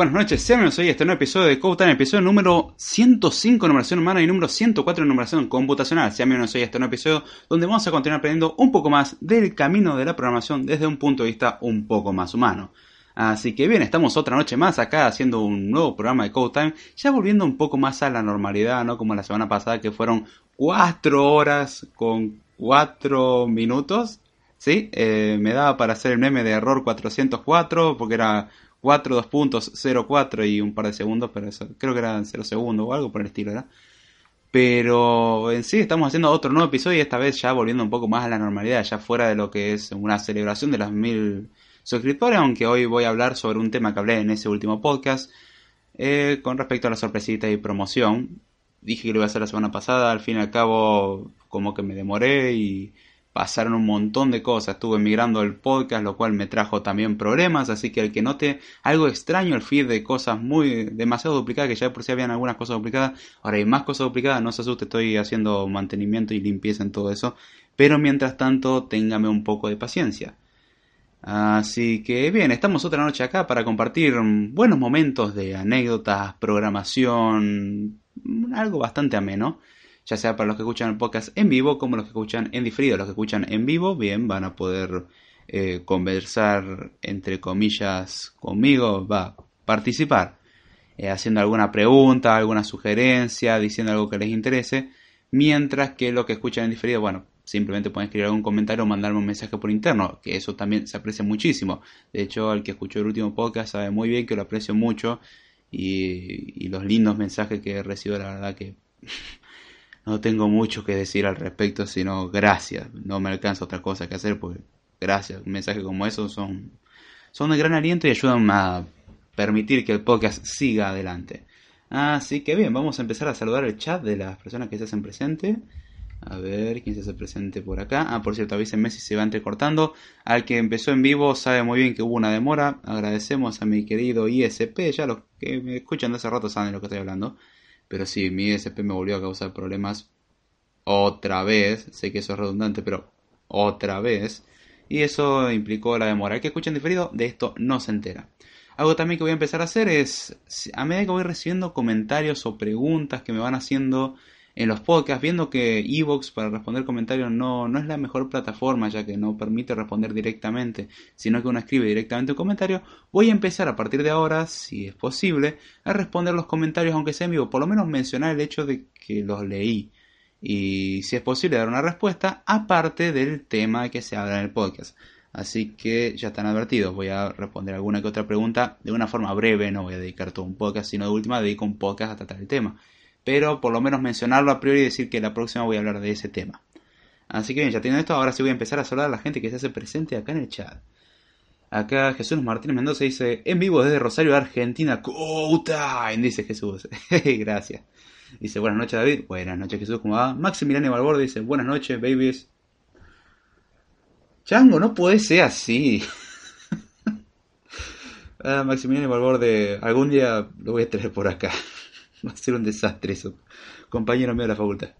Buenas noches, sean bienvenidos hoy a este nuevo episodio de Code Time, episodio número 105 numeración humana y número 104 numeración computacional. Sean bienvenidos hoy a este nuevo episodio donde vamos a continuar aprendiendo un poco más del camino de la programación desde un punto de vista un poco más humano. Así que bien, estamos otra noche más acá haciendo un nuevo programa de Code Time, ya volviendo un poco más a la normalidad, ¿no? Como la semana pasada que fueron 4 horas con 4 minutos. Sí, eh, me daba para hacer el meme de error 404 porque era 4, 2 puntos, 0, 4 y un par de segundos, pero eso, creo que eran 0 segundos o algo por el estilo, ¿verdad? Pero en sí estamos haciendo otro nuevo episodio y esta vez ya volviendo un poco más a la normalidad, ya fuera de lo que es una celebración de las mil suscriptores, aunque hoy voy a hablar sobre un tema que hablé en ese último podcast eh, con respecto a la sorpresita y promoción. Dije que lo iba a hacer la semana pasada, al fin y al cabo como que me demoré y pasaron un montón de cosas. Estuve migrando el podcast, lo cual me trajo también problemas. Así que el que note algo extraño, el feed de cosas muy demasiado duplicadas, que ya por si habían algunas cosas duplicadas, ahora hay más cosas duplicadas. No se asuste, estoy haciendo mantenimiento y limpieza en todo eso. Pero mientras tanto, téngame un poco de paciencia. Así que bien, estamos otra noche acá para compartir buenos momentos de anécdotas, programación, algo bastante ameno ya sea para los que escuchan el podcast en vivo como los que escuchan en diferido. Los que escuchan en vivo, bien, van a poder eh, conversar, entre comillas, conmigo, va, participar, eh, haciendo alguna pregunta, alguna sugerencia, diciendo algo que les interese, mientras que los que escuchan en diferido, bueno, simplemente pueden escribir algún comentario o mandarme un mensaje por interno, que eso también se aprecia muchísimo. De hecho, el que escuchó el último podcast sabe muy bien que lo aprecio mucho y, y los lindos mensajes que he recibido, la verdad que no tengo mucho que decir al respecto, sino gracias. No me alcanza otra cosa que hacer, pues gracias. Mensajes como esos son, son de gran aliento y ayudan a permitir que el podcast siga adelante. Así que bien, vamos a empezar a saludar el chat de las personas que se hacen presente. A ver, ¿quién se hace presente por acá? Ah, por cierto, avísenme si se va entrecortando. Al que empezó en vivo sabe muy bien que hubo una demora. Agradecemos a mi querido ISP. Ya los que me escuchan de hace rato saben de lo que estoy hablando. Pero sí, mi ISP me volvió a causar problemas otra vez. Sé que eso es redundante, pero otra vez. Y eso implicó la demora. El que escuchen diferido, de esto no se entera. Algo también que voy a empezar a hacer es, a medida que voy recibiendo comentarios o preguntas que me van haciendo en los podcasts, viendo que Evox para responder comentarios no, no es la mejor plataforma, ya que no permite responder directamente, sino que uno escribe directamente un comentario, voy a empezar a partir de ahora, si es posible, a responder los comentarios, aunque sea en vivo, por lo menos mencionar el hecho de que los leí. Y si es posible dar una respuesta aparte del tema que se habla en el podcast. Así que ya están advertidos. Voy a responder alguna que otra pregunta de una forma breve. No voy a dedicar todo un podcast, sino de última dedico un podcast a tratar el tema pero por lo menos mencionarlo a priori y decir que la próxima voy a hablar de ese tema. Así que bien, ya teniendo esto, ahora sí voy a empezar a saludar a la gente que se hace presente acá en el chat. Acá Jesús Martínez Mendoza dice, en vivo desde Rosario, Argentina, time, dice Jesús. Gracias. Dice, buenas noches David. Buenas noches Jesús, ¿cómo va? Maximiliano Valborde dice, buenas noches, babies. Chango, no puede ser así. ah, Maximiliano Valborde, algún día lo voy a traer por acá. Va a ser un desastre eso. Compañero mío de la facultad.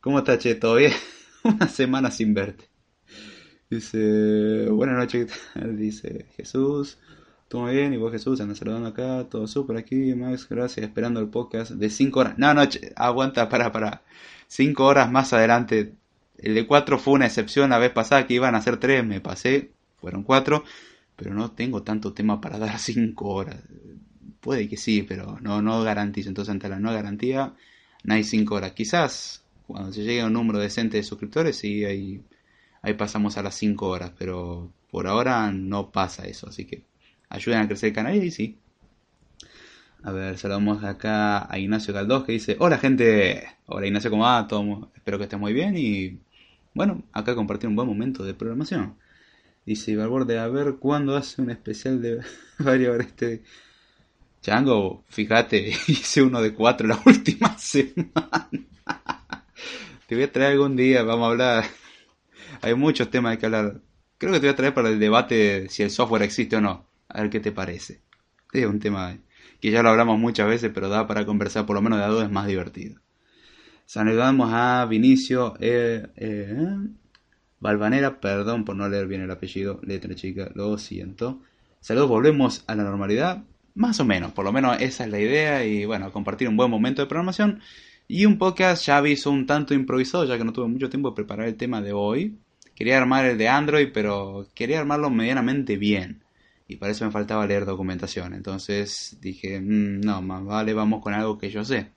¿Cómo estás, Che? ¿Todo bien? Una semana sin verte. Dice, buenas noches. Dice, Jesús. ¿Todo bien? ¿Y vos, Jesús? Andas saludando acá. Todo súper aquí. Max, gracias. Esperando el podcast de 5 horas. No, no, aguanta, para, para. 5 horas más adelante. El de 4 fue una excepción la vez pasada que iban a ser 3. Me pasé. Fueron 4. Pero no tengo tanto tema para dar 5 horas. Puede que sí, pero no, no garantizo. Entonces, ante la no garantía, no hay 5 horas. Quizás cuando se llegue a un número decente de suscriptores, sí, ahí, ahí pasamos a las 5 horas. Pero por ahora no pasa eso. Así que ayuden a crecer el canal y sí. A ver, saludamos acá a Ignacio Caldós que dice: Hola gente, hola Ignacio, ¿cómo va? Todo, espero que estés muy bien y bueno, acá compartir un buen momento de programación. Dice de a ver cuándo hace un especial de varios este Chango, fíjate, hice uno de cuatro la última semana. Te voy a traer algún día, vamos a hablar. Hay muchos temas que hablar. Creo que te voy a traer para el debate si el software existe o no. A ver qué te parece. Es un tema que ya lo hablamos muchas veces, pero da para conversar por lo menos de a dos, es más divertido. Saludamos a Vinicio eh, eh, Valvanera, perdón por no leer bien el apellido, letra chica, lo siento. Saludos, volvemos a la normalidad más o menos, por lo menos esa es la idea y bueno, compartir un buen momento de programación y un podcast ya aviso un tanto improvisado ya que no tuve mucho tiempo de preparar el tema de hoy. Quería armar el de Android, pero quería armarlo medianamente bien y para eso me faltaba leer documentación. Entonces dije, mm, no, más vale vamos con algo que yo sé.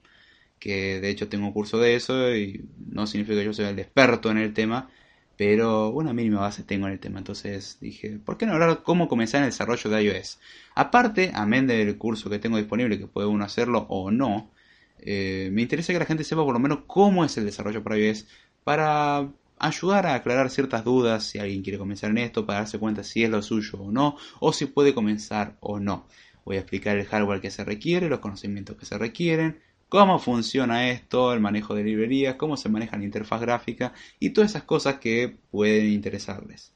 Que de hecho tengo un curso de eso y no significa que yo sea el experto en el tema, pero una mínima base tengo en el tema. Entonces dije, ¿por qué no hablar cómo comenzar el desarrollo de iOS? Aparte, amén del curso que tengo disponible, que puede uno hacerlo o no, eh, me interesa que la gente sepa por lo menos cómo es el desarrollo para iOS para ayudar a aclarar ciertas dudas si alguien quiere comenzar en esto, para darse cuenta si es lo suyo o no, o si puede comenzar o no. Voy a explicar el hardware que se requiere, los conocimientos que se requieren, cómo funciona esto, el manejo de librerías, cómo se maneja la interfaz gráfica y todas esas cosas que pueden interesarles.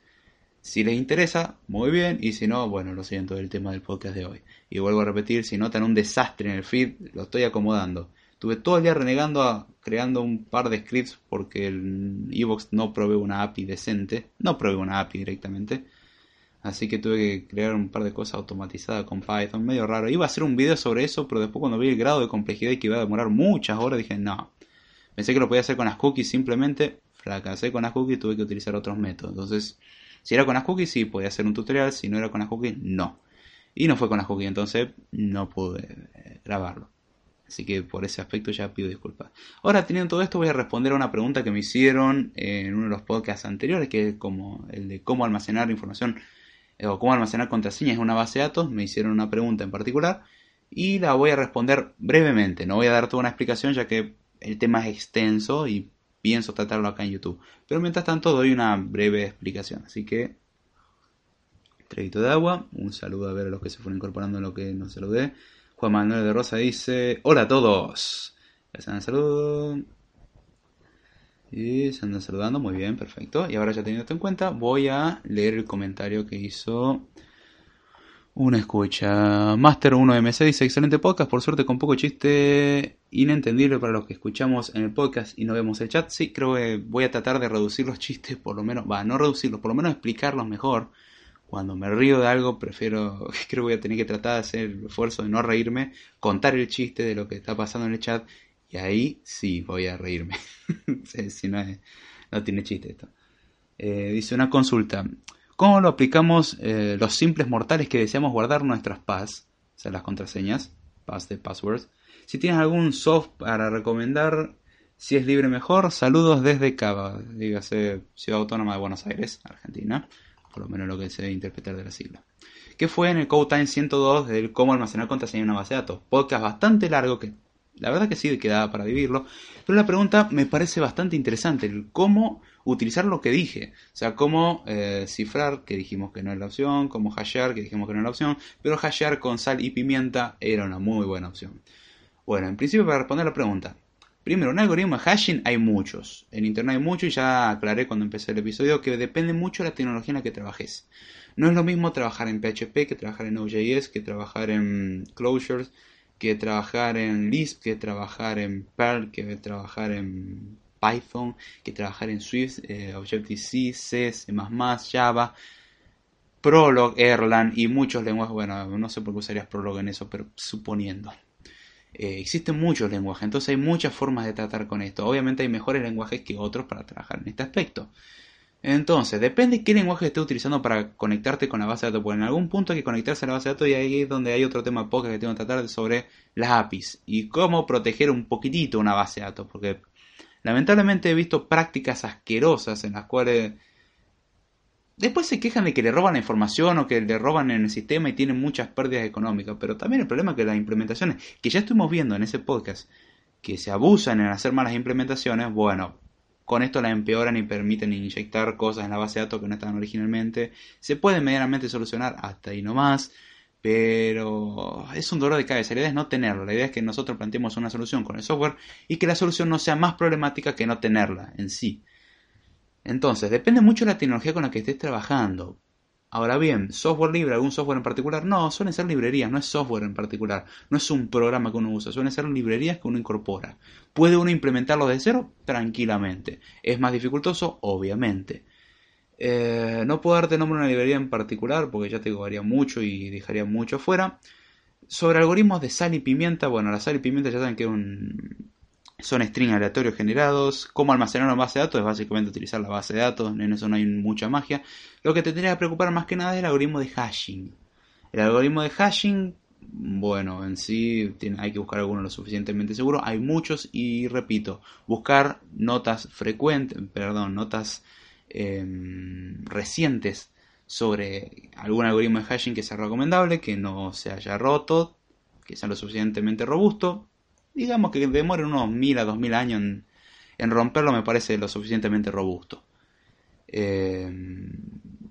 Si les interesa, muy bien, y si no, bueno, lo siento del tema del podcast de hoy. Y vuelvo a repetir, si notan un desastre en el feed, lo estoy acomodando. Tuve todo el día renegando, creando un par de scripts porque el Evox no provee una API decente. No provee una API directamente. Así que tuve que crear un par de cosas automatizadas con Python. Medio raro. Iba a hacer un video sobre eso, pero después cuando vi el grado de complejidad y que iba a demorar muchas horas, dije no. Pensé que lo podía hacer con las cookies simplemente. Fracasé con las cookies y tuve que utilizar otros métodos. Entonces, si era con las cookies, sí, podía hacer un tutorial. Si no era con las cookies, no. Y no fue con las cookies, entonces no pude eh, grabarlo. Así que por ese aspecto ya pido disculpas. Ahora, teniendo todo esto, voy a responder a una pregunta que me hicieron en uno de los podcasts anteriores, que es como el de cómo almacenar información o cómo almacenar contraseñas en una base de datos. Me hicieron una pregunta en particular y la voy a responder brevemente. No voy a dar toda una explicación ya que el tema es extenso y pienso tratarlo acá en YouTube. Pero mientras tanto doy una breve explicación. Así que, traguito de agua. Un saludo a ver a los que se fueron incorporando en lo que no saludé. Juan Manuel de Rosa dice, hola a todos. Les andan saludo. Y se andan saludando, muy bien, perfecto. Y ahora ya teniendo esto en cuenta, voy a leer el comentario que hizo una escucha. Master 1MC dice, excelente podcast, por suerte con poco chiste inentendible para los que escuchamos en el podcast y no vemos el chat. Sí, creo que voy a tratar de reducir los chistes, por lo menos, va, no reducirlos, por lo menos explicarlos mejor cuando me río de algo, prefiero, creo que voy a tener que tratar de hacer el esfuerzo de no reírme, contar el chiste de lo que está pasando en el chat, y ahí sí voy a reírme. si no, no tiene chiste esto. Eh, dice una consulta. ¿Cómo lo aplicamos eh, los simples mortales que deseamos guardar nuestras PAS, o sea, las contraseñas, PAS de passwords? Si tienes algún soft para recomendar, si es libre mejor, saludos desde Cava, dígase Ciudad Autónoma de Buenos Aires, Argentina por lo menos lo que se interpretar de la sigla. Que fue en el Code Time 102 del cómo almacenar contraseña en una base de datos. Podcast bastante largo que la verdad que sí quedaba para vivirlo, pero la pregunta me parece bastante interesante, el cómo utilizar lo que dije, o sea, cómo eh, cifrar, que dijimos que no es la opción, cómo hashear, que dijimos que no es la opción, pero hashear con sal y pimienta era una muy buena opción. Bueno, en principio para responder la pregunta, Primero, un algoritmo de hashing hay muchos. En internet hay muchos y ya aclaré cuando empecé el episodio que depende mucho de la tecnología en la que trabajes. No es lo mismo trabajar en PHP que trabajar en Node.js, que trabajar en Closures, que trabajar en Lisp, que trabajar en Perl, que trabajar en Python, que trabajar en Swift, eh, Objective-C, C, C++, Java, Prolog, Erlang y muchos lenguajes. Bueno, no sé por qué usarías Prolog en eso, pero suponiendo. Eh, existen muchos lenguajes, entonces hay muchas formas de tratar con esto. Obviamente hay mejores lenguajes que otros para trabajar en este aspecto. Entonces, depende de qué lenguaje estés utilizando para conectarte con la base de datos. Porque en algún punto hay que conectarse a la base de datos y ahí es donde hay otro tema poca que tengo que tratar sobre las APIs y cómo proteger un poquitito una base de datos. Porque lamentablemente he visto prácticas asquerosas en las cuales Después se quejan de que le roban la información o que le roban en el sistema y tienen muchas pérdidas económicas. Pero también el problema es que las implementaciones, que ya estuvimos viendo en ese podcast, que se abusan en hacer malas implementaciones, bueno, con esto la empeoran y permiten inyectar cosas en la base de datos que no estaban originalmente. Se puede medianamente solucionar hasta ahí nomás. Pero es un dolor de cabeza. La idea es no tenerlo. La idea es que nosotros planteemos una solución con el software y que la solución no sea más problemática que no tenerla en sí. Entonces, depende mucho de la tecnología con la que estés trabajando. Ahora bien, software libre, algún software en particular, no, suelen ser librerías, no es software en particular, no es un programa que uno usa, suelen ser librerías que uno incorpora. ¿Puede uno implementarlo de cero? Tranquilamente. ¿Es más dificultoso? Obviamente. Eh, no puedo darte nombre de una librería en particular porque ya te digo, mucho y dejaría mucho fuera. sobre algoritmos de sal y pimienta, bueno, la sal y pimienta ya saben que un, son strings aleatorios generados. Cómo almacenar una base de datos es básicamente utilizar la base de datos, en eso no hay mucha magia. Lo que te tendría que preocupar más que nada es el algoritmo de hashing. El algoritmo de hashing, bueno, en sí hay que buscar alguno lo suficientemente seguro. Hay muchos y repito, buscar notas frecuentes, perdón, notas em, recientes sobre algún algoritmo de hashing que sea recomendable, que no se haya roto, que sea lo suficientemente robusto. Digamos que demore unos mil a dos mil años en, romperlo, me parece lo suficientemente robusto. Em,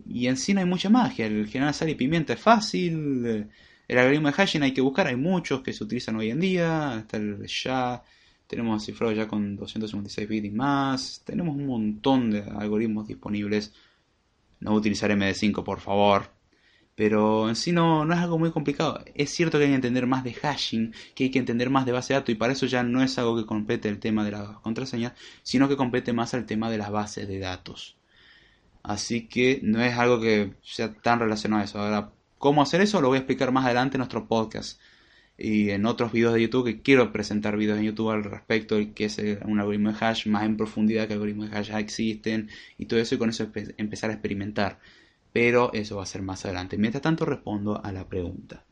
y en sí no hay mucha magia. El generar sal y pimienta es fácil. El algoritmo de hashing hay que buscar. Hay muchos que se utilizan hoy en día. Está el ya. Tenemos cifrado ya con 256 bits y más. Tenemos un montón de algoritmos disponibles. No utilizar MD5, por favor. Pero en sí no, no es algo muy complicado. Es cierto que hay que entender más de hashing, que hay que entender más de base de datos, y para eso ya no es algo que compete el tema de las contraseñas, sino que compete más al tema de las bases de datos. Así que no es algo que sea tan relacionado a eso. Ahora, ¿cómo hacer eso? Lo voy a explicar más adelante en nuestro podcast y en otros videos de YouTube que quiero presentar videos en YouTube al respecto de que es un algoritmo de hash más en profundidad que algoritmos de hash ya existen y todo eso y con eso empezar a experimentar. Pero eso va a ser más adelante. Mientras tanto respondo a la pregunta.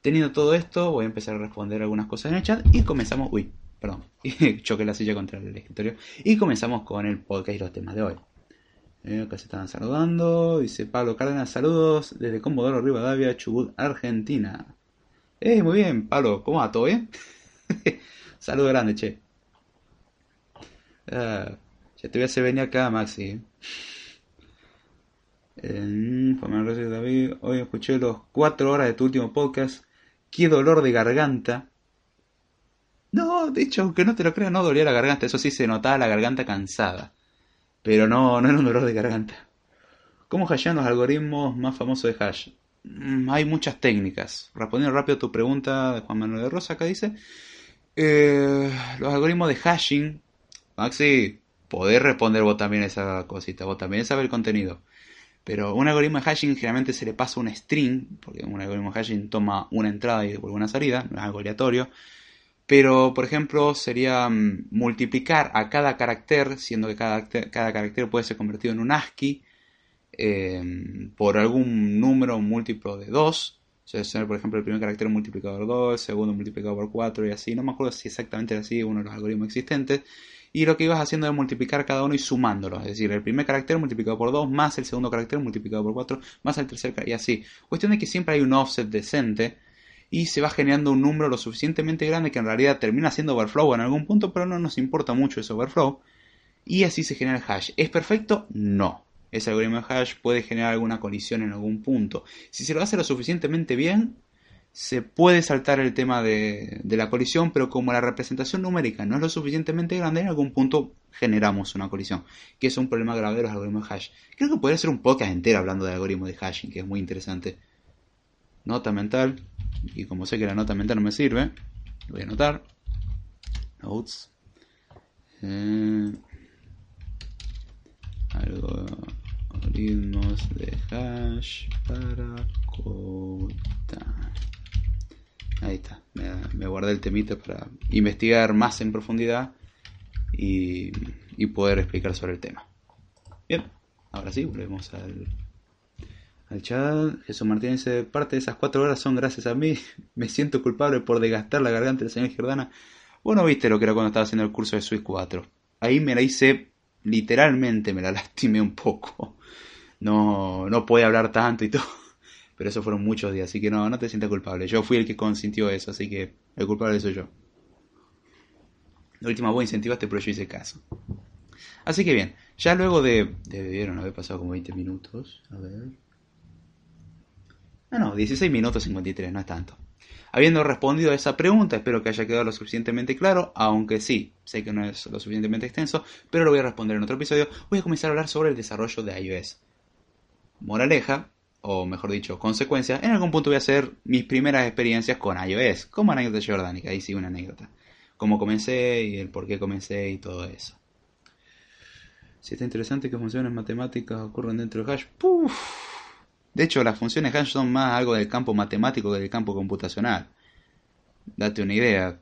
Teniendo todo esto, voy a empezar a responder algunas cosas en el chat y comenzamos. Uy, perdón, choqué la silla contra el escritorio. Y comenzamos con el podcast y los temas de hoy. Eh, acá se están saludando. Dice Pablo Cárdenas, saludos desde Comodoro Rivadavia, Chubut, Argentina. Eh, muy bien, Pablo, ¿cómo va? ¿Todo bien? Saludo grande, che. Ah, ya te voy a hacer venir acá, Maxi. Eh, David, hoy escuché los cuatro horas de tu último podcast. Qué dolor de garganta. No, de hecho, aunque no te lo creas, no dolía la garganta. Eso sí, se notaba la garganta cansada. Pero no, no era un dolor de garganta. ¿Cómo hashean los algoritmos más famosos de hash? Mm, hay muchas técnicas. Respondiendo rápido a tu pregunta de Juan Manuel de Rosa, acá dice. Eh, los algoritmos de hashing. Maxi, podés responder vos también esa cosita. Vos también sabés el contenido. Pero un algoritmo de hashing generalmente se le pasa un string, porque un algoritmo de hashing toma una entrada y devuelve una salida, no es algo aleatorio. Pero, por ejemplo, sería mm, multiplicar a cada carácter, siendo que cada, carácter puede ser convertido en un ASCII, em, por algún número múltiplo de 2. O sea, ser, por ejemplo, el primer carácter multiplicado por 2, el segundo multiplicado por 4 y así. No me acuerdo si exactamente era así uno de los algoritmos existentes. Y lo que ibas haciendo era multiplicar cada uno y sumándolos. Es decir, el primer carácter multiplicado por 2 más el segundo carácter multiplicado por 4 más el tercer carácter y así. Cuestión de que siempre hay un offset decente y se va generando un número lo suficientemente grande que en realidad termina siendo overflow en algún punto, pero no nos importa mucho ese overflow. Y así se genera el hash. ¿Es perfecto? No. Ese algoritmo de hash puede generar alguna colisión en algún punto. Si se lo hace lo suficientemente bien, se puede saltar el tema de, la colisión, pero como la representación numérica no es lo suficientemente grande, en algún punto generamos una colisión, que es un problema grave de los algoritmos de hash. Creo que podría ser un podcast entero hablando de algoritmos de hashing, que es muy interesante. Nota mental, y como sé que la nota mental no me sirve, voy a anotar. Notes. Eh, algoritmos de hash para contar. Ahí está. Me, guardé el temita para investigar más en profundidad y, poder explicar sobre el tema. Bien, ahora sí, volvemos al al chat, Jesús Martínez dice, parte de esas cuatro horas son gracias a mí. Me siento culpable por desgastar la garganta del señor Giordana. Bueno, viste lo que era cuando estaba haciendo el curso de Swiss 4. Ahí me la hice, literalmente me la lastimé un poco. No, no puede hablar tanto y todo. Pero eso fueron muchos días, así que no, no te sientas culpable. Yo fui el que consintió eso, así que el culpable soy yo. La última vos incentivaste, pero yo hice caso. Así que bien, ya luego de... Debieron haber pasado como 20 minutos. A ver. No, no, 16 minutos 53, no es tanto. Habiendo respondido a esa pregunta, espero que haya quedado lo suficientemente claro, aunque sí, sé que no es lo suficientemente extenso, pero lo voy a responder en otro episodio. Voy a comenzar a hablar sobre el desarrollo de iOS. Moraleja, o mejor dicho, consecuencia, en algún punto voy a hacer mis primeras experiencias con iOS, como anécdota jordánica, ahí sí una anécdota. Cómo comencé y el por qué comencé y todo eso. Si está interesante que funciones matemáticas ocurren dentro de Hash, ¡puf! De hecho, las funciones hash son más algo del campo matemático que del campo computacional. date una idea.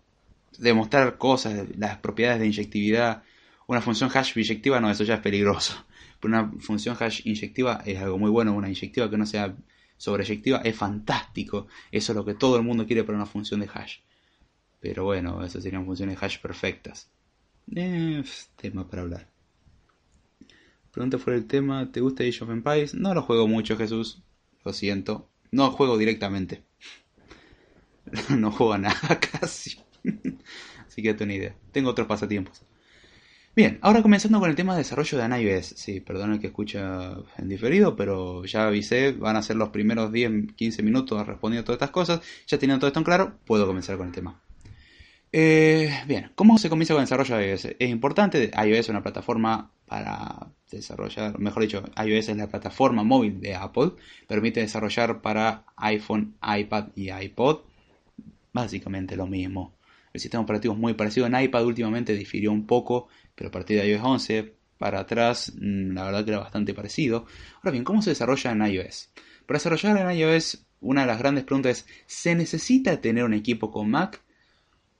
Demostrar cosas, las propiedades de inyectividad. Una función hash biyectiva, no, eso ya es peligroso. Una función hash inyectiva es algo muy bueno. Una inyectiva que no sea sobreyectiva es fantástico. Eso es lo que todo el mundo quiere para una función de hash. Pero bueno, esas serían funciones hash perfectas. Tema para hablar. Pregunta fuera el tema, ¿te gusta Age of Empires? No lo juego mucho, Jesús. Lo siento. No juego directamente. no juego a nada casi. Así que tengo una idea. Tengo otros pasatiempos. Bien, ahora comenzando con el tema de desarrollo de iOS. Sí, perdón el que escucha en diferido, pero ya avisé, van a ser los primeros 10, 15 minutos respondiendo a todas estas cosas. Ya teniendo todo esto en claro, puedo comenzar con el tema. Eh, bien, ¿cómo se comienza con el desarrollo de iOS? Es importante, iOS es una plataforma para desarrollar, mejor dicho, iOS es la plataforma móvil de Apple, permite desarrollar para iPhone, iPad y iPod, básicamente lo mismo. El sistema operativo es muy parecido en iPad, últimamente difirió un poco, pero a partir de iOS 11 para atrás, mm, la verdad que era bastante parecido. Ahora bien, ¿cómo se desarrolla en iOS? Para desarrollar en iOS, una de las grandes preguntas es, ¿se necesita tener un equipo con Mac?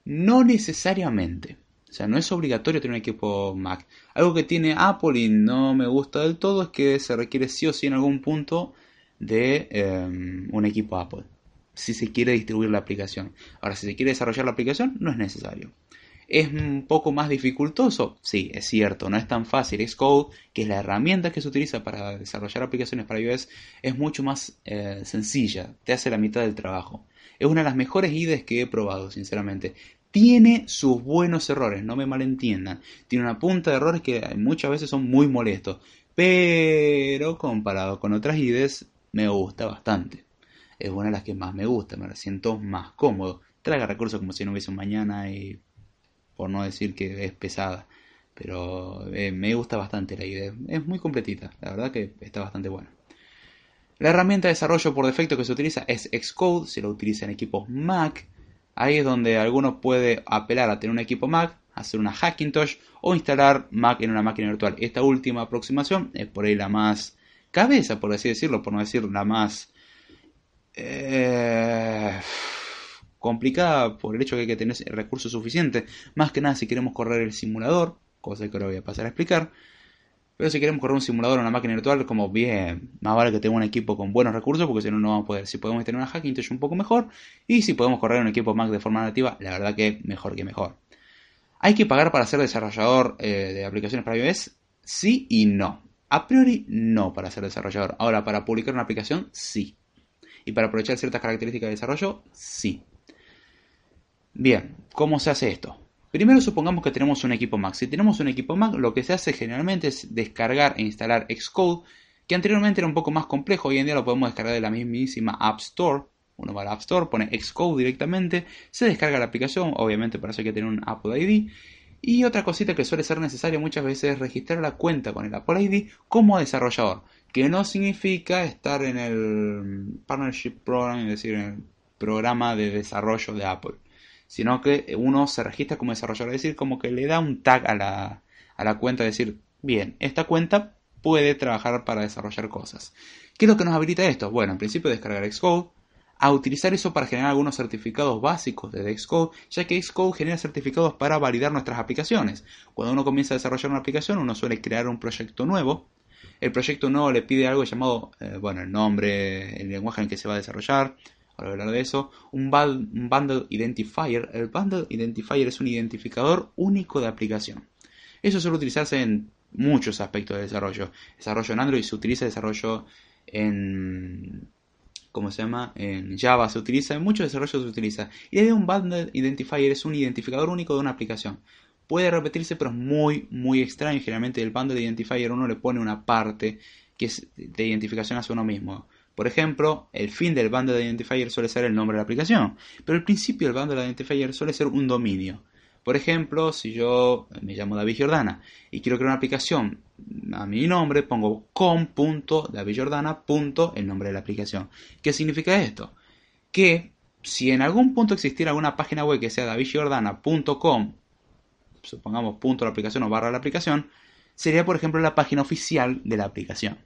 No necesariamente. O sea, no es obligatorio tener un equipo Mac. Algo que tiene Apple y no me gusta del todo es que se requiere sí o sí en algún punto de em, un equipo Apple. Si se quiere distribuir la aplicación. Ahora, si se quiere desarrollar la aplicación, no es necesario. ¿Es un poco más dificultoso? Sí, es cierto, no es tan fácil. Xcode, que es la herramienta que se utiliza para desarrollar aplicaciones para iOS, es mucho más eh, sencilla, te hace la mitad del trabajo. Es una de las mejores IDEs que he probado, sinceramente. Tiene sus buenos errores, no me malentiendan. Tiene una punta de errores que muchas veces son muy molestos. Pero comparado con otras IDEs, me gusta bastante. Es una de las que más me gusta, me siento más cómodo. Traga recursos como si no hubiese un mañana y por no decir que es pesada. Pero eh, me gusta bastante la idea. Es muy completita, la verdad que está bastante buena. La herramienta de desarrollo por defecto que se utiliza es Xcode, se lo utiliza en equipos Mac. Ahí es donde alguno puede apelar a tener un equipo Mac, hacer una Hackintosh o instalar Mac en una máquina virtual. Esta última aproximación es por ahí la más cabeza, por así decirlo, por no decir la más eh, complicada por el hecho de que hay que tener recursos suficientes. Más que nada si queremos correr el simulador, cosa que ahora voy a pasar a explicar. Pero si queremos correr un simulador en una máquina virtual, como bien, más vale que tenga un equipo con buenos recursos, porque si no, no vamos a poder. Si podemos tener una Hackintosh un poco mejor, y si podemos correr un equipo Mac de forma nativa, la verdad que mejor que mejor. ¿Hay que pagar para ser desarrollador eh, de aplicaciones para iOS? Sí y no. A priori, no para ser desarrollador. Ahora, para publicar una aplicación, sí. Y para aprovechar ciertas características de desarrollo, sí. Bien, ¿cómo se hace esto? Primero supongamos que tenemos un equipo Mac. Si tenemos un equipo Mac, lo que se hace generalmente es descargar e instalar Xcode, que anteriormente era un poco más complejo, hoy en día lo podemos descargar de la mismísima App Store. Uno va a la App Store, pone Xcode directamente, se descarga la aplicación, obviamente para eso hay que tener un Apple ID. Y otra cosita que suele ser necesaria muchas veces es registrar la cuenta con el Apple ID como desarrollador, que no significa estar en el Partnership Program, es decir, en el programa de desarrollo de Apple sino que uno se registra como desarrollador, es decir, como que le da un tag a la, a la cuenta, decir, bien, esta cuenta puede trabajar para desarrollar cosas. ¿Qué es lo que nos habilita esto? Bueno, en principio descargar Xcode, a utilizar eso para generar algunos certificados básicos de Xcode, ya que Xcode genera certificados para validar nuestras aplicaciones. Cuando uno comienza a desarrollar una aplicación, uno suele crear un proyecto nuevo. El proyecto nuevo le pide algo llamado, eh, bueno, el nombre, el lenguaje en que se va a desarrollar, para hablar de eso, un, Bundle Identifier. El Bundle Identifier es un identificador único de aplicación. Eso suele utilizarse en muchos aspectos de desarrollo. Desarrollo en Android se utiliza, desarrollo en... ¿Cómo se llama? En Java se utiliza, en muchos desarrollos se utiliza. Y de un Bundle Identifier es un identificador único de una aplicación. Puede repetirse, pero es muy, muy extraño. Generalmente el Bundle Identifier uno le pone una parte que es de identificación hacia uno mismo. Por ejemplo, el fin del bundle identifier suele ser el nombre de la aplicación, pero el principio del bundle identifier suele ser un dominio. Por ejemplo, si yo me llamo David Giordana y quiero crear una aplicación a mi nombre, pongo com.davidjordana. el nombre de la aplicación. ¿Qué significa esto? Que si en algún punto existiera alguna página web que sea davidgiordana.com, supongamos punto la aplicación o barra la aplicación, sería por ejemplo la página oficial de la aplicación.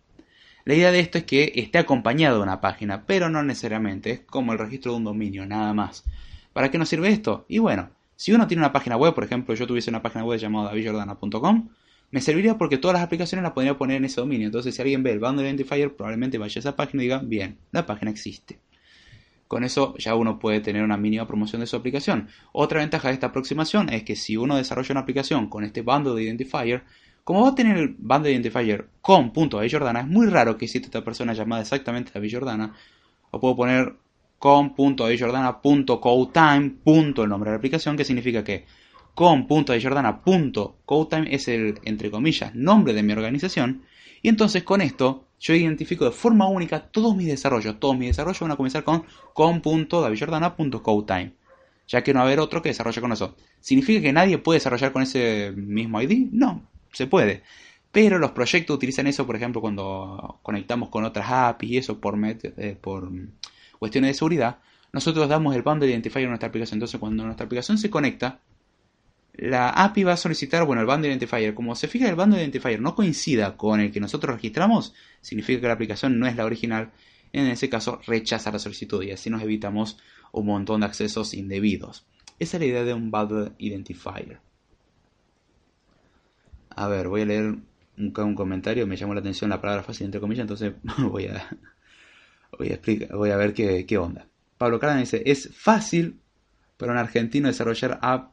La idea de esto es que esté acompañado de una página, pero no necesariamente, es como el registro de un dominio, nada más. ¿Para qué nos sirve esto? Y bueno, si uno tiene una página web, por ejemplo, yo tuviese una página web llamada davidjordana.com, me serviría porque todas las aplicaciones las podría poner en ese dominio. Entonces, si alguien ve el bundle identifier, probablemente vaya a esa página y diga, bien, la página existe. Con eso ya uno puede tener una mínima promoción de su aplicación. Otra ventaja de esta aproximación es que si uno desarrolla una aplicación con este bundle identifier, como va a tener el bundle identifier con punto es muy raro que exista esta persona llamada exactamente David Jordana. O puedo poner con.jordana.codetime. el nombre de la aplicación, que significa que con.jordana.codetime es el, entre comillas, nombre de mi organización. Y entonces con esto yo identifico de forma única todos mis desarrollos. Todos mis desarrollos van a comenzar con con.davidjordana.codetime. Ya que no va a haber otro que desarrolle con eso. ¿Significa que nadie puede desarrollar con ese mismo ID? No, se puede. Pero los proyectos utilizan eso, por ejemplo, cuando conectamos con otras APIs y eso por, eh, cuestiones de seguridad, nosotros damos el bundle identifier a nuestra aplicación. Entonces, cuando nuestra aplicación se conecta, la API va a solicitar, bueno, el bundle identifier. Como se fija el bundle identifier no coincida con el que nosotros registramos, significa que la aplicación no es la original. En ese caso, rechaza la solicitud y así nos evitamos un montón de accesos indebidos. Esa es la idea de un bundle identifier. A ver, voy a leer un, comentario. Me llamó la atención la palabra fácil entre comillas, entonces voy a, Voy a, explicar, voy a ver qué, qué onda. Pablo Carden dice, es fácil para un argentino desarrollar app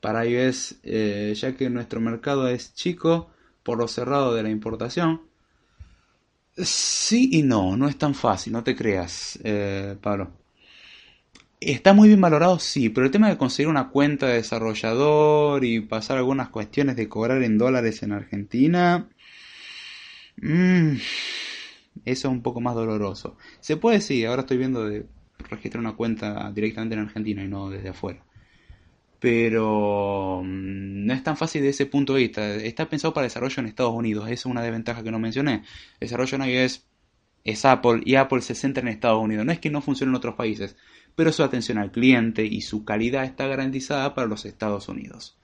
para iOS, eh, ya que nuestro mercado es chico por lo cerrado de la importación. Sí y no, no es tan fácil, no te creas, eh, Pablo. Está muy bien valorado, sí, pero el tema de conseguir una cuenta de desarrollador y pasar algunas cuestiones de cobrar en dólares en Argentina... Mmm, eso es un poco más doloroso. Se puede, sí, ahora estoy viendo de registrar una cuenta directamente en Argentina y no desde afuera. Pero mm, no es tan fácil de ese punto de vista. Está pensado para desarrollo en Estados Unidos. Esa es una desventaja que no mencioné. desarrollo en iOS es Apple y Apple se centra en Estados Unidos. No es que no funcione en otros países, pero su atención al cliente y su calidad está garantizada para los Estados Unidos.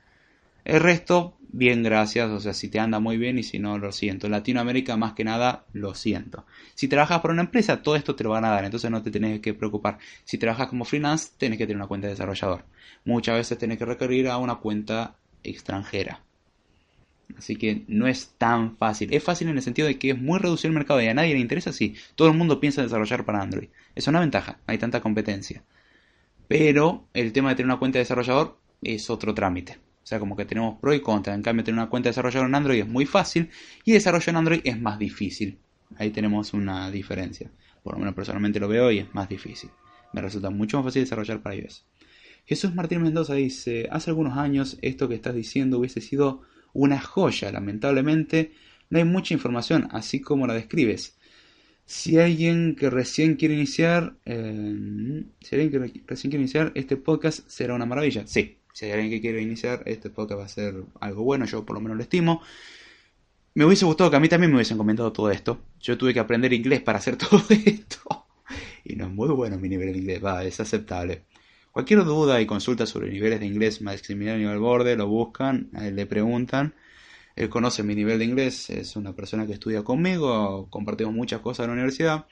El resto, bien, gracias. O sea, si te anda muy bien y si no, lo siento. En Latinoamérica, más que nada, lo siento. Si trabajas para una empresa, todo esto te lo van a dar, entonces no te tienes que preocupar. Si trabajas como freelance, tienes que tener una cuenta de desarrollador. Muchas veces tienes que recurrir a una cuenta extranjera. Así que no es tan fácil. Es fácil en el sentido de que es muy reducido el mercado y a nadie le interesa, sí. Todo el mundo piensa en desarrollar para Android. Es una ventaja, hay tanta competencia. Pero el tema de tener una cuenta de desarrollador es otro trámite. O sea, como que tenemos pro y contra. En cambio, tener una cuenta de desarrollador en Android es muy fácil y desarrollo en Android es más difícil. Ahí tenemos una diferencia. Por lo menos personalmente lo veo y es más difícil. Me resulta mucho más fácil desarrollar para iOS. Jesús Martín Mendoza dice, hace algunos años esto que estás diciendo hubiese sido una joya. Lamentablemente no hay mucha información así como la describes. Si alguien que recién quiere iniciar, eh, si alguien que recién quiere iniciar, este podcast será una maravilla. Sí, si hay alguien que quiere iniciar, este podcast va a ser algo bueno, yo por lo menos lo estimo. Me hubiese gustado que a mí también me hubiesen comentado todo esto. Yo tuve que aprender inglés para hacer todo esto. Y no es muy bueno mi nivel de inglés, va, es aceptable. Cualquier duda y consulta sobre niveles de inglés Maximiliano borde lo buscan, le preguntan. Él conoce mi nivel de inglés, es una persona que estudia conmigo, compartimos muchas cosas en la universidad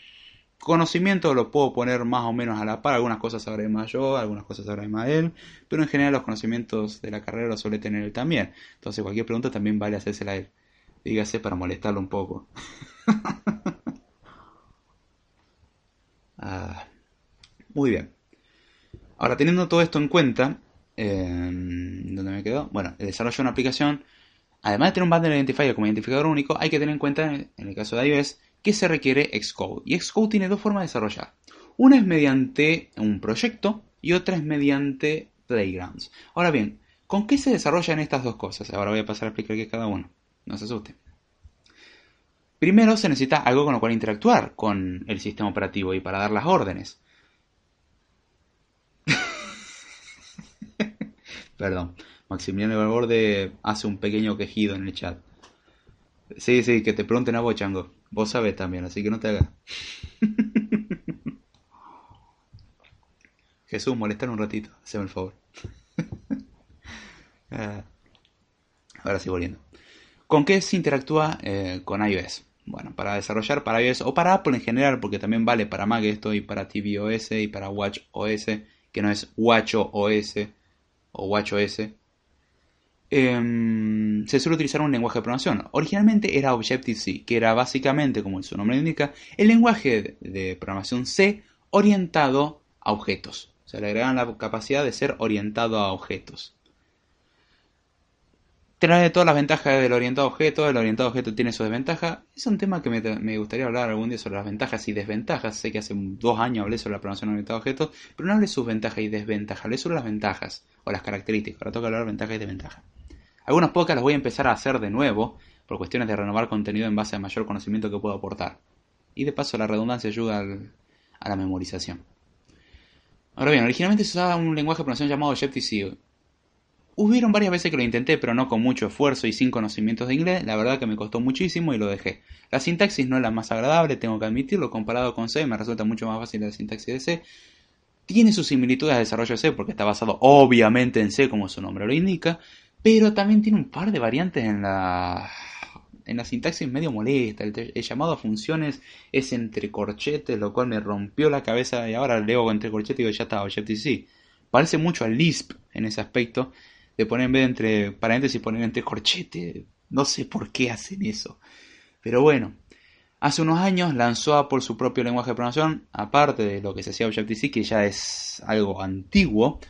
conocimiento lo puedo poner más o menos a la par, algunas cosas sabré más yo, algunas cosas sabré más él, pero en general los conocimientos de la carrera los suele tener él también. Entonces cualquier pregunta también vale hacérsela a él. Dígase para molestarlo un poco. Ah, muy bien. Ahora, teniendo todo esto en cuenta, ¿dónde me quedo? Bueno, el desarrollo de una aplicación, además de tener un bundle identifier como identificador único, hay que tener en cuenta, en el caso de iOS, que se requiere Xcode. Y Xcode tiene dos formas de desarrollar. Una es mediante un proyecto y otra es mediante Playgrounds. Ahora bien, ¿con qué se desarrollan estas dos cosas? Ahora voy a pasar a explicar qué es cada uno. No se asusten. Primero se necesita algo con lo cual interactuar con el sistema operativo y para dar las órdenes. Perdón, Maximiliano Valverde hace un pequeño quejido en el chat. Sí, sí, que te pregunten a vos, Chango. Vos sabés también, así que no te hagas. Jesús, molestar un ratito, hazme el favor. Ah, ahora sí, volviendo. ¿Con qué se interactúa eh, con iOS? Bueno, para desarrollar para iOS o para Apple en general, porque también vale para Mac esto y para tvOS y para WatchOS que no es WatchOS o WatchOS, em, se suele utilizar un lenguaje de programación. Originalmente era Objective-C, que era básicamente, como su nombre indica, el lenguaje de programación C orientado a objetos. O sea, le agregan la capacidad de ser orientado a objetos trae todas las ventajas del orientado objeto, el orientado objeto tiene sus desventajas. Es un tema que me, gustaría hablar algún día sobre las ventajas y desventajas. Sé que hace dos años hablé sobre la programación orientada a objetos, pero no hablé sus ventajas y desventajas, hablé sobre las ventajas o las características. Ahora toca hablar de ventajas y desventajas. Algunas pocas las voy a empezar a hacer de nuevo por cuestiones de renovar contenido en base a mayor conocimiento que puedo aportar. Y de paso la redundancia ayuda a la memorización. Ahora bien, originalmente se usaba un lenguaje de programación llamado Objective-C Hubieron varias veces que lo intenté, pero no con mucho esfuerzo y sin conocimientos de inglés. La verdad que me costó muchísimo y lo dejé. La sintaxis no es la más agradable, tengo que admitirlo. Comparado con C, me resulta mucho más fácil la sintaxis de C. Tiene sus similitudes al desarrollo de C porque está basado obviamente en C, como su nombre lo indica. Pero también tiene un par de variantes en la, en la sintaxis medio molesta. El, llamado a funciones es entre corchetes, lo cual me rompió la cabeza y ahora leo entre corchetes y digo ya está, Objective-C. Parece mucho al Lisp en ese aspecto de poner en vez de entre paréntesis poner entre corchete. No sé por qué hacen eso. Pero bueno, hace unos años lanzó Apple su propio lenguaje de programación, aparte de lo que se hacía Objective-C, que ya es algo antiguo,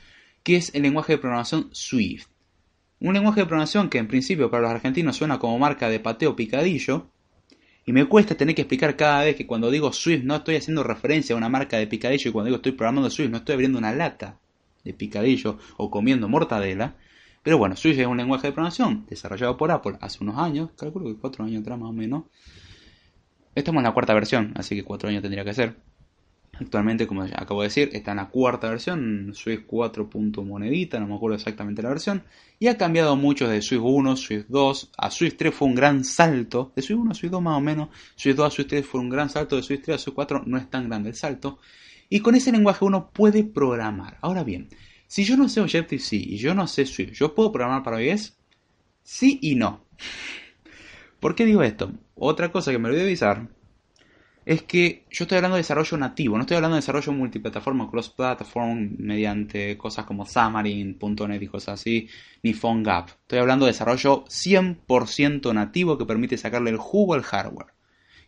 que es el lenguaje de programación Swift. Un lenguaje de programación que en principio para los argentinos suena como marca de pateo picadillo, y me cuesta tener que explicar cada vez que cuando digo Swift no estoy haciendo referencia a una marca de picadillo y cuando digo estoy programando Swift no estoy abriendo una lata de picadillo o comiendo mortadela, pero bueno, Swift es un lenguaje de programación desarrollado por Apple hace unos años, calculo que cuatro años atrás más o menos. Estamos en la cuarta versión, así que cuatro años tendría que ser. Actualmente, como acabo de decir, está en la cuarta versión, Swift 4. monedita, no me acuerdo exactamente la versión, y ha cambiado mucho de Swift 1, Swift 2, a Swift 3 fue un gran salto, de Swift 1 a Swift 2 más o menos, Swift 2 a Swift 3 fue un gran salto, de Swift 3 a Swift 4 no es tan grande el salto, y con ese lenguaje uno puede programar. Ahora bien, si yo no sé Objective-C y yo no sé Swift, ¿yo puedo programar para iOS? Sí y no. ¿Por qué digo esto? Otra cosa que me olvidé avisar es que yo estoy hablando de desarrollo nativo, no estoy hablando de desarrollo multiplataforma, cross-platform, mediante cosas como Xamarin.net y cosas así, ni PhoneGap. Estoy hablando de desarrollo 100% nativo que permite sacarle el jugo al hardware,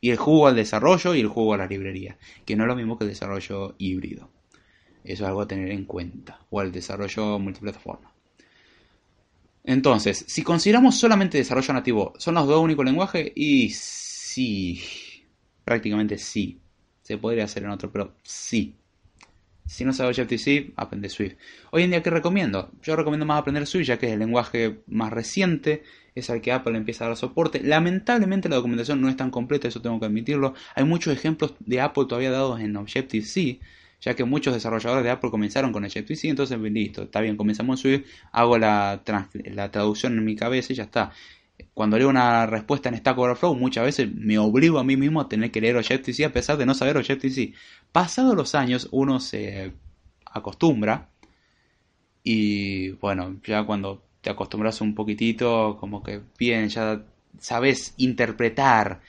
y el jugo al desarrollo y el jugo a la librería, que no es lo mismo que el desarrollo híbrido. Eso es algo a tener en cuenta. O el desarrollo multiplataforma. Entonces, si consideramos solamente desarrollo nativo, ¿son los dos únicos lenguajes? Y sí, prácticamente sí. Se podría hacer en otro, pero sí. Si no sabes Objective-C, aprende Swift. Hoy en día, ¿qué recomiendo? Yo recomiendo más aprender Swift, ya que es el lenguaje más reciente, es al que Apple empieza a dar soporte. Lamentablemente la documentación no es tan completa, eso tengo que admitirlo. Hay muchos ejemplos de Apple todavía dados en Objective-C, ya que muchos desarrolladores de Apple comenzaron con Objective-C, entonces listo, está bien, comenzamos en Swift, hago la, traducción en mi cabeza y ya está. Cuando leo una respuesta en Stack Overflow, muchas veces me obligo a mí mismo a tener que leer Objective-C a pesar de no saber Objective-C. Pasados los años, uno se acostumbra y bueno, ya cuando te acostumbras un poquitito, como que bien, ya sabes interpretar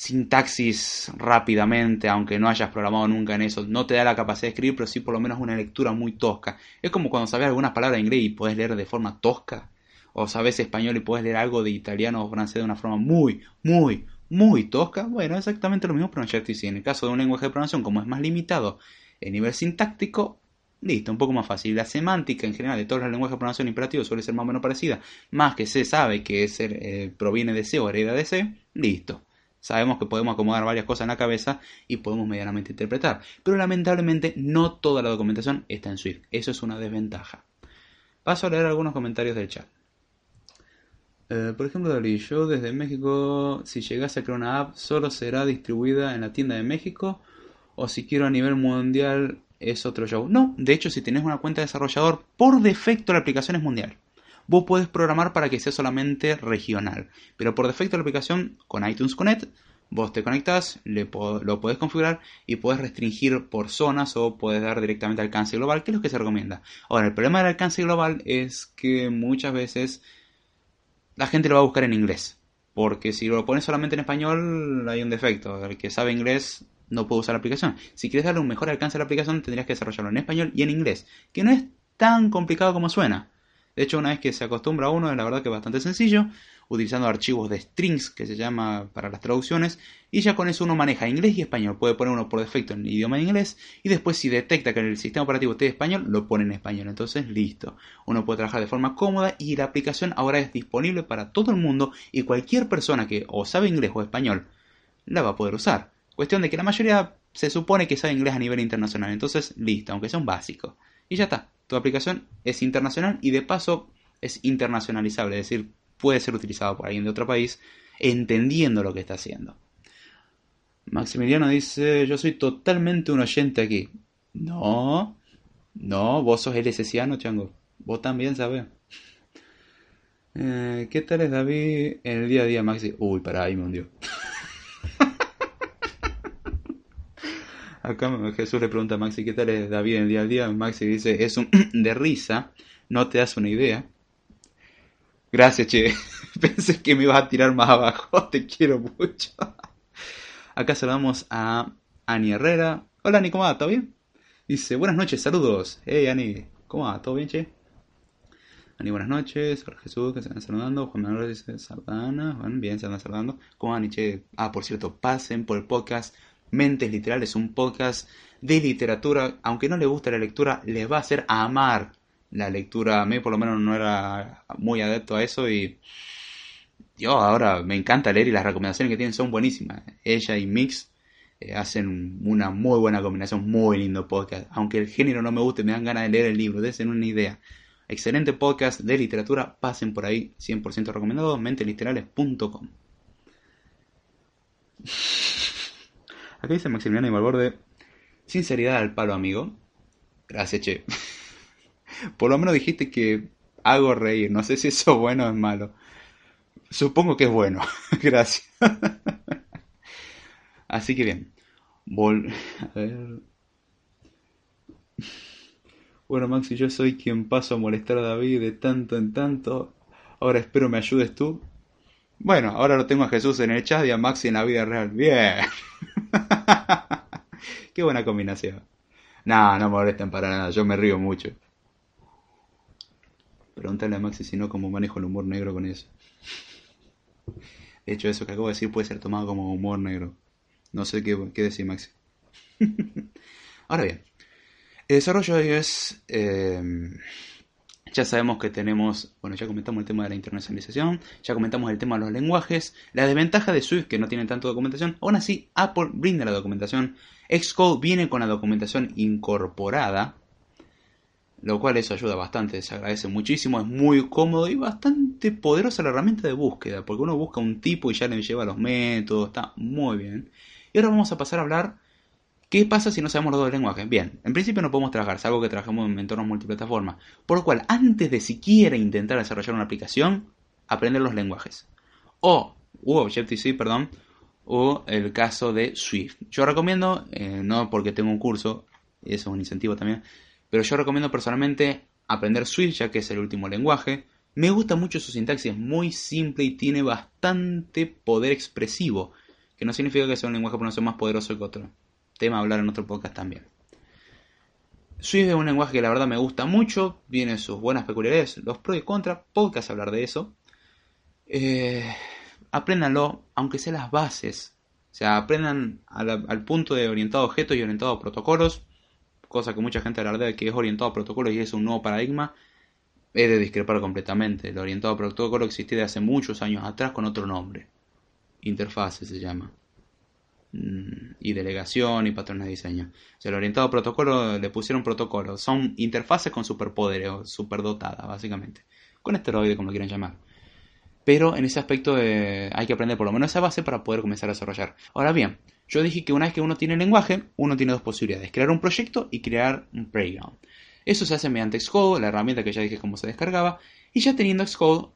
sintaxis rápidamente, aunque no hayas programado nunca en eso, no te da la capacidad de escribir, pero sí por lo menos una lectura muy tosca. Es como cuando sabes algunas palabras de inglés y puedes leer de forma tosca, o sabes español y puedes leer algo de italiano o francés de una forma muy, muy, muy tosca. Bueno, exactamente lo mismo, pero en En el caso de un lenguaje de programación, como es más limitado en nivel sintáctico, listo, un poco más fácil. La semántica en general de todos los lenguajes de programación imperativos suele ser más o menos parecida, más que se sabe que es, eh, proviene de C o hereda de C, listo Sabemos que podemos acomodar varias cosas en la cabeza y podemos medianamente interpretar. Pero lamentablemente no toda la documentación está en Swift. Eso es una desventaja. Paso a leer algunos comentarios del chat. Eh, por ejemplo, Dalí, yo desde México, si llegase a crear una app, solo será distribuida en la tienda de México o si quiero a nivel mundial es otro show. No, de hecho, si tenés una cuenta de desarrollador, por defecto la aplicación es mundial vos podés programar para que sea solamente regional. Pero por defecto la aplicación con iTunes Connect, vos te conectas, lo podés configurar y podés restringir por zonas o podés dar directamente alcance global, que es lo que se recomienda. Ahora, el problema del alcance global es que muchas veces la gente lo va a buscar en inglés. Porque si lo pones solamente en español hay un defecto. El que sabe inglés no puedo usar la aplicación. Si quieres darle un mejor alcance a la aplicación, tendrías que desarrollarlo en español y en inglés, que no es tan complicado como suena. De hecho, una vez que se acostumbra a uno, la verdad que es bastante sencillo, utilizando archivos de strings, que se llama para las traducciones, y ya con eso uno maneja inglés y español. Puede poner uno por defecto en idioma de inglés, y después si detecta que en el sistema operativo esté español, lo pone en español. Entonces, listo. Uno puede trabajar de forma cómoda y la aplicación ahora es disponible para todo el mundo y cualquier persona que o sabe inglés o español la va a poder usar. Cuestión de que la mayoría se supone que sabe inglés a nivel internacional. Entonces, listo, aunque sea un básico. Y ya está tu aplicación es internacional y de paso es internacionalizable, es decir, puede ser utilizado por alguien de otro país entendiendo lo que está haciendo. Maximiliano dice, yo soy totalmente un oyente aquí. No, no, vos sos el esesiano, chango. Vos también sabes. Eh, ¿Qué tal es David en el día a día, Maxi? Uy, para ahí me hundió. Acá Jesús le pregunta a Maxi qué tal es David en el día a día. Maxi dice, es un de risa, no te das una idea. Gracias, che. Pensé que me ibas a tirar más abajo. Te quiero mucho. Acá saludamos a Ani Herrera. Hola Ani, ¿cómo va? ¿Todo bien? Dice, buenas noches, saludos. Hey Ani, ¿cómo va? ¿Todo bien, che? Ani, buenas noches. Hola Jesús, que se están saludando. Juan Manuel dice, Sardana. Bueno, bien, se andan saludando. ¿Cómo van, che? Ah, por cierto, pasen por el podcast Mentes Literales, un podcast de literatura. Aunque no le guste la lectura, les va a hacer amar la lectura. A mí por lo menos no era muy adepto a eso y yo ahora me encanta leer y las recomendaciones que tienen son buenísimas. Ella y Mix eh, hacen una muy buena combinación, muy lindo podcast. Aunque el género no me guste, me dan ganas de leer el libro, desen una idea. Excelente podcast de literatura, pasen por ahí, 100% recomendado, menteliterales.com. Acá dice Maximiliano y Malborde, sinceridad al palo, amigo. Gracias, che. Por lo menos dijiste que hago reír. No sé si eso es bueno o es malo. Supongo que es bueno. Gracias. Así que bien. A ver. Bueno, Maxi, yo soy quien paso a molestar a David de tanto en tanto. Ahora espero me ayudes tú. Bueno, ahora lo tengo a Jesús en el chat y a Maxi en la vida real. Bien. Qué buena combinación. No, no molesten para nada, yo me río mucho. Pregúntale a Maxi si no cómo manejo el humor negro con eso. De hecho, eso que acabo de decir puede ser tomado como humor negro. No sé qué, decir, Maxi. Ahora bien, el desarrollo es... Eh, ya sabemos que tenemos, bueno, ya comentamos el tema de la internacionalización, ya comentamos el tema de los lenguajes, la desventaja de Swift que no tiene tanto documentación, aún así Apple brinda la documentación, Xcode viene con la documentación incorporada, lo cual eso ayuda bastante, se agradece muchísimo, es muy cómodo y bastante poderosa la herramienta de búsqueda, porque uno busca un tipo y ya le lleva los métodos, está muy bien. Y ahora vamos a pasar a hablar qué pasa si no sabemos los dos lenguajes. Bien, en principio no podemos trabajar, salvo que trabajemos en entornos multiplataforma, por lo cual antes de siquiera intentar desarrollar una aplicación, aprender los lenguajes. O, u Objective-C, perdón, o el caso de Swift. Yo recomiendo, eh, no porque tengo un curso, eso es un incentivo también, pero yo recomiendo personalmente aprender Swift, ya que es el último lenguaje. Me gusta mucho su sintaxis, es muy simple y tiene bastante poder expresivo, que no significa que sea un lenguaje por más poderoso que otro. Tema hablar en otro podcast también. Swift es un lenguaje que la verdad me gusta mucho, tiene sus buenas peculiaridades, los pros y contras, podcast hablar de eso. Eh, apréndanlo, aunque sea las bases. O sea, aprendan al, punto de orientado a objetos y orientado a protocolos cosa que mucha gente alardea que es orientado a protocolos y es un nuevo paradigma, he de discrepar completamente. El orientado a protocolo existía de hace muchos años atrás con otro nombre. Interfase se llama. Mm, y delegación y patrones de diseño. O sea, el orientado protocolo le pusieron protocolo. Son interfaces con superpoderes o superdotadas, básicamente. Con esteroide, como lo quieran llamar. Pero en ese aspecto eh, hay que aprender por lo menos esa base para poder comenzar a desarrollar. Ahora bien, yo dije que una vez que uno tiene lenguaje, uno tiene dos posibilidades, crear un proyecto y crear un playground. Eso se hace mediante Xcode, la herramienta que ya dije cómo se descargaba, y ya teniendo Xcode,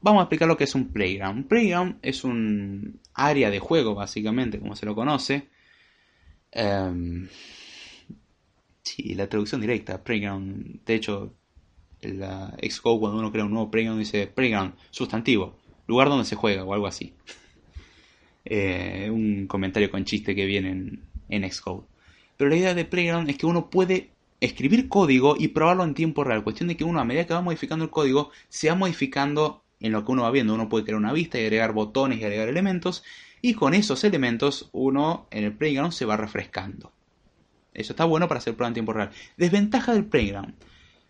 vamos a explicar lo que es un playground. Un playground es un área de juego, básicamente, como se lo conoce. Um, sí, la traducción directa, playground. De hecho, la Xcode cuando uno crea un nuevo playground dice playground, sustantivo, lugar donde se juega o algo así. Eh, un comentario con chiste que viene en Xcode. Pero la idea de Playground es que uno puede escribir código y probarlo en tiempo real. Cuestión de que uno a medida que va modificando el código se va modificando en lo que uno va viendo. Uno puede crear una vista y agregar botones y agregar elementos. Y con esos elementos uno en el Playground se va refrescando. Eso está bueno para hacer prueba en tiempo real. Desventaja del Playground.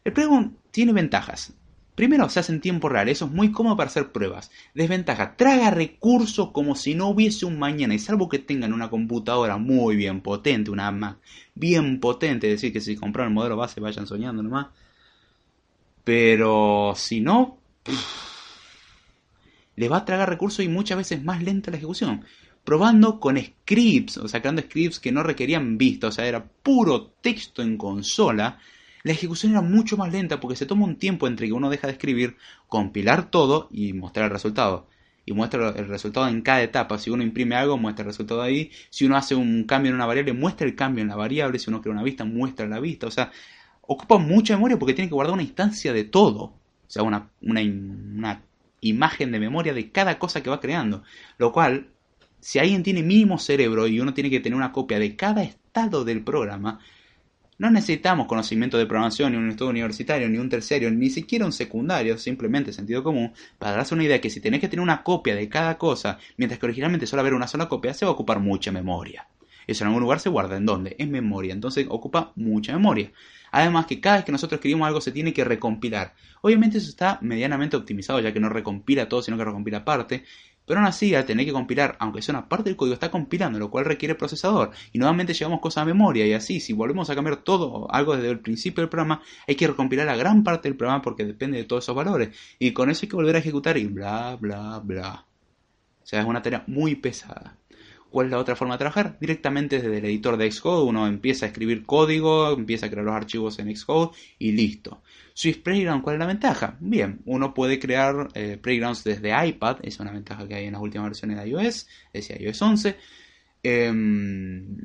El Playground tiene ventajas. Primero, se hace en tiempo real, eso es muy cómodo para hacer pruebas. Desventaja, traga recursos como si no hubiese un mañana, y salvo que tengan una computadora muy bien potente, una Mac bien potente, es decir, que si compran el modelo base vayan soñando nomás. Pero si no, le va a tragar recursos y muchas veces más lenta la ejecución. Probando con scripts, o sea, creando scripts que no requerían vista, o sea, era puro texto en consola la ejecución era mucho más lenta porque se toma un tiempo entre que uno deja de escribir, compilar todo y mostrar el resultado. Y muestra el resultado en cada etapa. Si uno imprime algo, muestra el resultado ahí. Si uno hace un cambio en una variable, muestra el cambio en la variable. Si uno crea una vista, muestra la vista. O sea, ocupa mucha memoria porque tiene que guardar una instancia de todo. O sea, una, una, una imagen de memoria de cada cosa que va creando. Lo cual, si alguien tiene mínimo cerebro y uno tiene que tener una copia de cada estado del programa, no necesitamos conocimiento de programación, ni un estudio universitario, ni un terciario, ni siquiera un secundario, simplemente sentido común, para darse una idea que si tenés que tener una copia de cada cosa, mientras que originalmente solo haber una sola copia, se va a ocupar mucha memoria. Eso en algún lugar se guarda. ¿En dónde? En memoria. Entonces ocupa mucha memoria. Además que cada vez que nosotros escribimos algo se tiene que recompilar. Obviamente eso está medianamente optimizado ya que no recompila todo sino que recompila parte. Pero aún así, al tener que compilar, aunque sea una parte del código, está compilando, lo cual requiere procesador. Y nuevamente llevamos cosas a memoria. Y así, si volvemos a cambiar todo, algo desde el principio del programa, hay que recompilar la gran parte del programa porque depende de todos esos valores. Y con eso hay que volver a ejecutar y bla, bla, bla. O sea, es una tarea muy pesada. ¿Cuál es la otra forma de trabajar? Directamente desde el editor de Xcode, uno empieza a escribir código, empieza a crear los archivos en Xcode y listo. Swift Playground, ¿cuál es la ventaja? Bien, uno puede crear eh, playgrounds desde iPad, es una ventaja que hay en las últimas versiones de iOS, es iOS 11. Em,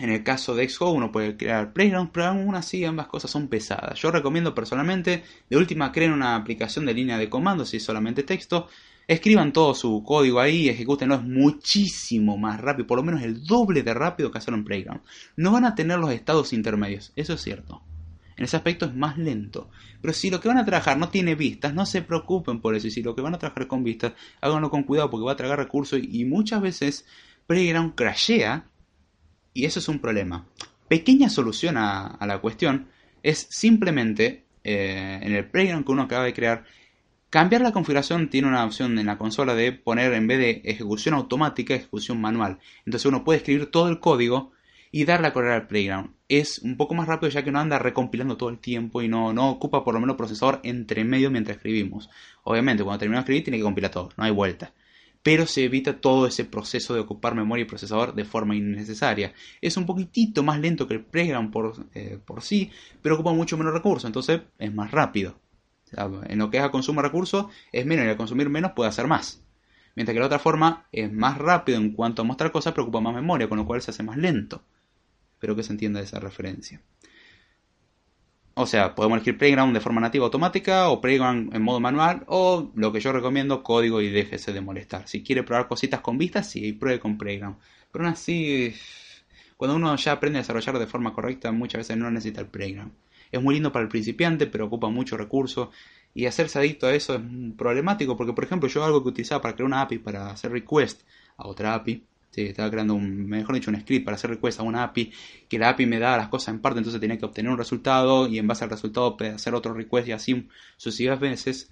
en el caso de Xcode uno puede crear playgrounds, pero aún así ambas cosas son pesadas. Yo recomiendo personalmente, de última creen una aplicación de línea de comandos si es solamente texto. Escriban todo su código ahí ejecútenlo, es muchísimo más rápido, por lo menos el doble de rápido que hacerlo en Playground. No van a tener los estados intermedios, eso es cierto. En ese aspecto es más lento. Pero si lo que van a trabajar no tiene vistas, no se preocupen por eso. Y si lo que van a trabajar con vistas, háganlo con cuidado porque va a tragar recursos. Y muchas veces Playground crashea y eso es un problema. Pequeña solución a, la cuestión es simplemente eh, en el Playground que uno acaba de crear, cambiar la configuración. Tiene una opción en la consola de poner en vez de ejecución automática, ejecución manual. Entonces uno puede escribir todo el código y darle a correr al Playground. Es un poco más rápido ya que no anda recompilando todo el tiempo y no, no ocupa por lo menos procesador entre medio mientras escribimos. Obviamente, cuando terminamos de escribir tiene que compilar todo, no hay vuelta. Pero se evita todo ese proceso de ocupar memoria y procesador de forma innecesaria. Es un poquitito más lento que el Playground por, eh, por sí, pero ocupa mucho menos recursos, entonces es más rápido. En lo que es a consumo de recursos es menos y al consumir menos puede hacer más. Mientras que la otra forma es más rápido en cuanto a mostrar cosas, pero ocupa más memoria, con lo cual se hace más lento. Espero que se entienda esa referencia. O sea, podemos elegir Playground de forma nativa automática o Playground en modo manual o lo que yo recomiendo, código y déjese de molestar. Si quiere probar cositas con vistas, sí, pruebe con Playground. Pero aún así, cuando uno ya aprende a desarrollar de forma correcta, muchas veces no necesita el Playground. Es muy lindo para el principiante, pero ocupa mucho recurso y hacerse adicto a eso es problemático porque, por ejemplo, yo algo que utilizaba para crear una API para hacer request a otra API, estaba creando un, mejor dicho, un script para hacer request a una API, que la API me da las cosas en parte, entonces tenía que obtener un resultado y en base al resultado hacer otro request y así sucesivas veces.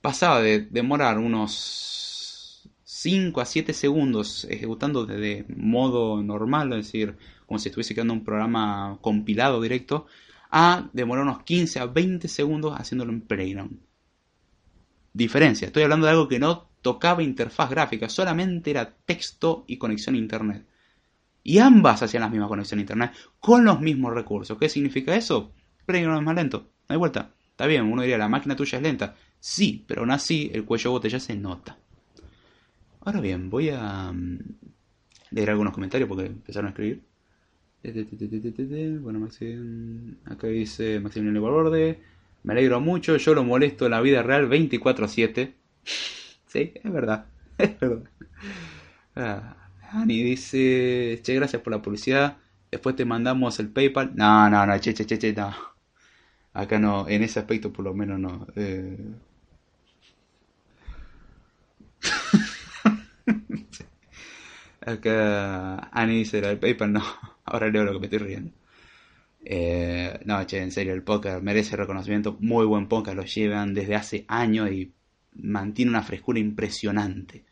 Pasaba de demorar unos 5 a 7 segundos ejecutando desde modo normal, es decir, como si estuviese creando un programa compilado directo, a demorar unos 15 a 20 segundos haciéndolo en Playground. Diferencia, estoy hablando de algo que no tocaba interfaz gráfica, solamente era texto y conexión a internet. Y ambas hacían la misma conexión a internet con los mismos recursos. ¿Qué significa eso? Playground es más lento, no hay vuelta. Está bien, uno diría, la máquina tuya es lenta. Sí, pero aún así el cuello botella se nota. Ahora bien, voy a mm, leer algunos comentarios porque empezaron a escribir. Bueno, Maxim, acá dice Maximiliano Borde. Me alegro mucho, yo lo molesto en la vida real 24 a 7. Sí, es verdad. Es verdad. Ah, Ani dice, che, gracias por la publicidad. Después te mandamos el PayPal. No, no, no, che, che, che, che, no. Acá no, en ese aspecto por lo menos no. Eh... Acá Ani dice el PayPal, no. Ahora leo lo que me estoy riendo. Eh, no, che, en serio, el podcast merece reconocimiento. Muy buen podcast, lo llevan desde hace años y mantiene una frescura impresionante.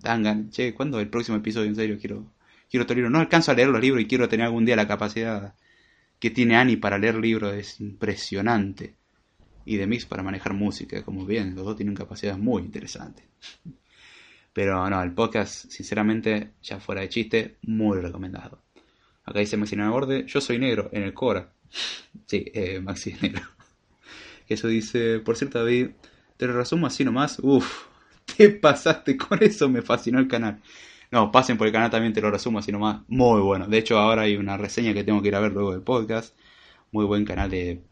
Dangan, che, ¿cuándo el próximo episodio? En serio, quiero, quiero libro. No alcanzo a leer los libros y quiero tener algún día la capacidad que tiene Ani para leer libros. Es impresionante. Y de Mix para manejar música, como bien, los dos tienen capacidades muy interesantes. Pero no, el podcast, sinceramente, ya fuera de chiste, muy recomendado. Acá dice Maxi Borde, yo soy negro en el Cora. Sí, eh, Maxi es negro. Eso dice, por cierto David, te lo resumo así nomás. Uf, te pasaste con eso, me fascinó el canal. No, pasen por el canal también, te lo resumo así nomás. Muy bueno. De hecho, ahora hay una reseña que tengo que ir a ver luego del podcast. Muy buen canal de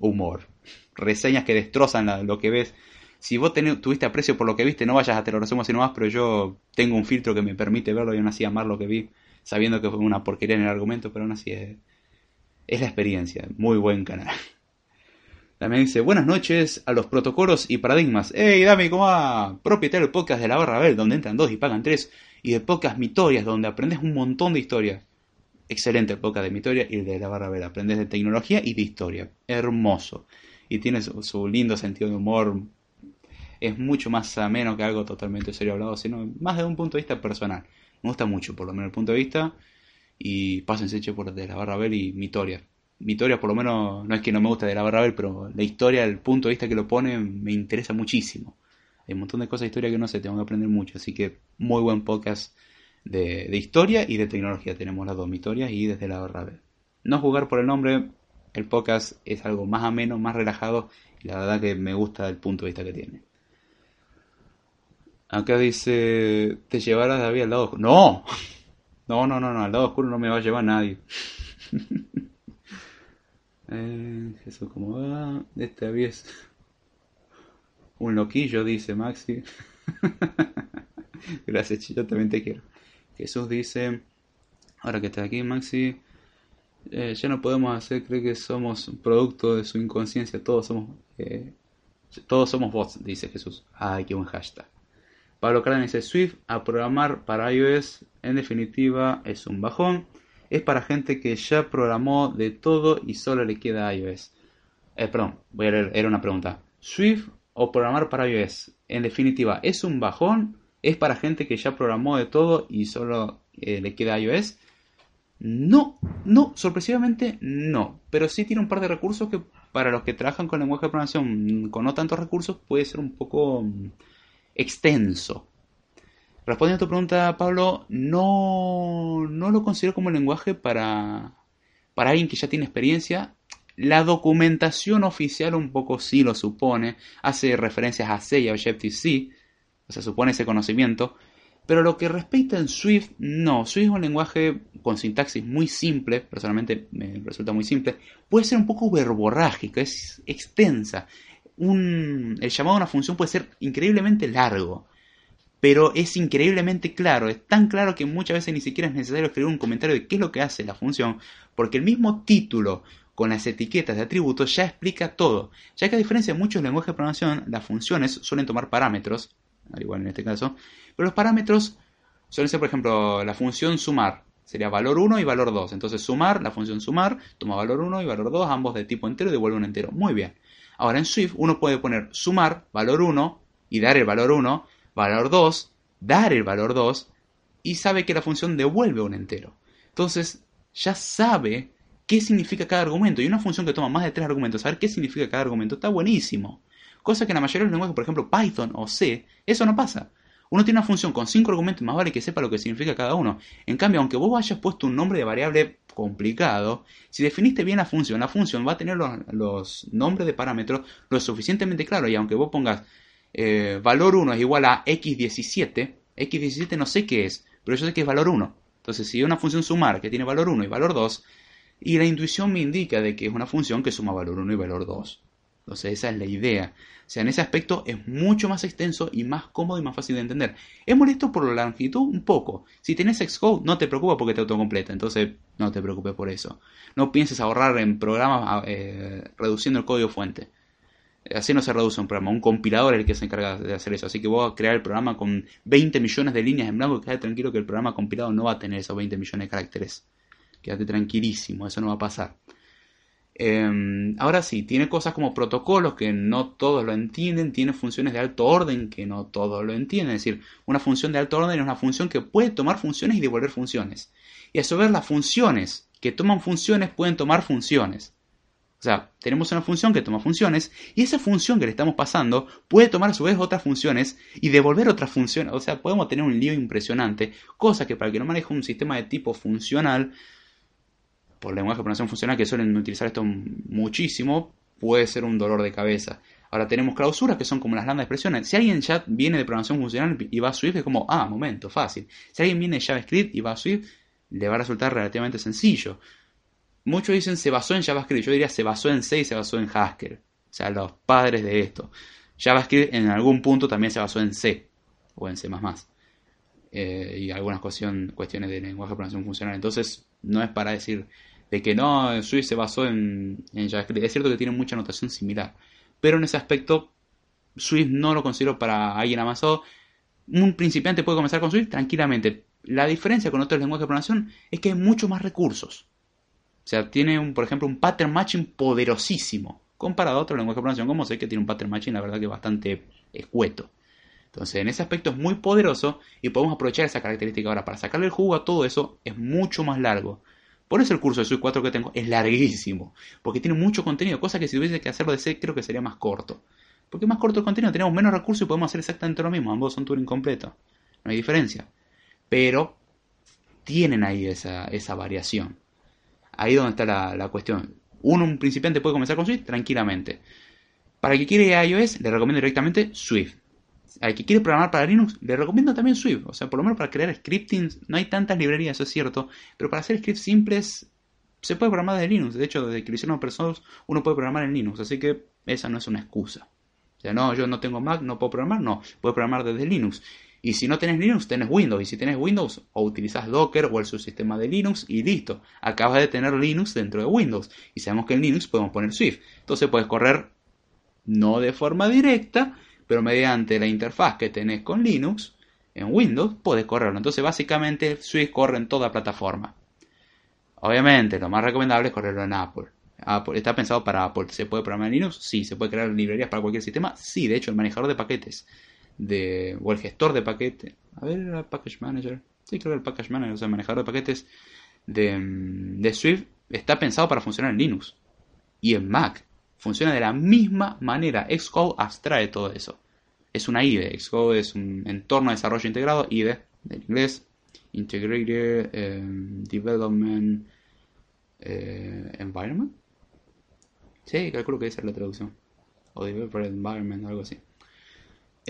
humor. Reseñas que destrozan lo que ves. Si vos tuviste aprecio por lo que viste, no vayas a te lo resumo así nomás, pero yo tengo un filtro que me permite verlo y aún así amar lo que vi sabiendo que fue una porquería en el argumento, pero aún así es, es la experiencia. Muy buen canal. También dice, buenas noches a los protocolos y paradigmas. Hey, dame como va? Propietario del podcast de la barra Bell, donde entran dos y pagan tres. Y de podcast Mitorias, donde aprendes un montón de historias. Excelente el podcast de Mitoria y el de la barra Bell. Aprendes de tecnología y de historia. Hermoso. Y tiene su, lindo sentido de humor. Es mucho más ameno que algo totalmente serio hablado, sino más de un punto de vista personal. Me gusta mucho, por lo menos el punto de vista. Y pásense che por de la barra Bell y Mitoria. Mitoria por lo menos no es que no me gusta de la barra Bell, pero la historia, el punto de vista que lo pone me interesa muchísimo. Hay un montón de cosas de historia que no sé, tengo que aprender mucho. Así que muy buen podcast de, historia y de tecnología. Tenemos las dos Mitorias y desde la barra Bell. No jugar por el nombre, el podcast es algo más ameno, más relajado. Y la verdad que me gusta el punto de vista que tiene. Acá dice, ¿te llevarás David al lado oscuro? No, no, no, no, no, al lado oscuro no me va a llevar nadie. eh, Jesús, ¿cómo va? Este David es un loquillo, dice Maxi. Gracias, yo también te quiero. Jesús dice, ahora que está aquí Maxi, eh, ya no podemos hacer, cree que somos producto de su inconsciencia, todos somos, eh, todos somos bots, dice Jesús. Ay, qué buen hashtag. Pablo Cárdenas dice Swift a programar para iOS en definitiva es un bajón. Es para gente que ya programó de todo y solo le queda iOS. Eh, perdón, voy a leer, era una pregunta. Swift o programar para iOS en definitiva es un bajón. Es para gente que ya programó de todo y solo eh, le queda iOS. No, no, sorpresivamente no. Pero sí tiene un par de recursos que para los que trabajan con lenguaje de programación con no tantos recursos puede ser un poco mm, extenso. Respondiendo a tu pregunta, Pablo, no, no lo considero como lenguaje para, para alguien que ya tiene experiencia. La documentación oficial un poco sí lo supone, hace referencias a C y a Objective-C, o sea, supone ese conocimiento, pero lo que respecta en Swift, no. Swift es un lenguaje con sintaxis muy simple, personalmente me resulta muy simple, puede ser un poco verborrágica, es extensa, el llamado a una función puede ser increíblemente largo, pero es increíblemente claro. Es tan claro que muchas veces ni siquiera es necesario escribir un comentario de qué es lo que hace la función, porque el mismo título con las etiquetas de atributos ya explica todo, ya que a diferencia de muchos lenguajes de programación, las funciones suelen tomar parámetros, al igual en este caso, pero los parámetros suelen ser, por ejemplo, la función sumar, sería valor 1 y valor 2. Entonces sumar, la función sumar, toma valor 1 y valor 2, ambos de tipo entero y devuelve un entero. Muy bien. Ahora en Swift uno puede poner sumar valor 1 y dar el valor 1, valor 2, dar el valor 2 y sabe que la función devuelve un entero. Entonces ya sabe qué significa cada argumento. Y una función que toma más de tres argumentos, saber qué significa cada argumento, está buenísimo. Cosa que en la mayoría de los lenguajes, por ejemplo Python o C, eso no pasa. Uno tiene una función con cinco argumentos, más vale que sepa lo que significa cada uno. En cambio, aunque vos hayas puesto un nombre de variable complicado, si definiste bien la función, la función va a tener los, nombres de parámetros lo suficientemente claros. Y aunque vos pongas eh, valor 1 es igual a x17, x17 no sé qué es, pero yo sé que es valor 1. Entonces, si una función sumar que tiene valor 1 y valor 2, y la intuición me indica de que es una función que suma valor 1 y valor 2. Entonces esa es la idea. O sea, en ese aspecto es mucho más extenso y más cómodo y más fácil de entender. ¿Es molesto por la longitud? Un poco. Si tenés Xcode, no te preocupa porque te autocompleta. Entonces, no te preocupes por eso. No pienses ahorrar en programas eh, reduciendo el código fuente. Así no se reduce un programa. Un compilador es el que se encarga de hacer eso. Así que voy a crear el programa con 20 millones de líneas en blanco quédate tranquilo que el programa compilado no va a tener esos 20 millones de caracteres. Quédate tranquilísimo, eso no va a pasar. Em, ahora sí, tiene cosas como protocolos que no todos lo entienden, tiene funciones de alto orden que no todos lo entienden. Es decir, una función de alto orden es una función que puede tomar funciones y devolver funciones. Y a su vez las funciones que toman funciones pueden tomar funciones. O sea, tenemos una función que toma funciones y esa función que le estamos pasando puede tomar a su vez otras funciones y devolver otras funciones. O sea, podemos tener un lío impresionante, cosa que para que no maneje un sistema de tipo funcional por lenguaje de programación funcional que suelen utilizar esto muchísimo, puede ser un dolor de cabeza. Ahora tenemos clausuras que son como las lambda expresiones. Si alguien ya viene de programación funcional y va a Swift, es como, ah, momento, fácil. Si alguien viene de JavaScript y va a Swift, le va a resultar relativamente sencillo. Muchos dicen se basó en JavaScript, yo diría se basó en C y se basó en Haskell. O sea, los padres de esto. JavaScript en algún punto también se basó en C o en C++. Eh, y algunas cuestiones de lenguaje de programación funcional. Entonces, no es para decir de que no, Swift se basó en, JavaScript. Es cierto que tiene mucha notación similar, pero en ese aspecto Swift no lo considero para alguien avanzado. Un principiante puede comenzar con Swift tranquilamente. La diferencia con otros lenguajes de programación es que hay muchos más recursos. O sea, tiene, un, por ejemplo, un pattern matching poderosísimo comparado a otro lenguaje de programación como sé que tiene un pattern matching, la verdad que bastante escueto. Entonces, en ese aspecto es muy poderoso y podemos aprovechar esa característica. Ahora, para sacarle el jugo a todo eso es mucho más largo. Por eso el curso de Swift 4 que tengo es larguísimo, porque tiene mucho contenido, cosa que si tuviese que hacerlo de C creo que sería más corto. Porque más corto el contenido, tenemos menos recursos y podemos hacer exactamente lo mismo, ambos son Turing completo. No hay diferencia. Pero tienen ahí esa, esa variación. Ahí donde está la, la cuestión. Uno, un principiante puede comenzar con Swift tranquilamente. Para el que quiere iOS, le recomiendo directamente Swift al que quiere programar para Linux, le recomiendo también Swift. O sea, por lo menos para crear scripting, no hay tantas librerías, eso es cierto. Pero para hacer scripts simples, se puede programar desde Linux. De hecho, desde que lo hicieron personas, uno puede programar en Linux. Así que esa no es una excusa. O sea, no, yo no tengo Mac, no puedo programar. No, puedo programar desde Linux. Y si no tenés Linux, tenés Windows. Y si tenés Windows, o utilizás Docker o el subsistema de Linux y listo. Acabas de tener Linux dentro de Windows. Y sabemos que en Linux podemos poner Swift. Entonces puedes correr no de forma directa, pero mediante la interfaz que tenés con Linux, en Windows, podés correrlo. Entonces, básicamente, Swift corre en toda plataforma. Obviamente, lo más recomendable es correrlo en Apple. Apple. ¿Está pensado para Apple? ¿Se puede programar en Linux? Sí. ¿Se puede crear librerías para cualquier sistema? Sí. De hecho, el manejador de paquetes de, o el gestor de paquetes. A ver, el Package Manager. Sí, creo que el Package Manager, o sea, el manejador de paquetes de, de Swift está pensado para funcionar en Linux y en Mac funciona de la misma manera. Xcode abstrae todo eso. Es una IDE. Xcode es un entorno de desarrollo integrado, IDE, del inglés. Integrated em, Development eh, Environment. Sí, calculo que esa es la traducción. O Developer Environment, algo así.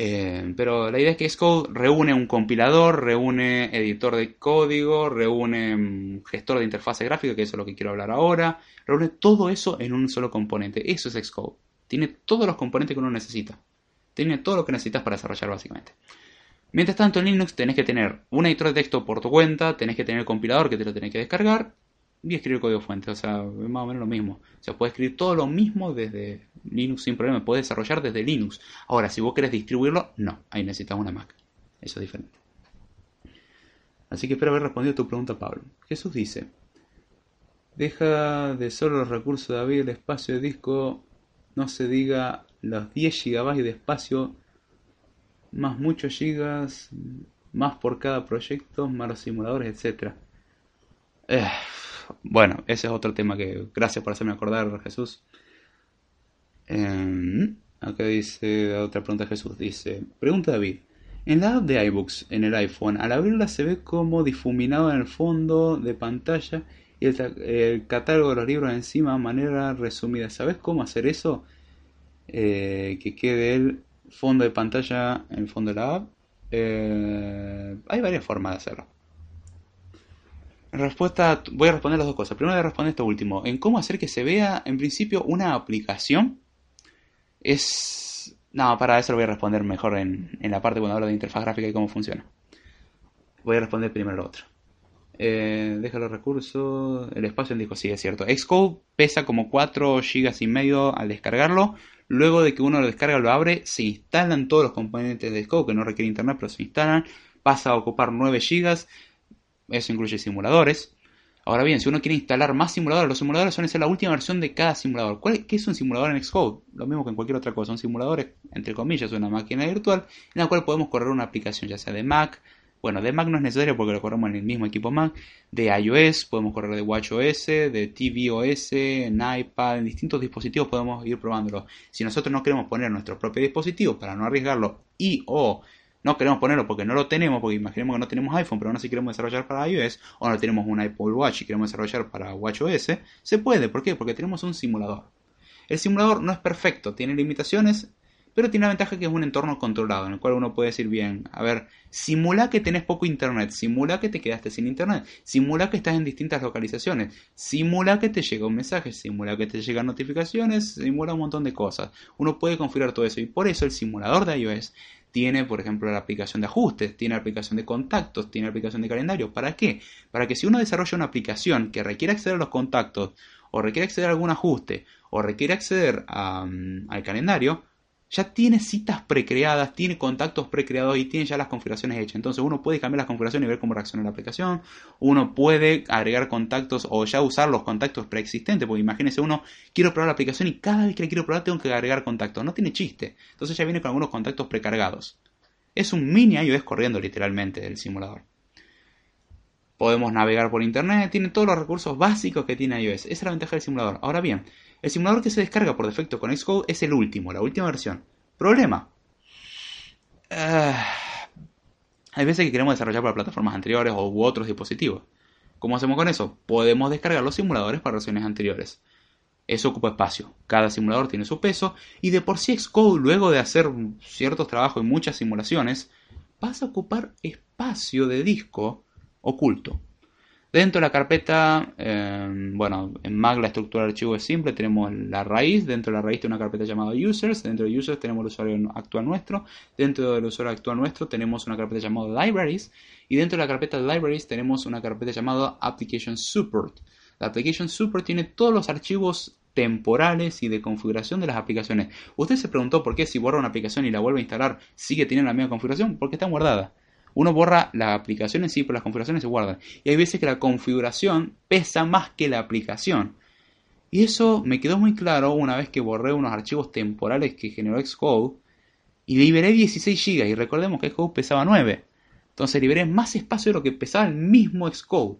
Eh, pero la idea es que Xcode reúne un compilador, reúne editor de código, reúne mm, gestor de interfase gráfica, que eso es lo que quiero hablar ahora, reúne todo eso en un solo componente. Eso es Xcode. Tiene todos los componentes que uno necesita. Tiene todo lo que necesitas para desarrollar básicamente. Mientras tanto en Linux tenés que tener un editor de texto por tu cuenta, tenés que tener el compilador que te lo tenés que descargar y escribir código fuente. O sea, más o menos lo mismo. O sea, puedes escribir todo lo mismo desde Linux sin problema. Puedes desarrollar desde Linux. Ahora, si vos querés distribuirlo, no. Ahí necesitas una Mac. Eso es diferente. Así que espero haber respondido a tu pregunta, Pablo. Jesús dice: Deja de solo los recursos de abrir el espacio de disco. No se diga los 10 GB de espacio más muchos gigas más por cada proyecto, más los simuladores, etc. Eh, bueno, ese es otro tema que gracias por hacerme acordar, Jesús. Eh, acá dice otra pregunta Jesús. Dice, pregunta David. En la app de iBooks en el iPhone, al abrirla se ve como difuminado en el fondo de pantalla y el, catálogo de los libros encima de manera resumida. ¿Sabes cómo hacer eso? Eh, que quede el fondo de pantalla en el fondo de la app. Eh, hay varias formas de hacerlo respuesta, voy a responder las dos cosas. Primero voy a responder esto último. En cómo hacer que se vea, en principio, una aplicación Es... No, para eso lo voy a responder mejor en, en la parte cuando hablo de interfaz gráfica y cómo funciona. Voy a responder primero lo otro. Eh, deja los recursos. El espacio en disco, sí, es cierto. Xcode pesa como 4 GB y medio al descargarlo. Luego de que uno lo descarga, lo abre, se instalan todos los componentes de Xcode que no requieren internet, pero se instalan. Pasa a ocupar 9 GB. Eso incluye simuladores. Ahora bien, si uno quiere instalar más simuladores, los simuladores suelen ser la última versión de cada simulador. ¿Cuál, ¿Qué es un simulador en Xcode? Lo mismo que en cualquier otra cosa. Un simulador, entre comillas, una máquina virtual en la cual podemos correr una aplicación, ya sea de Mac, bueno, de Mac no es necesario porque lo corremos en el mismo equipo Mac. De iOS, podemos correr de WatchOS, de tvOS, en iPad, en distintos dispositivos podemos ir probándolo. Si nosotros no queremos poner nuestro propio dispositivo para no arriesgarlo y o no queremos ponerlo porque no lo tenemos, porque imaginemos que no tenemos iPhone, pero aún así queremos desarrollar para iOS, o no tenemos un Apple Watch y queremos desarrollar para WatchOS, se puede. ¿Por qué? Porque tenemos un simulador. El simulador no es perfecto, tiene limitaciones, pero tiene la ventaja que es un entorno controlado, en el cual uno puede decir bien, a ver, simula que tenés poco internet, simula que te quedaste sin internet, simula que estás en distintas localizaciones, simula que te llega un mensaje, simula que te llegan notificaciones, simula un montón de cosas. Uno puede configurar todo eso y por eso el simulador de iOS tiene, por ejemplo, la aplicación de ajustes, tiene la aplicación de contactos, tiene la aplicación de calendario. ¿Para qué? Para que si uno desarrolla una aplicación que requiere acceder a los contactos, o requiere acceder a algún ajuste, o requiere acceder mm, al calendario, ya tiene citas precreadas, tiene contactos precreados y tiene ya las configuraciones hechas. Entonces uno puede cambiar las configuraciones y ver cómo reacciona la aplicación. Uno puede agregar contactos o ya usar los contactos preexistentes. Porque imagínese uno, quiero probar la aplicación y cada vez que le quiero probar tengo que agregar contactos. No tiene chiste. Entonces ya viene con algunos contactos precargados. Es un mini iOS corriendo literalmente el simulador. Podemos navegar por internet, tiene todos los recursos básicos que tiene iOS. Esa es la ventaja del simulador. Ahora bien, el simulador que se descarga por defecto con Xcode es el último, la última versión. Problema. Ah, hay veces que queremos desarrollar para plataformas anteriores u otros dispositivos. ¿Cómo hacemos con eso? Podemos descargar los simuladores para versiones anteriores. Eso ocupa espacio. Cada simulador tiene su peso y de por sí Xcode, luego de hacer ciertos trabajos y muchas simulaciones, pasa a ocupar espacio de disco oculto. Dentro de la carpeta, em, bueno, en Mac la estructura de archivo es simple, tenemos la raíz, dentro de la raíz tiene una carpeta llamada users, dentro de users tenemos el usuario actual nuestro, dentro del usuario actual nuestro tenemos una carpeta llamada libraries y dentro de la carpeta libraries tenemos una carpeta llamada application support. La application support tiene todos los archivos temporales y de configuración de las aplicaciones. Usted se preguntó por qué si borra una aplicación y la vuelve a instalar sigue teniendo la misma configuración, porque está guardada. Uno borra la aplicación en sí, pero las configuraciones se guardan. Y hay veces que la configuración pesa más que la aplicación. Y eso me quedó muy claro una vez que borré unos archivos temporales que generó Xcode y liberé 16 GB. Y recordemos que Xcode pesaba 9. Entonces liberé más espacio de lo que pesaba el mismo Xcode.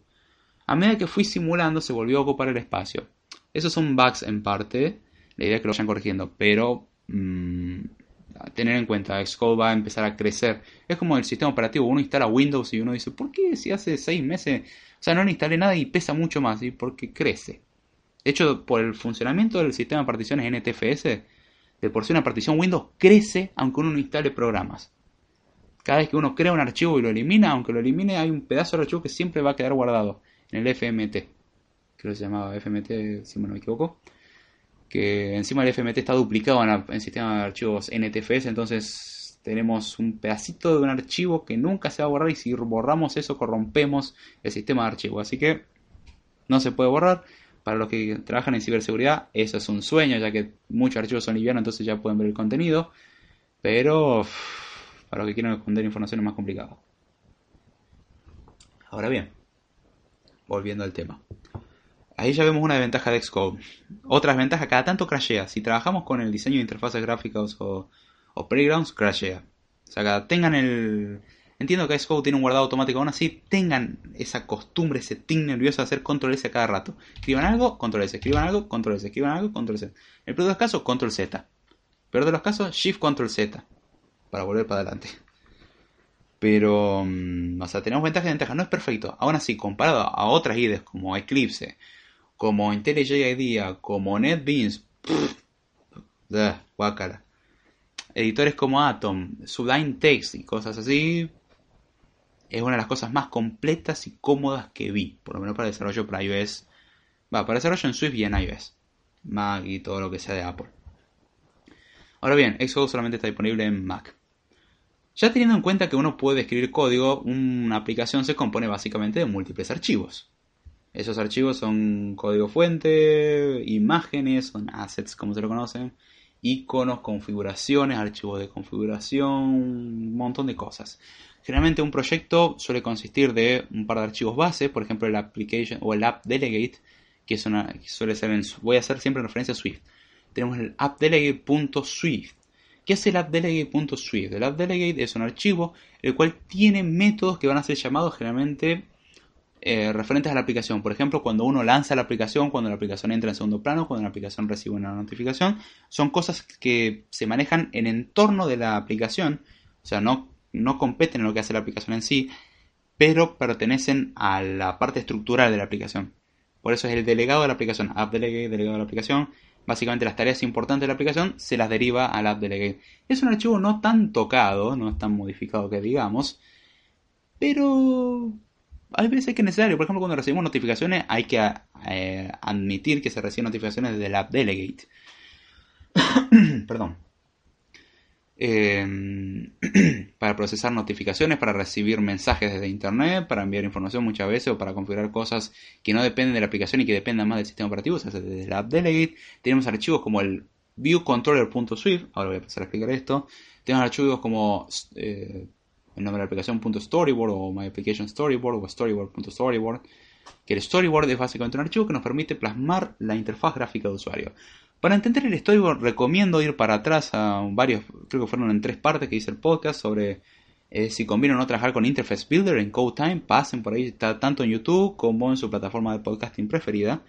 A medida que fui simulando se volvió a ocupar el espacio. Esos son bugs en parte. La idea es que lo vayan corrigiendo. Pero mmm, tener en cuenta, Xcode va a empezar a crecer. Es como el sistema operativo, uno instala Windows y uno dice, ¿por qué si hace seis meses, o sea, no le instalé nada y pesa mucho más? ¿Y porque crece? De hecho, por el funcionamiento del sistema de particiones NTFS, de por sí una partición Windows crece aunque uno no instale programas. Cada vez que uno crea un archivo y lo elimina, aunque lo elimine, hay un pedazo de archivo que siempre va a quedar guardado en el FMT. Creo que se llamaba FMT, si no me equivoco que encima el FMT está duplicado en, el sistema de archivos NTFS, entonces tenemos un pedacito de un archivo que nunca se va a borrar y si borramos eso corrompemos el sistema de archivos. Así que no se puede borrar. Para los que trabajan en ciberseguridad, eso es un sueño, ya que muchos archivos son livianos, entonces ya pueden ver el contenido. Pero para los que quieren esconder información es más complicado. Ahora bien, volviendo al tema. Ahí ya vemos una desventaja de Xcode. Otra desventaja, cada tanto crashea. Si trabajamos con el diseño de interfaces gráficas o, playgrounds, crashea. O sea, tengan el... Entiendo que Xcode tiene un guardado automático, aún así tengan esa costumbre, ese ting nervioso de hacer control S cada rato. Escriban algo, control S, escriban algo, control S, escriban algo, control S. En el peor de los casos, control Z. Peor de los casos, shift control Z. Para volver para adelante. Pero, mm, o sea, tenemos ventajas y ventajas. No es perfecto. Aún así, comparado a otras IDEs como Eclipse, como IntelliJ IDEA, como NetBeans, guácala. Editores como Atom, Sublime Text y cosas así, es una de las cosas más completas y cómodas que vi, por lo menos para desarrollo para iOS. Va, para desarrollo en Swift y en iOS, Mac y todo lo que sea de Apple. Ahora bien, Xcode solamente está disponible en Mac. Ya teniendo en cuenta que uno puede escribir código, una aplicación se compone básicamente de múltiples archivos. Esos archivos son código fuente, imágenes, son assets como se lo conocen, iconos, configuraciones, archivos de configuración, un montón de cosas. Generalmente un proyecto suele consistir de un par de archivos base, por ejemplo el application o el app delegate, que, es una, suele ser en, voy a hacer siempre referencia a Swift. Tenemos el appdelegate.swift. ¿Qué es el appdelegate.swift? El appdelegate es un archivo el cual tiene métodos que van a ser llamados generalmente eh, referentes a la aplicación. Por ejemplo, cuando uno lanza la aplicación, cuando la aplicación entra en segundo plano, cuando la aplicación recibe una notificación, son cosas que se manejan en entorno de la aplicación, o sea, no, no competen en lo que hace la aplicación en sí, pero pertenecen a la parte estructural de la aplicación. Por eso es el delegado de la aplicación, app delegate, delegado de la aplicación. Básicamente las tareas importantes de la aplicación se las deriva al app delegate. Es un archivo no tan tocado, no tan modificado que digamos, pero hay veces que es necesario. Por ejemplo, cuando recibimos notificaciones hay que eh, admitir que se reciben notificaciones desde el app delegate. Perdón. Em, para procesar notificaciones, para recibir mensajes desde internet, para enviar información muchas veces o para configurar cosas que no dependen de la aplicación y que dependan más del sistema operativo, o sea, desde el app delegate. Tenemos archivos como el viewcontroller.swift, ahora voy a empezar a explicar esto. Tenemos archivos como eh, el nombre de la aplicación .storyboard o my application storyboard o storyboard.storyboard, que el storyboard es básicamente un archivo que nos permite plasmar la interfaz gráfica de usuario. Para entender el storyboard recomiendo ir para atrás a varios, creo que fueron en tres partes que hice el podcast sobre eh, si conviene o no trabajar con Interface Builder en CodeTime, pasen por ahí, está tanto en YouTube como en su plataforma de podcasting preferida.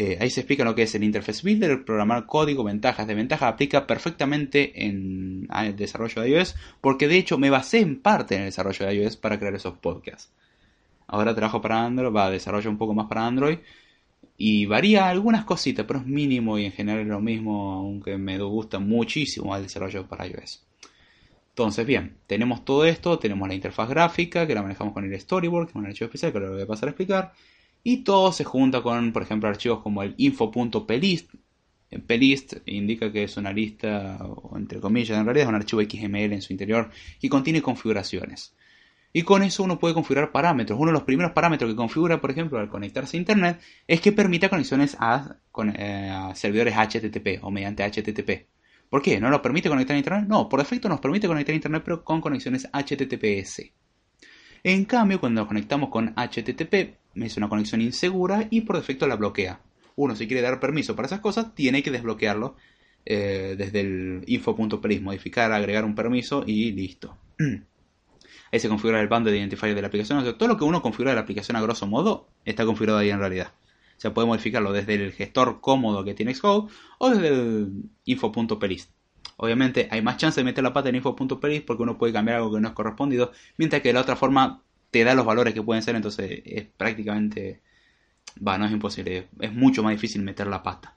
Eh, ahí se explica lo que es el Interface Builder, programar código, ventajas, desventajas, aplica perfectamente en el desarrollo de iOS, porque de hecho me basé en parte en el desarrollo de iOS para crear esos podcasts. Ahora trabajo para Android, va, a desarrollo un poco más para Android, y varía algunas cositas, pero es mínimo y en general es lo mismo, aunque me gusta muchísimo el desarrollo para iOS. Entonces, bien, tenemos todo esto, tenemos la interfaz gráfica que la manejamos con el storyboard, que es un archivo especial que lo voy a pasar a explicar, y todo se junta con, por ejemplo, archivos como el info.plist. Plist indica que es una lista, entre comillas, en realidad es un archivo XML en su interior que contiene configuraciones. Y con eso uno puede configurar parámetros. Uno de los primeros parámetros que configura, por ejemplo, al conectarse a Internet, es que permita conexiones a, eh, servidores HTTP o mediante HTTP. ¿Por qué? ¿No lo permite conectar a Internet? No, por defecto nos permite conectar a Internet, pero con conexiones HTTPS. En cambio, cuando nos conectamos con HTTP, es una conexión insegura y por defecto la bloquea. Uno, si quiere dar permiso para esas cosas, tiene que desbloquearlo eh, desde el info.pris, modificar, agregar un permiso y listo. ahí se configura el bundle de identifier de la aplicación. O sea, todo lo que uno configura de la aplicación a grosso modo está configurado ahí en realidad. O sea, puede modificarlo desde el gestor cómodo que tiene Xcode o desde el info.peris. Obviamente hay más chance de meter la pata en info.peris porque uno puede cambiar algo que no es correspondido, mientras que de la otra forma te da los valores que pueden ser, entonces es prácticamente... Va, no es imposible, es mucho más difícil meter la pata.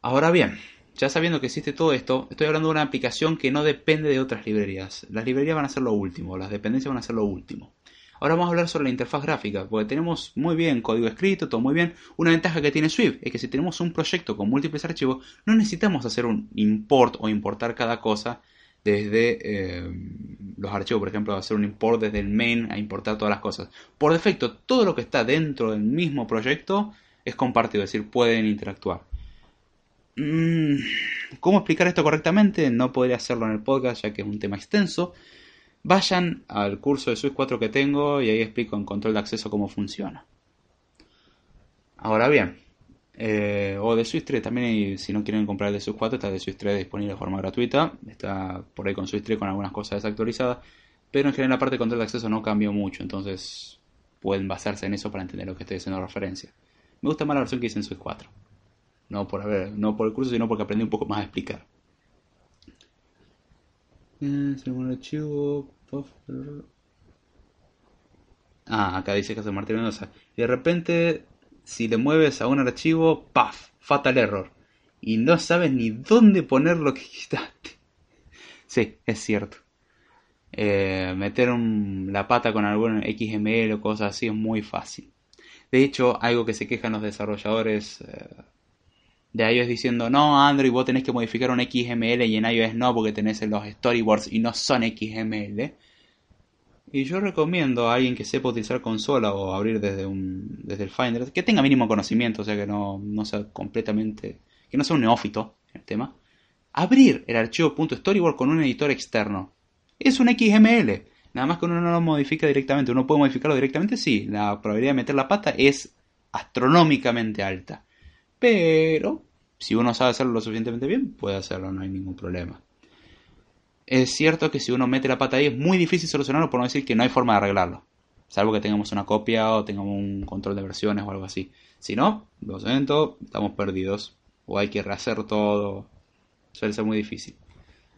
Ahora bien, ya sabiendo que existe todo esto, estoy hablando de una aplicación que no depende de otras librerías. Las librerías van a ser lo último, las dependencias van a ser lo último. Ahora vamos a hablar sobre la interfaz gráfica, porque tenemos muy bien código escrito, todo muy bien. Una ventaja que tiene Swift es que si tenemos un proyecto con múltiples archivos, no necesitamos hacer un import o importar cada cosa desde eh, los archivos, por ejemplo, hacer un import desde el main a importar todas las cosas. Por defecto, todo lo que está dentro del mismo proyecto es compartido, es decir, pueden interactuar. Mm, ¿Cómo explicar esto correctamente? No podría hacerlo en el podcast ya que es un tema extenso. Vayan al curso de Swift 4 que tengo y ahí explico en control de acceso cómo funciona. Ahora bien, eh, o de Swift 3 también, y si no quieren comprar el de Swift 4, está de Swift 3 disponible de forma gratuita. Está por ahí con Swift 3 con algunas cosas desactualizadas. Pero en general la parte de control de acceso no cambió mucho, entonces pueden basarse en eso para entender lo que estoy haciendo referencia. Me gusta más la versión que hice en Swift 4. No por, haber, no por el curso, sino porque aprendí un poco más a explicar. Eh, archivo. Ah, acá dice que hace Martín Mendoza. Y de repente, si le mueves a un archivo, ¡paf! Fatal error. Y no sabes ni dónde poner lo que quitaste. Sí, es cierto. Eh, meter la pata con algún XML o cosas así es muy fácil. De hecho, algo que se quejan los desarrolladores eh, de iOS diciendo, no, Android, vos tenés que modificar un XML y en iOS no, porque tenés los storyboards y no son XML. Y yo recomiendo a alguien que sepa utilizar consola o abrir desde un desde el Finder, que tenga mínimo conocimiento, o sea que no, no sea completamente, que no sea un neófito en el tema, abrir el archivo .storyboard con un editor externo. Es un XML, nada más que uno no lo modifica directamente, uno puede modificarlo directamente, sí, la probabilidad de meter la pata es astronómicamente alta. Pero, si uno sabe hacerlo lo suficientemente bien, puede hacerlo, no hay ningún problema. Es cierto que si uno mete la pata ahí es muy difícil solucionarlo por no decir que no hay forma de arreglarlo. Salvo que tengamos una copia o tengamos un control de versiones o algo así. Si no, lo siento, estamos perdidos. O hay que rehacer todo. Suele ser muy difícil.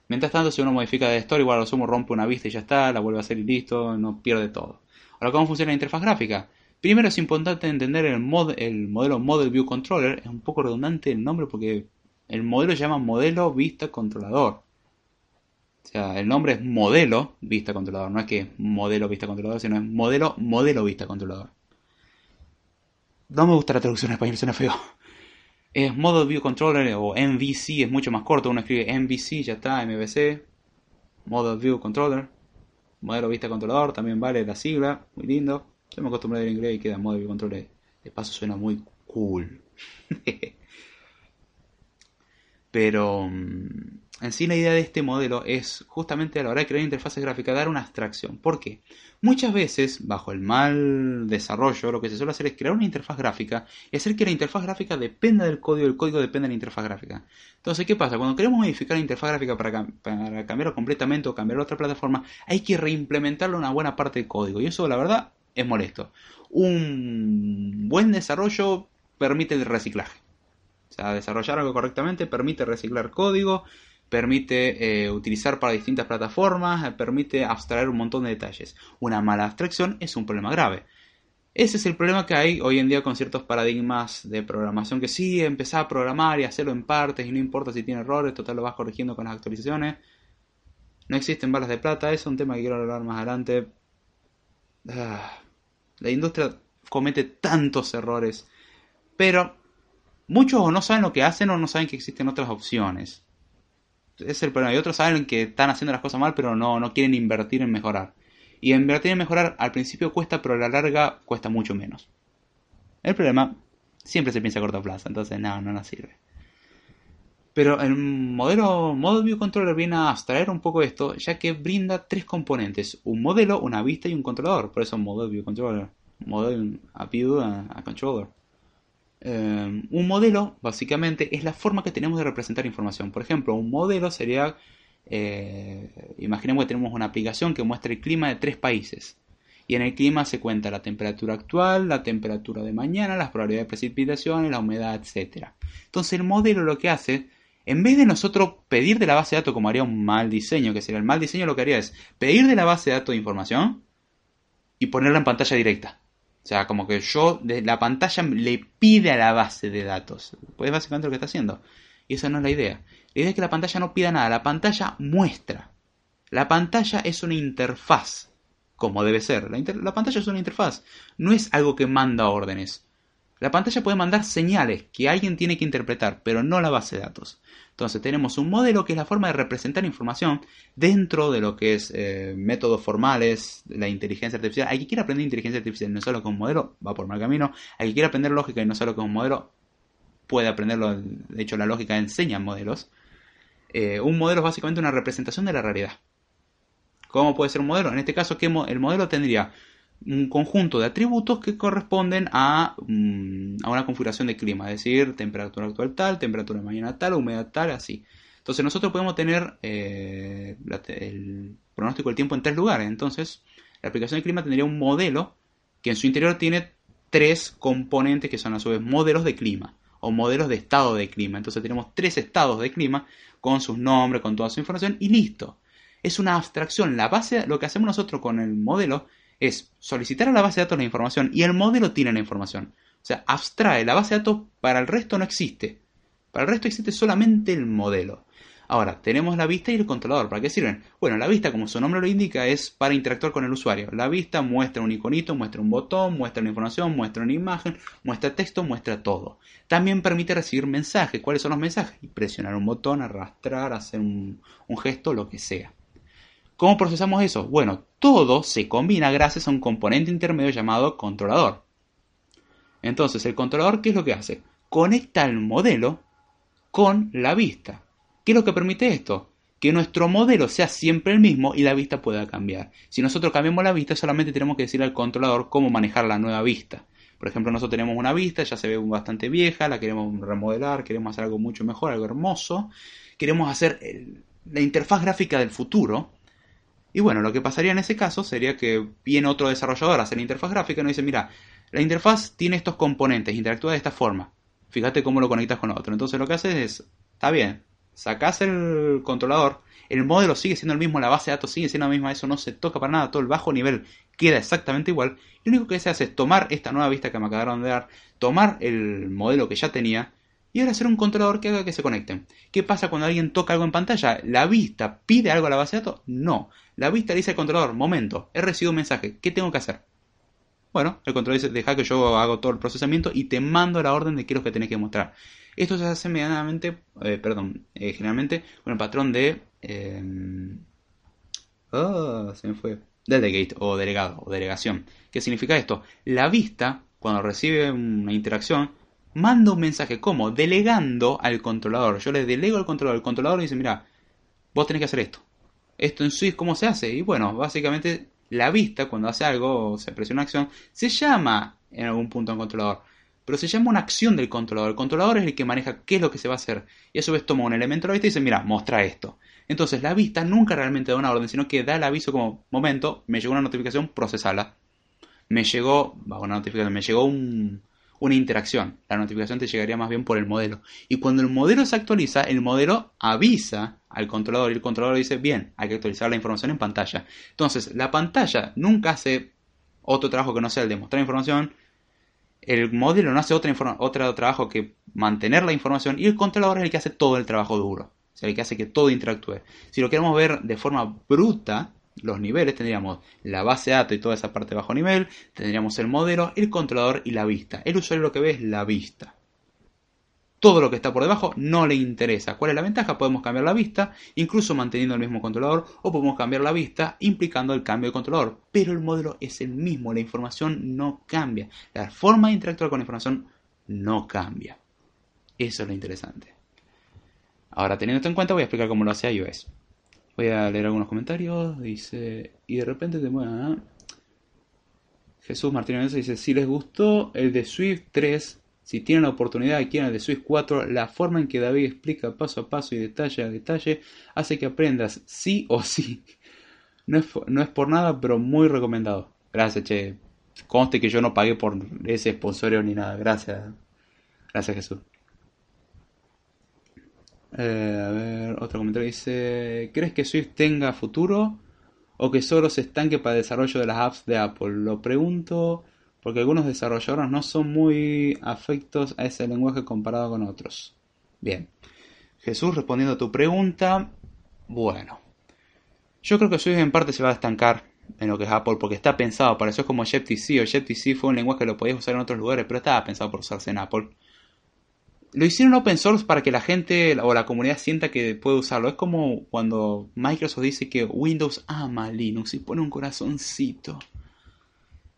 Mientras tanto, si uno modifica de storyboard, lo sumo rompe una vista y ya está, la vuelve a hacer y listo, no pierde todo. Ahora, ¿cómo funciona la interfaz gráfica? Primero es importante entender el, mod, el modelo Model View Controller. Es un poco redundante el nombre porque el modelo se llama modelo vista controlador. O sea, el nombre es modelo vista controlador. No es que modelo vista controlador, sino es modelo modelo vista controlador. No me gusta la traducción en español, suena feo. Es Model View Controller o MVC, es mucho más corto. Uno escribe MVC, ya está, MVC. Model View Controller. Modelo vista controlador, también vale la sigla, muy lindo. Yo me acostumbré a leer inglés y queda Model Controller. De paso suena muy cool. Pero mm, en sí la idea de este modelo es justamente a la hora de crear interfaces gráficas dar una abstracción. ¿Por qué? Muchas veces, bajo el mal desarrollo, lo que se suele hacer es crear una interfaz gráfica y hacer que la interfaz gráfica dependa del código el código dependa de la interfaz gráfica. Entonces, ¿qué pasa? Cuando queremos modificar la interfaz gráfica para, para cambiarlo completamente o cambiar a otra plataforma, hay que reimplementarlo una buena parte del código. Y eso, la verdad, es molesto. Un buen desarrollo permite el reciclaje. O sea, desarrollar algo correctamente permite reciclar código, permite eh, utilizar para distintas plataformas, eh, permite abstraer un montón de detalles. Una mala abstracción es un problema grave. Ese es el problema que hay hoy en día con ciertos paradigmas de programación que sí, empezar a programar y hacerlo en partes y no importa si tiene errores, total lo vas corrigiendo con las actualizaciones. No existen balas de plata, es un tema que quiero hablar más adelante. Ah, la industria comete tantos errores, pero muchos o no saben lo que hacen o no saben que existen otras opciones. Es el problema. Y otros saben que están haciendo las cosas mal, pero no, no quieren invertir en mejorar. Y invertir en mejorar al principio cuesta, pero a la larga cuesta mucho menos. El problema siempre se piensa a corto plazo, entonces no, no nos sirve. Pero el modelo Model View Controller viene a abstraer un poco esto, ya que brinda tres componentes: un modelo, una vista y un controlador. Por eso Model View Controller. Model a View a, Controller. Eh, un modelo, básicamente, es la forma que tenemos de representar información. Por ejemplo, un modelo sería. Eh, imaginemos que tenemos una aplicación que muestra el clima de tres países. Y en el clima se cuenta la temperatura actual, la temperatura de mañana, las probabilidades de precipitaciones, la humedad, etc. Entonces el modelo lo que hace en vez de nosotros pedir de la base de datos como haría un mal diseño, que sería el mal diseño, lo que haría es pedir de la base de datos información y ponerla en pantalla directa. O sea, como que yo de la pantalla le pide a la base de datos. Pues es básicamente lo que está haciendo. Y esa no es la idea. La idea es que la pantalla no pida nada, la pantalla muestra. La pantalla es una interfaz, como debe ser. La pantalla es una interfaz, no es algo que manda órdenes. La pantalla puede mandar señales que alguien tiene que interpretar, pero no la base de datos. Entonces tenemos un modelo que es la forma de representar información dentro de lo que es eh, métodos formales, la inteligencia artificial. Hay que aprender inteligencia artificial no solo con un modelo, va por mal camino. Hay que aprender lógica y no solo con un modelo, puede aprenderlo. De hecho, la lógica enseña modelos. Eh, un modelo es básicamente una representación de la realidad. ¿Cómo puede ser un modelo? En este caso, el modelo tendría un conjunto de atributos que corresponden a, mm, a, una configuración de clima, es decir, temperatura actual tal, temperatura de mañana tal, humedad tal, así. Entonces nosotros podemos tener eh, el pronóstico del tiempo en tres lugares. Entonces la aplicación de clima tendría un modelo que en su interior tiene tres componentes que son a su vez modelos de clima o modelos de estado de clima. Entonces tenemos tres estados de clima con sus nombres, con toda su información y listo. Es una abstracción. La base, lo que hacemos nosotros con el modelo es solicitar a la base de datos la información y el modelo tiene la información. O sea, abstrae la base de datos, para el resto no existe. Para el resto existe solamente el modelo. Ahora, tenemos la vista y el controlador. ¿Para qué sirven? Bueno, la vista, como su nombre lo indica, es para interactuar con el usuario. La vista muestra un iconito, muestra un botón, muestra una información, muestra una imagen, muestra texto, muestra todo. También permite recibir mensajes. ¿Cuáles son los mensajes? Presionar un botón, arrastrar, hacer un, un gesto, lo que sea. ¿Cómo procesamos eso? Bueno, todo se combina gracias a un componente intermedio llamado controlador. Entonces, el controlador, ¿qué es lo que hace? Conecta el modelo con la vista. ¿Qué es lo que permite esto? Que nuestro modelo sea siempre el mismo y la vista pueda cambiar. Si nosotros cambiamos la vista, solamente tenemos que decirle al controlador cómo manejar la nueva vista. Por ejemplo, nosotros tenemos una vista, ya se ve bastante vieja, la queremos remodelar, queremos hacer algo mucho mejor, algo hermoso. Queremos hacer la interfaz gráfica del futuro. Y bueno, lo que pasaría en ese caso sería que viene otro desarrollador a hacer la interfaz gráfica y nos dice, mira, la interfaz tiene estos componentes, interactúa de esta forma. Fíjate cómo lo conectas con otro. Entonces lo que haces es, está bien, sacás el controlador, el modelo sigue siendo el mismo, la base de datos sigue siendo la misma, eso no se toca para nada, todo el bajo nivel queda exactamente igual. Lo único que se hace es tomar esta nueva vista que me acabaron de dar, tomar el modelo que ya tenía y ahora hacer un controlador que haga que se conecten. ¿Qué pasa cuando alguien toca algo en pantalla? ¿La vista pide algo a la base de datos? No. La vista le dice al controlador, momento, he recibido un mensaje, ¿qué tengo que hacer? Bueno, el controlador dice, deja que yo hago todo el procesamiento y te mando la orden de qué es lo que tenés que mostrar. Esto se hace medianamente, eh, perdón, eh, generalmente con el patrón de... Eh, se me fue. Delegate o delegado o delegación. ¿Qué significa esto? La vista, cuando recibe una interacción, manda un mensaje como delegando al controlador. Yo le delego al controlador. El controlador dice, mira, vos tenés que hacer esto. Esto en Swift, ¿cómo se hace? Y bueno, básicamente la vista, cuando hace algo o se presiona una acción, se llama en algún punto un controlador pero se llama una acción del controlador. El controlador es el que maneja qué es lo que se va a hacer. Y a su vez toma un elemento de la vista y dice, mira, muestra esto. Entonces la vista nunca realmente da una orden, sino que da el aviso como, momento, me llegó una notificación, procesala. Me llegó, una notificación, me llegó una interacción. La notificación te llegaría más bien por el modelo. Y cuando el modelo se actualiza, el modelo avisa al controlador y el controlador dice, bien, hay que actualizar la información en pantalla. Entonces, la pantalla nunca hace otro trabajo que no sea el de mostrar información, el modelo no hace otra otro trabajo que mantener la información y el controlador es el que hace todo el trabajo duro. O sea, el que hace que todo interactúe. Si lo queremos ver de forma bruta, los niveles, tendríamos la base de datos y toda esa parte de bajo nivel, tendríamos el modelo, el controlador y la vista. El usuario lo que ve es la vista todo lo que está por debajo no le interesa. ¿Cuál es la ventaja? Podemos cambiar la vista, incluso manteniendo el mismo controlador, o podemos cambiar la vista implicando el cambio de controlador. Pero el modelo es el mismo, la información no cambia. La forma de interactuar con la información no cambia. Eso es lo interesante. Ahora, teniendo esto en cuenta, voy a explicar cómo lo hace iOS. Voy a leer algunos comentarios. Dice, y de repente te mueva. Jesús Martínez dice, si les gustó el de Swift 3, si tienen la oportunidad y quieren el de Swift 4, la forma en que David explica paso a paso y detalle a detalle hace que aprendas sí o sí. No es, no es por nada, pero muy recomendado. Gracias, che. Conste que yo no pagué por ese sponsorio ni nada. Gracias. Gracias, Jesús. Eh, a ver, otro comentario dice: ¿Crees que Swift tenga futuro o que solo se estanque para el desarrollo de las apps de Apple? Lo pregunto porque algunos desarrolladores no son muy afectos a ese lenguaje comparado con otros. Bien, Jesús respondiendo a tu pregunta, bueno, yo creo que Swift en parte se va a estancar en lo que es Apple porque está pensado para eso es como Objective-C. Objective-C fue un lenguaje que lo podías usar en otros lugares, pero estaba pensado por usarse en Apple. Lo hicieron open source para que la gente o la comunidad sienta que puede usarlo. Es como cuando Microsoft dice que Windows ama Linux y pone un corazoncito.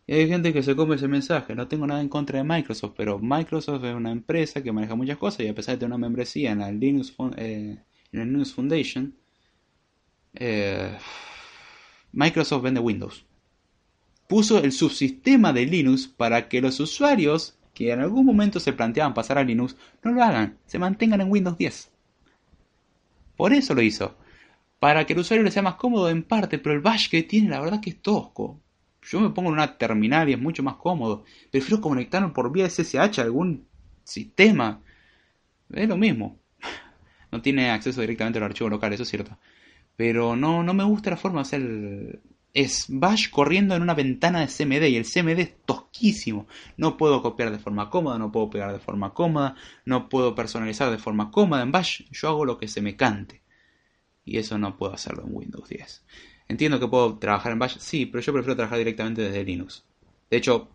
Y hay gente que se come ese mensaje. No tengo nada en contra de Microsoft, pero Microsoft es una empresa que maneja muchas cosas y a pesar de tener una membresía en la Linux, eh, Foundation, eh, Microsoft vende Windows. Puso el subsistema de Linux para que los usuarios que en algún momento se planteaban pasar a Linux no lo hagan, se mantengan en Windows 10. Por eso lo hizo. Para que el usuario le sea más cómodo en parte, pero el bash que tiene la verdad que es tosco. Yo me pongo en una terminal y es mucho más cómodo. Prefiero conectarme por vía SSH a algún sistema. Es lo mismo. No tiene acceso directamente al archivo local, eso es cierto. Pero no, no me gusta la forma de hacer... Es Bash corriendo en una ventana de CMD y el CMD es tosquísimo. No puedo copiar de forma cómoda, no puedo pegar de forma cómoda, no puedo personalizar de forma cómoda. En Bash yo hago lo que se me cante. Y eso no puedo hacerlo en Windows 10. Entiendo que puedo trabajar en Bash, sí, pero yo prefiero trabajar directamente desde Linux. De hecho,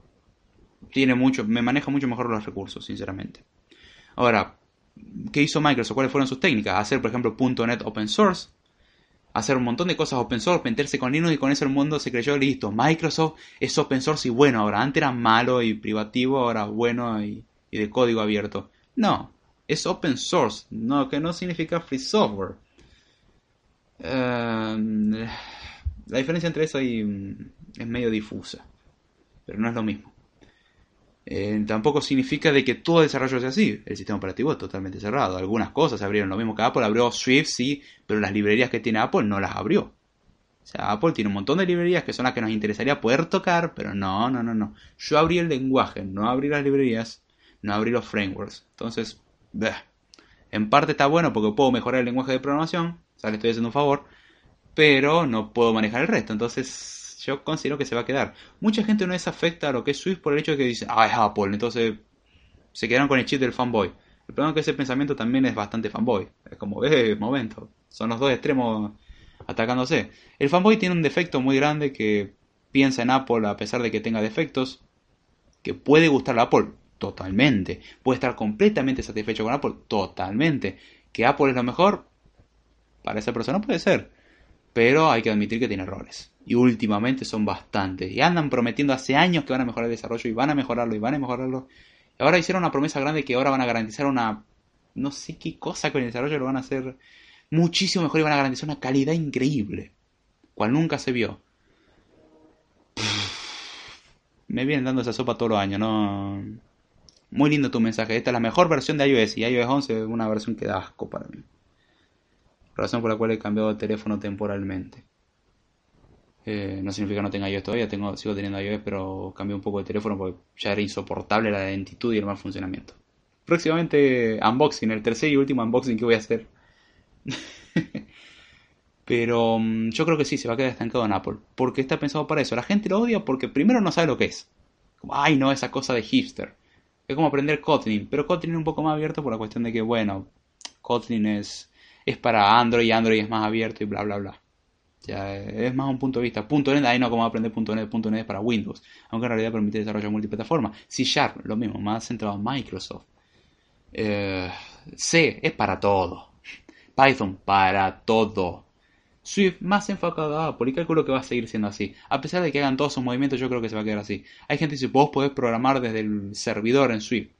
tiene mucho, me maneja mucho mejor los recursos, sinceramente. Ahora, ¿qué hizo Microsoft? ¿Cuáles fueron sus técnicas? Hacer, por ejemplo, .NET Open Source, hacer un montón de cosas open source, meterse con Linux y con eso el mundo se creyó listo. Microsoft es open source y bueno, ahora antes era malo y privativo, ahora bueno y, de código abierto. No, es open source, no, que no significa free software. Em, la diferencia entre eso y, mm, es medio difusa, pero no es lo mismo. Eh, tampoco significa de que todo desarrollo sea así. El sistema operativo es totalmente cerrado. Algunas cosas abrieron. Lo mismo que Apple abrió Swift, sí, pero las librerías que tiene Apple no las abrió. O sea, Apple tiene un montón de librerías que son las que nos interesaría poder tocar, pero no, no, no, no. Yo abrí el lenguaje, no abrí las librerías, no abrí los frameworks. Entonces, en parte está bueno porque puedo mejorar el lenguaje de programación, o sea, le estoy haciendo un favor, pero no puedo manejar el resto. Entonces, yo considero que se va a quedar. Mucha gente no es afecta a lo que es Swift por el hecho de que dice, ah, es Apple, entonces se quedaron con el chip del fanboy. El problema es que ese pensamiento también es bastante fanboy. Es como, eh, momento, son los dos extremos atacándose. El fanboy tiene un defecto muy grande que piensa en Apple a pesar de que tenga defectos, que puede gustarle a Apple totalmente, puede estar completamente satisfecho con Apple totalmente, que Apple es lo mejor, para esa persona puede ser, pero hay que admitir que tiene errores y últimamente son bastantes. Y andan prometiendo hace años que van a mejorar el desarrollo y van a mejorarlo y van a mejorarlo. Y ahora hicieron una promesa grande que ahora van a garantizar una... No sé qué cosa con el desarrollo lo van a hacer muchísimo mejor y van a garantizar una calidad increíble. Cual nunca se vio. Me vienen dando esa sopa todos los años, ¿no? Muy lindo tu mensaje. Esta es la mejor versión de iOS y iOS 11 es una versión que da asco para mí. Razón por la cual he cambiado de teléfono temporalmente. Eh, no significa que no tenga iOS todavía, tengo, sigo teniendo iOS, pero cambié un poco de teléfono porque ya era insoportable la lentitud y el mal funcionamiento. Próximamente unboxing, el tercer y último unboxing que voy a hacer. pero mm, yo creo que sí, se va a quedar estancado en Apple, porque está pensado para eso. La gente lo odia porque primero no sabe lo que es. Como, ay, no, esa cosa de hipster. Es como aprender Kotlin, pero Kotlin es un poco más abierto por la cuestión de que, bueno, Kotlin es, es para Android Android es más abierto y bla, bla, bla. Ya es más un punto de vista. .NET, ahí no como aprender .NET, .NET para Windows, aunque en realidad permite desarrollo multiplataforma. C Sharp, lo mismo, más centrado en Microsoft. Eh, C es para todo. Python para todo. Swift más enfocado a Apple y calculo que va a seguir siendo así. A pesar de que hagan todos sus movimientos, yo creo que se va a quedar así. Hay gente que dice, vos podés programar desde el servidor en Swift.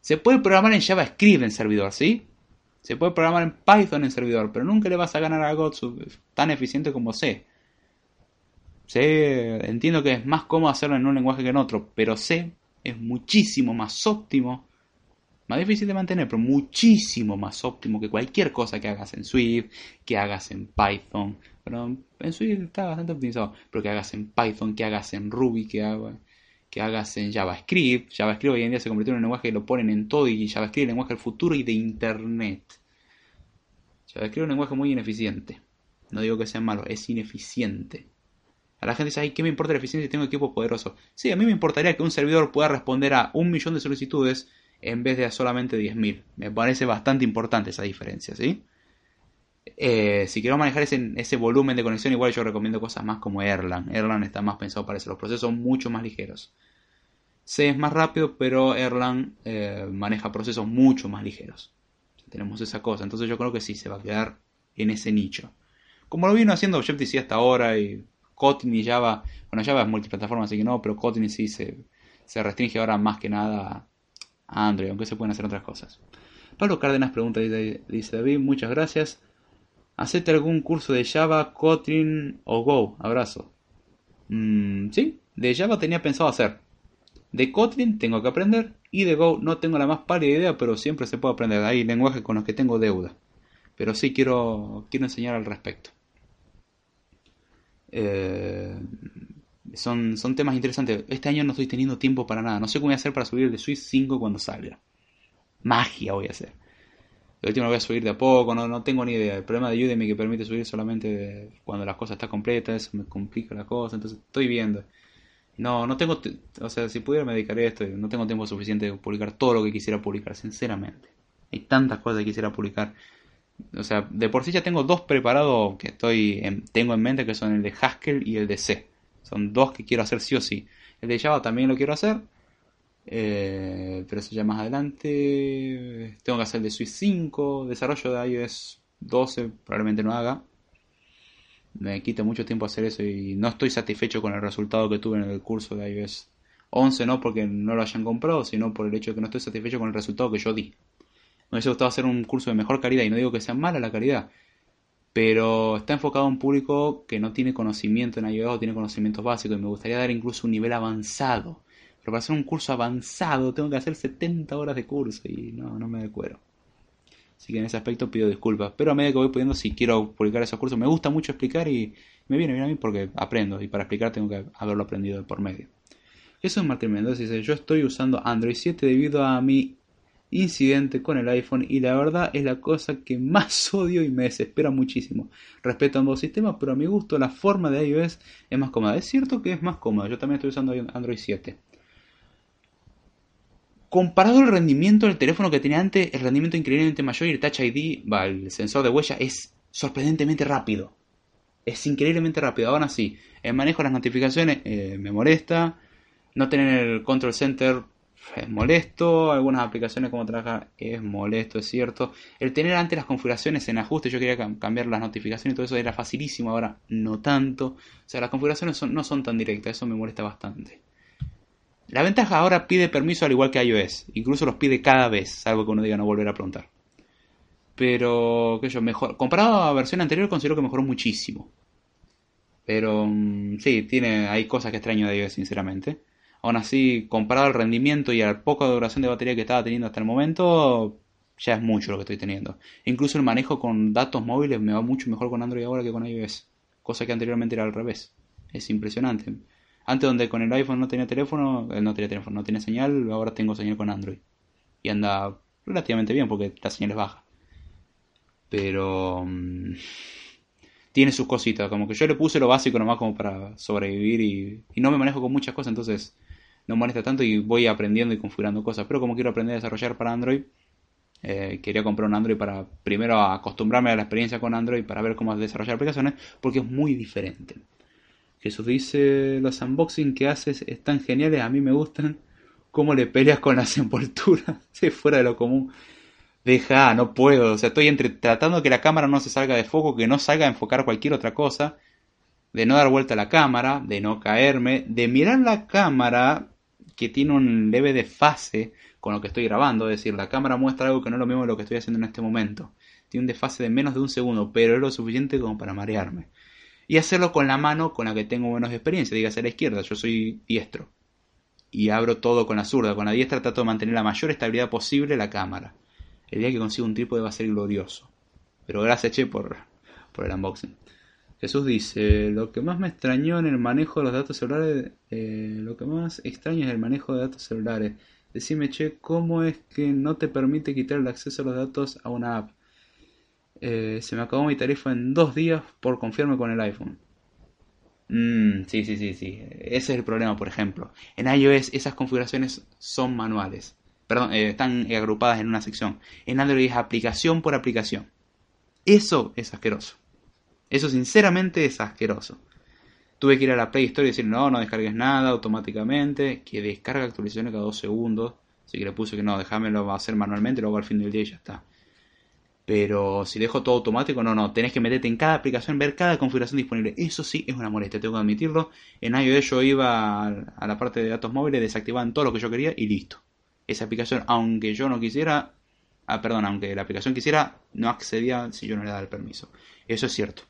Se puede programar en JavaScript en servidor, ¿sí? Se puede programar en Python en servidor, pero nunca le vas a ganar algo tan eficiente como C. C, entiendo que es más cómodo hacerlo en un lenguaje que en otro, pero C es muchísimo más óptimo, más difícil de mantener, pero muchísimo más óptimo que cualquier cosa que hagas en Swift, que hagas en Python. Pero en Swift está bastante optimizado, pero que hagas en Python, que hagas en Ruby, que hagas que hagas en JavaScript. JavaScript hoy en día se convirtió en un lenguaje que lo ponen en todo y JavaScript es el lenguaje del futuro y de Internet. JavaScript es un lenguaje muy ineficiente. No digo que sea malo, es ineficiente. A la gente dice, ay, ¿qué me importa la eficiencia si tengo equipos poderosos? Sí, a mí me importaría que un servidor pueda responder a un millón de solicitudes en vez de a solamente 10.000. Me parece bastante importante esa diferencia, ¿sí? Eh, si quiero manejar ese, ese, volumen de conexión, igual yo recomiendo cosas más como Erlang. Erlang está más pensado para eso. Los procesos son mucho más ligeros. C es más rápido, pero Erlang eh, maneja procesos mucho más ligeros. Tenemos esa cosa. Entonces yo creo que sí, se va a quedar en ese nicho. Como lo vino haciendo Objective-C hasta ahora y Kotlin y Java. Bueno, Java es multiplataforma, así que no, pero Kotlin sí se, se restringe ahora más que nada a Android, aunque se pueden hacer otras cosas. Pablo Cárdenas pregunta, dice David, muchas gracias. Hacete algún curso de Java, Kotlin o Go. Abrazo. Mm, sí, de Java tenía pensado hacer. De Kotlin tengo que aprender y de Go no tengo la más pálida idea, pero siempre se puede aprender. Hay lenguajes con los que tengo deuda. Pero sí quiero, quiero enseñar al respecto. Eh, son, son temas interesantes. Este año no estoy teniendo tiempo para nada. No sé cómo voy a hacer para subir de Swiss 5 cuando salga. Magia voy a hacer. El último lo voy a subir de a poco, no, no tengo ni idea. El problema de Udemy que permite subir solamente cuando las cosas están completas, me complica la cosa, entonces estoy viendo. No, no tengo, o sea, si pudiera me dedicaría a esto, no tengo tiempo suficiente de publicar todo lo que quisiera publicar, sinceramente. Hay tantas cosas que quisiera publicar O sea, de por sí ya tengo dos preparados que estoy tengo en mente, que son el de Haskell y el de C. Son dos que quiero hacer sí o sí. El de Java también lo quiero hacer. Eh, pero eso ya más adelante. Tengo que hacer el de Swift 5. Desarrollo de iOS 12 probablemente no haga. Me quita mucho tiempo hacer eso y no estoy satisfecho con el resultado que tuve en el curso de iOS 11. No porque no lo hayan comprado, sino por el hecho de que no estoy satisfecho con el resultado que yo di. Me hubiese gustado hacer un curso de mejor calidad y no digo que sea mala la calidad, pero está enfocado a un público que no tiene conocimiento en iOS o tiene conocimientos básicos y me gustaría dar incluso un nivel avanzado. Pero para hacer un curso avanzado tengo que hacer 70 horas de curso y no, no me de cuero. Así que en ese aspecto pido disculpas. Pero a medida que voy pudiendo, si quiero publicar esos cursos, me gusta mucho explicar y me viene bien a mí porque aprendo. Y para explicar tengo que haberlo aprendido por medio. Eso es Martín Mendoza. Dice: Yo estoy usando Android 7 debido a mi incidente con el iPhone y la verdad es la cosa que más odio y me desespera muchísimo. Respeto ambos sistemas, pero a mi gusto la forma de iOS es más cómoda. Es cierto que es más cómoda, yo también estoy usando Android 7. Comparado el rendimiento del teléfono que tenía antes, el rendimiento increíblemente mayor y el Touch ID, va, el sensor de huella, es sorprendentemente rápido. Es increíblemente rápido. Aún así, el manejo de las notificaciones eh, me molesta. No tener el control center es molesto, algunas aplicaciones como trabaja es molesto, es cierto. El tener antes las configuraciones en ajuste, yo quería cambiar las notificaciones y todo eso era facilísimo, ahora no tanto. O sea, las configuraciones no son tan directas, eso me molesta bastante. La ventaja ahora pide permiso al igual que iOS, incluso los pide cada vez, salvo que uno diga no volver a preguntar. Pero, qué yo, mejor. Comparado a la versión anterior, considero que mejoró muchísimo. Pero, mm, sí, tiene, hay cosas que extraño de iOS, sinceramente. Aún así, comparado al rendimiento y a la poca duración de batería que estaba teniendo hasta el momento, ya es mucho lo que estoy teniendo. Incluso el manejo con datos móviles me va mucho mejor con Android ahora que con iOS. Cosa que anteriormente era al revés. Es impresionante. Antes donde con el iPhone no tenía teléfono, eh, no tenía teléfono, no tenía señal, ahora tengo señal con Android. Y anda relativamente bien porque la señal es baja. Pero... Mm, tiene sus cositas, como que yo le puse lo básico nomás como para sobrevivir y, y no me manejo con muchas cosas, entonces no molesta tanto y voy aprendiendo y configurando cosas. Pero como quiero aprender a desarrollar para Android, eh, quería comprar un Android para primero acostumbrarme a la experiencia con Android para ver cómo desarrollar aplicaciones, porque es muy diferente. Jesús dice, los unboxing que haces están geniales, a mí me gustan. ¿Cómo le peleas con las envolturas? Si fuera de lo común. Deja, no puedo. O sea, estoy entre tratando que la cámara no se salga de foco, que no salga a enfocar cualquier otra cosa, de no dar vuelta a la cámara, de no caerme, de mirar la cámara que tiene un leve desfase con lo que estoy grabando, es decir, la cámara muestra algo que no es lo mismo de lo que estoy haciendo en este momento. Tiene un desfase de menos de un segundo, pero es lo suficiente como para marearme. Y hacerlo con la mano con la que tengo menos experiencia, dígase a la izquierda, yo soy diestro. Y abro todo con la zurda, con la diestra trato de mantener la mayor estabilidad posible la cámara. El día que consiga un trípode va a ser glorioso. Pero gracias, Che, por, por el unboxing. Jesús dice, lo que más me extrañó en el manejo de los datos celulares, eh, lo que más extraño es el manejo de datos celulares. Decime, che, ¿cómo es que no te permite quitar el acceso a los datos a una app? Eh, se me acabó mi tarifa en dos días por confiarme con el iPhone. Mm, sí, sí, sí, sí. Ese es el problema, por ejemplo. En iOS esas configuraciones son manuales. Perdón, eh, están agrupadas en una sección. En Android es aplicación por aplicación. Eso es asqueroso. Eso sinceramente es asqueroso. Tuve que ir a la Play Store y decir, no, no descargues nada automáticamente, que descarga actualizaciones cada dos segundos. Así que le puse que no, déjamelo hacer manualmente, lo hago al fin del día y ya está. Pero si dejo todo automático, no, no, tenés que meterte en cada aplicación, ver cada configuración disponible. Eso sí es una molestia, tengo que admitirlo. En iOS yo iba a la parte de datos móviles, desactivaban todo lo que yo quería y listo. Esa aplicación, aunque yo no quisiera, ah, perdón, aunque la aplicación quisiera, no accedía si yo no le daba el permiso. Eso es cierto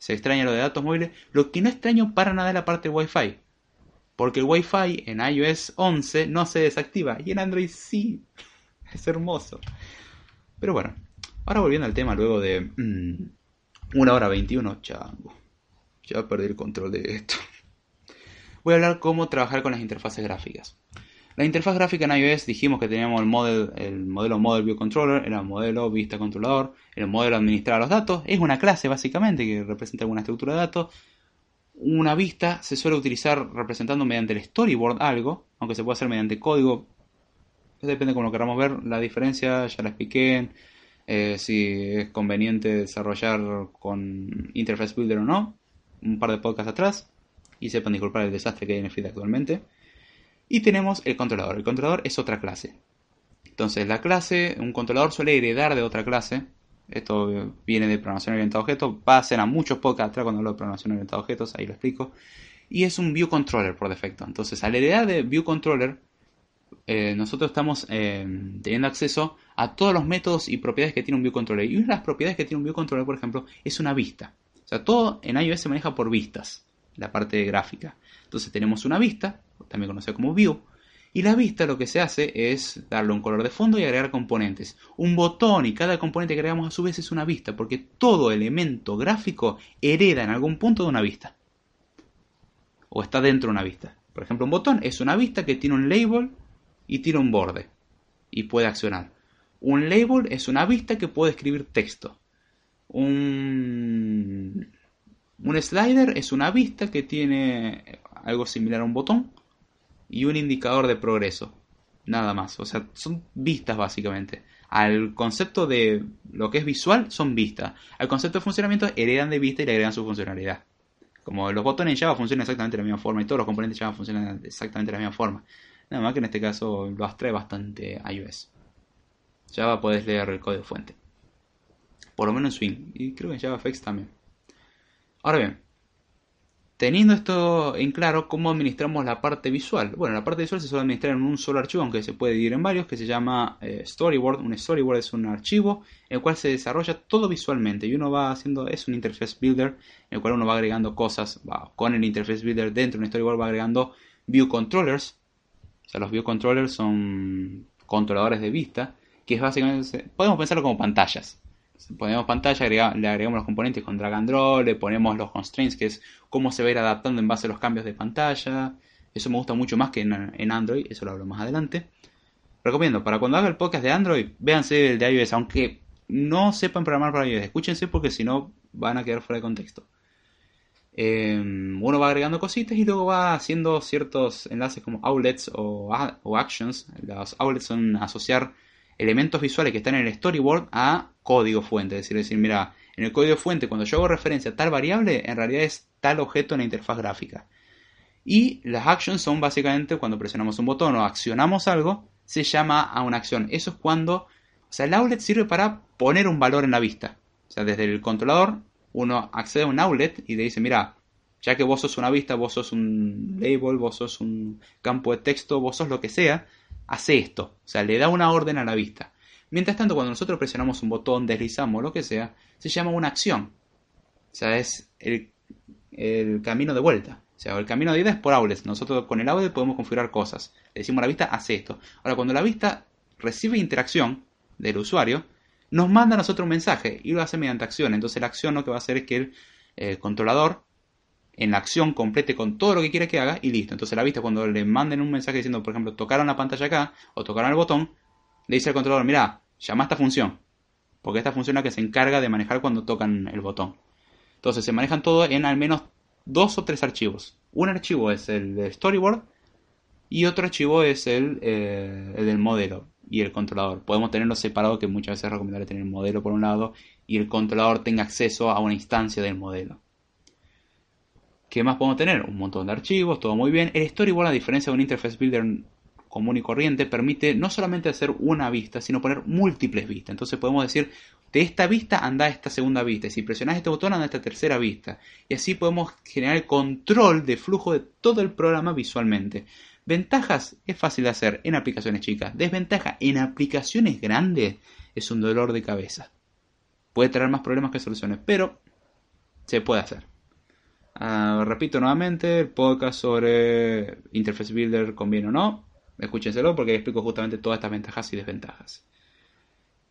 se extraña lo de datos móviles. Lo que no extraño para nada es la parte Wi-Fi. Porque el Wi-Fi en iOS 11 no se desactiva y en Android sí. Es hermoso. Pero bueno, ahora volviendo al tema luego de mm, una hora 21, chango. Ya perdí el control de esto. Voy a hablar cómo trabajar con las interfaces gráficas. La interfaz gráfica en iOS dijimos que teníamos el, model, el modelo Model View Controller, el modelo Vista Controlador, el modelo administrar los datos. Es una clase básicamente que representa alguna estructura de datos. Una vista se suele utilizar representando mediante el storyboard algo, aunque se puede hacer mediante código. Depende de cómo lo queramos ver. La diferencia ya la expliqué eh, si es conveniente desarrollar con Interface Builder o no, un par de podcasts atrás, y sepan disculpar el desastre que hay en el feed actualmente. Y tenemos el controlador. El controlador es otra clase. Entonces, la clase, un controlador suele heredar de otra clase. Esto viene de programación orientada a objetos. Va a ser a muchos podcasts atrás cuando hablo de programación orientada a objetos, ahí lo explico. Y es un view controller por defecto. Entonces, al heredar de view controller, eh, nosotros estamos eh, teniendo acceso a todos los métodos y propiedades que tiene un view controller. Y una de las propiedades que tiene un view controller, por ejemplo, es una vista. O sea, todo en iOS se maneja por vistas, la parte gráfica. Entonces tenemos una vista, también conocida como view, y la vista lo que se hace es darle un color de fondo y agregar componentes. Un botón y cada componente que agregamos a su vez es una vista, porque todo elemento gráfico hereda en algún punto de una vista. O está dentro de una vista. Por ejemplo, un botón es una vista que tiene un label y tiene un borde y puede accionar. Un label es una vista que puede escribir texto. Un, un slider es una vista que tiene algo similar a un botón y un indicador de progreso. Nada más. O sea, son vistas básicamente. Al concepto de lo que es visual son vistas. Al concepto de funcionamiento heredan de vista y le agregan su funcionalidad. Como los botones en Java funcionan exactamente de la misma forma y todos los componentes de Java funcionan exactamente de la misma forma. Nada más que en este caso lo abstrae bastante iOS. Java puedes leer el código fuente. Por lo menos en Swing. Y creo que en JavaFX también. Ahora bien, teniendo esto en claro, ¿cómo administramos la parte visual? Bueno, la parte visual se suele administrar en un solo archivo, aunque se puede dividir en varios, que se llama eh, Storyboard. Un Storyboard es un archivo en el cual se desarrolla todo visualmente y uno va haciendo, es un Interface Builder, en el cual uno va agregando cosas, va, con el Interface Builder dentro de un Storyboard va agregando View Controllers, o sea, los view controllers son controladores de vista, que es básicamente, podemos pensarlo como pantallas. Ponemos pantalla, le agregamos los componentes con drag and drop, le ponemos los constraints, que es cómo se va a ir adaptando en base a los cambios de pantalla. Eso me gusta mucho más que en, Android, eso lo hablo más adelante. Recomiendo, para cuando haga el podcast de Android, véanse el de iOS, aunque no sepan programar para iOS, escúchense porque si no van a quedar fuera de contexto. Em, uno va agregando cositas y luego va haciendo ciertos enlaces como outlets o, actions. Los outlets son asociar elementos visuales que están en el storyboard a código fuente. Es decir, decir, mira, en el código fuente cuando yo hago referencia a tal variable, en realidad es tal objeto en la interfaz gráfica. Y las actions son básicamente cuando presionamos un botón o accionamos algo, se llama a una acción. Eso es cuando, o sea, el outlet sirve para poner un valor en la vista. O sea, desde el controlador uno accede a un outlet y le dice, mira, ya que vos sos una vista, vos sos un label, vos sos un campo de texto, vos sos lo que sea, hace esto. O sea, le da una orden a la vista. Mientras tanto, cuando nosotros presionamos un botón, deslizamos, lo que sea, se llama una acción. O sea, es el, camino de vuelta. O sea, el camino de ida es por outlets. Nosotros con el outlet podemos configurar cosas. Le decimos a la vista, hace esto. Ahora, cuando la vista recibe interacción del usuario, nos manda a nosotros un mensaje y lo hace mediante acción. Entonces la acción lo que va a hacer es que el controlador en la acción complete con todo lo que quiere que haga y listo. Entonces la vista cuando le manden un mensaje diciendo, por ejemplo, tocaron la pantalla acá o tocaron el botón, le dice al controlador, mira, llama a esta función. Porque esta función es la que se encarga de manejar cuando tocan el botón. Entonces se manejan todo en al menos dos o tres archivos. Un archivo es el de storyboard y otro archivo es el, eh, el del modelo y el controlador. Podemos tenerlo separado, que muchas veces es recomendable tener el modelo por un lado y el controlador tenga acceso a una instancia del modelo. ¿Qué más podemos tener? Un montón de archivos, todo muy bien. El storyboard, a diferencia de un interface builder común y corriente, permite no solamente hacer una vista, sino poner múltiples vistas. Entonces podemos decir, de esta vista anda esta segunda vista, y si presionas este botón anda esta tercera vista. Y así podemos generar el control de flujo de todo el programa visualmente. Ventajas es fácil de hacer en aplicaciones chicas. Desventaja en aplicaciones grandes es un dolor de cabeza. Puede traer más problemas que soluciones, pero se puede hacer. Ah, repito nuevamente, el podcast sobre Interface Builder conviene o no. Escúchenselo porque explico justamente todas estas ventajas y desventajas.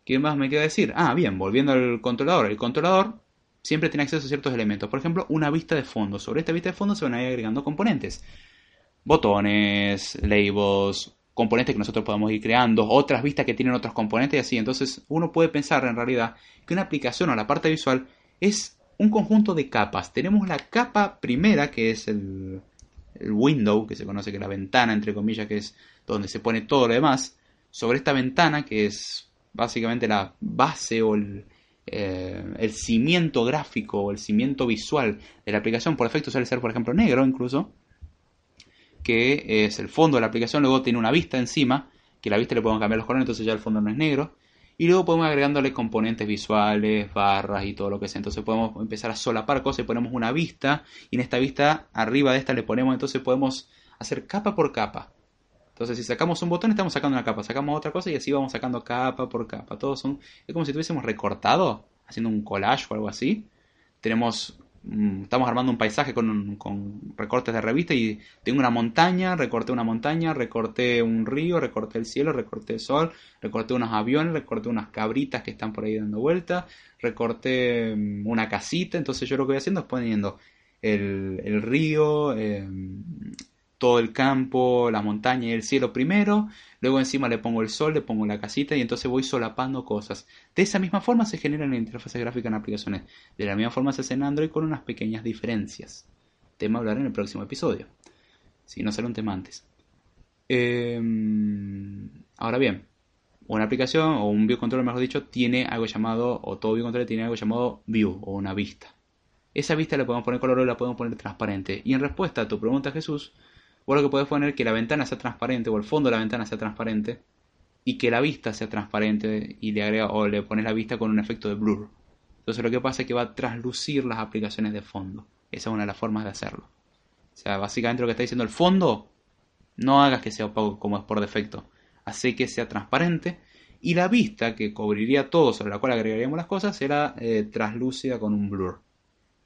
¿Qué más me queda decir? Ah, bien, volviendo al controlador. El controlador siempre tiene acceso a ciertos elementos. Por ejemplo, una vista de fondo. Sobre esta vista de fondo se van a ir agregando componentes botones, labels, componentes que nosotros podemos ir creando, otras vistas que tienen otros componentes y así. Entonces uno puede pensar en realidad que una aplicación o la parte visual es un conjunto de capas. Tenemos la capa primera que es el, window, que se conoce que es la ventana, entre comillas, que es donde se pone todo lo demás. Sobre esta ventana, que es básicamente la base o el, eh, el cimiento gráfico o el cimiento visual de la aplicación. Por defecto suele ser, por ejemplo, negro incluso, que es el fondo de la aplicación. Luego tiene una vista encima, que la vista le podemos cambiar los colores, entonces ya el fondo no es negro. Y luego podemos agregándole componentes visuales, barras y todo lo que sea. Entonces podemos empezar a solapar cosas y ponemos una vista. Y en esta vista, arriba de esta le ponemos, entonces podemos hacer capa por capa. Entonces, si sacamos un botón, estamos sacando una capa, sacamos otra cosa y así vamos sacando capa por capa. Todos son. Es como si tuviésemos recortado, haciendo un collage o algo así. Tenemos. Mm, estamos armando un paisaje con, con recortes de revista y tengo una montaña, recorté una montaña, recorté un río, recorté el cielo, recorté el sol, recorté unos aviones, recorté unas cabritas que están por ahí dando vueltas, recorté mm, una casita. Entonces, yo lo que voy haciendo es poniendo el, el río, eh, todo el campo, la montaña y el cielo primero, luego encima le pongo el sol, le pongo la casita y entonces voy solapando cosas. De esa misma forma se generan interfaces gráficas en aplicaciones. De la misma forma se hace en Android con unas pequeñas diferencias. Tema hablar en el próximo episodio. Si no será un tema antes. Em, ahora bien, una aplicación o un biocontroller, mejor dicho, tiene algo llamado, o todo biocontroller tiene algo llamado view o una vista. Esa vista la podemos poner color o la podemos poner transparente. Y en respuesta a tu pregunta, Jesús, Vos lo que podés poner que la ventana sea transparente o el fondo de la ventana sea transparente y que la vista sea transparente y le agrega o le pones la vista con un efecto de blur. Entonces lo que pasa es que va a traslucir las aplicaciones de fondo. Esa es una de las formas de hacerlo. O sea, básicamente lo que está diciendo el fondo, no hagas que sea opaco como es por defecto. Hace que sea transparente y la vista que cubriría todo sobre la cual agregaríamos las cosas será eh, translúcida con un blur.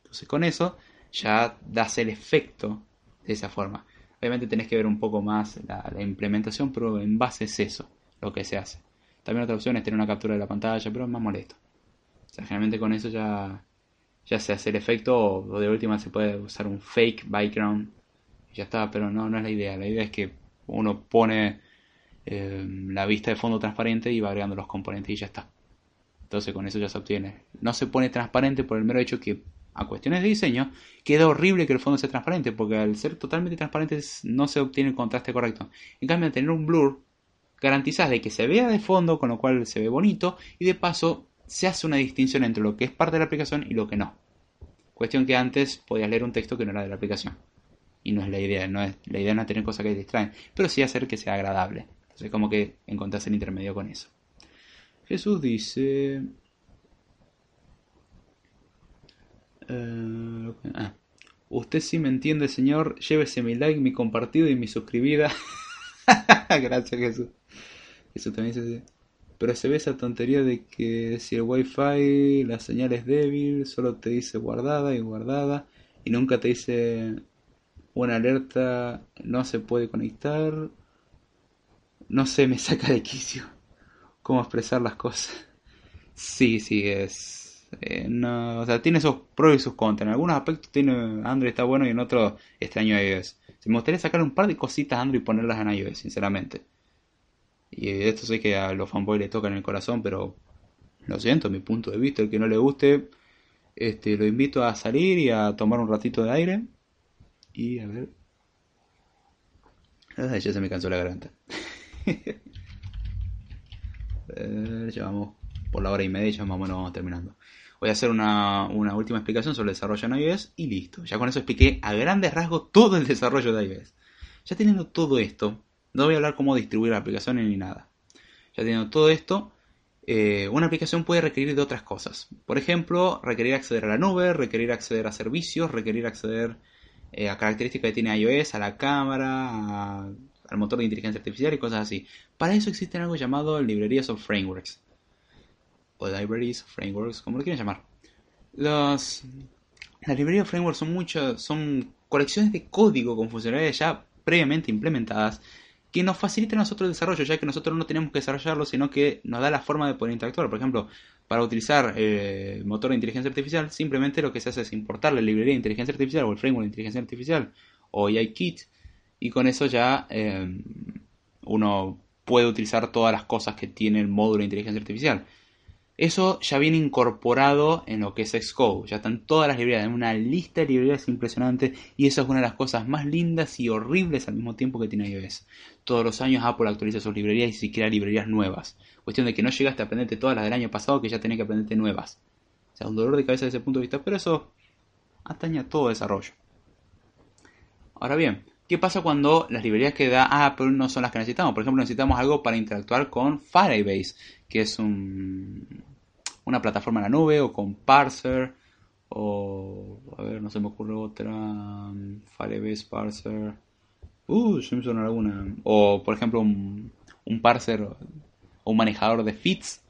Entonces con eso ya das el efecto de esa forma. Obviamente tenés que ver un poco más la, implementación, pero en base es eso lo que se hace. También otra opción es tener una captura de la pantalla, pero es más molesto. O sea, generalmente con eso ya, ya se hace el efecto o de última se puede usar un fake background y ya está, pero no, no es la idea. La idea es que uno pone eh, la vista de fondo transparente y va agregando los componentes y ya está. Entonces con eso ya se obtiene. No se pone transparente por el mero hecho que a cuestiones de diseño, queda horrible que el fondo sea transparente, porque al ser totalmente transparente no se obtiene el contraste correcto. En cambio, al tener un blur, garantizas de que se vea de fondo, con lo cual se ve bonito, y de paso se hace una distinción entre lo que es parte de la aplicación y lo que no. Cuestión que antes podías leer un texto que no era de la aplicación. Y no es la idea, no es, la idea no es tener cosas que te distraen, pero sí hacer que sea agradable. Entonces como que encontrás el intermedio con eso. Jesús dice, Uh, ah. Usted sí me entiende, señor. Llévese mi like, mi compartido y mi suscribida. Gracias, Jesús. Eso también se Pero se ve esa tontería de que si el wifi, la señal es débil, solo te dice guardada y guardada. Y nunca te dice una alerta, no se puede conectar. No sé, me saca de quicio. Cómo expresar las cosas. Sí, sí, es eh, no, o sea, tiene sus pros y sus contras. En algunos aspectos tiene Android está bueno y en otros extraño iOS. me gustaría sacar un par de cositas Android y ponerlas en iOS, sinceramente. Y esto sé que a los fanboys les tocan el corazón, pero lo siento, mi punto de vista, el que no le guste, este, lo invito a salir y a tomar un ratito de aire. Y a ver. ya se me cansó la garganta. ya vamos por la hora y media, ya más o menos vamos terminando. Voy a hacer una, última explicación sobre el desarrollo en iOS y listo. Ya con eso expliqué a grandes rasgos todo el desarrollo de iOS. Ya teniendo todo esto, no voy a hablar cómo distribuir la aplicación ni nada. Ya teniendo todo esto, eh, una aplicación puede requerir de otras cosas. Por ejemplo, requerir acceder a la nube, requerir acceder a servicios, requerir acceder eh, a características que tiene iOS, a la cámara, al motor de inteligencia artificial y cosas así. Para eso existen algo llamado librerías o frameworks o libraries, frameworks, como lo quieran llamar. Los, las librerías frameworks son muchas, son colecciones de código con funcionalidades ya previamente implementadas que nos facilitan a nosotros el desarrollo, ya que nosotros no tenemos que desarrollarlo, sino que nos da la forma de poder interactuar. Por ejemplo, para utilizar eh, el motor de inteligencia artificial, simplemente lo que se hace es importar la librería de inteligencia artificial o el framework de inteligencia artificial o AIKit, y con eso ya eh, uno puede utilizar todas las cosas que tiene el módulo de inteligencia artificial. Eso ya viene incorporado en lo que es Xcode. Ya están todas las librerías, una lista de librerías impresionante. Y eso es una de las cosas más lindas y horribles al mismo tiempo que tiene iOS. Todos los años Apple actualiza sus librerías y siquiera librerías nuevas. Cuestión de que no llegaste a aprenderte todas las del año pasado que ya tenés que aprenderte nuevas. O sea, un dolor de cabeza desde ese punto de vista. Pero eso atañe a todo desarrollo. Ahora bien, ¿qué pasa cuando las librerías que da Apple no son las que necesitamos? Por ejemplo, necesitamos algo para interactuar con Firebase, que es un, una plataforma en la nube, o con Parser, o... a ver, no se me ocurre otra... Firebase, Parser... Uh, se me suena alguna. O, por ejemplo, un, un parser o un manejador de feeds.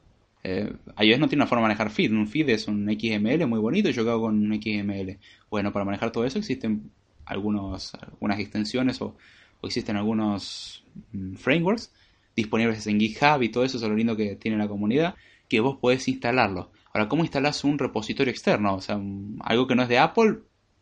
Eh, iOS no tiene una forma de manejar feed. Un feed es un XML muy bonito y yo hago con un XML. Bueno, para manejar todo eso existen algunos, algunas extensiones o, existen algunos mm, frameworks disponibles en GitHub y todo eso, es lo lindo que tiene la comunidad, que vos podés instalarlo. Ahora, ¿cómo instalás un repositorio externo? O sea, algo que no es de Apple,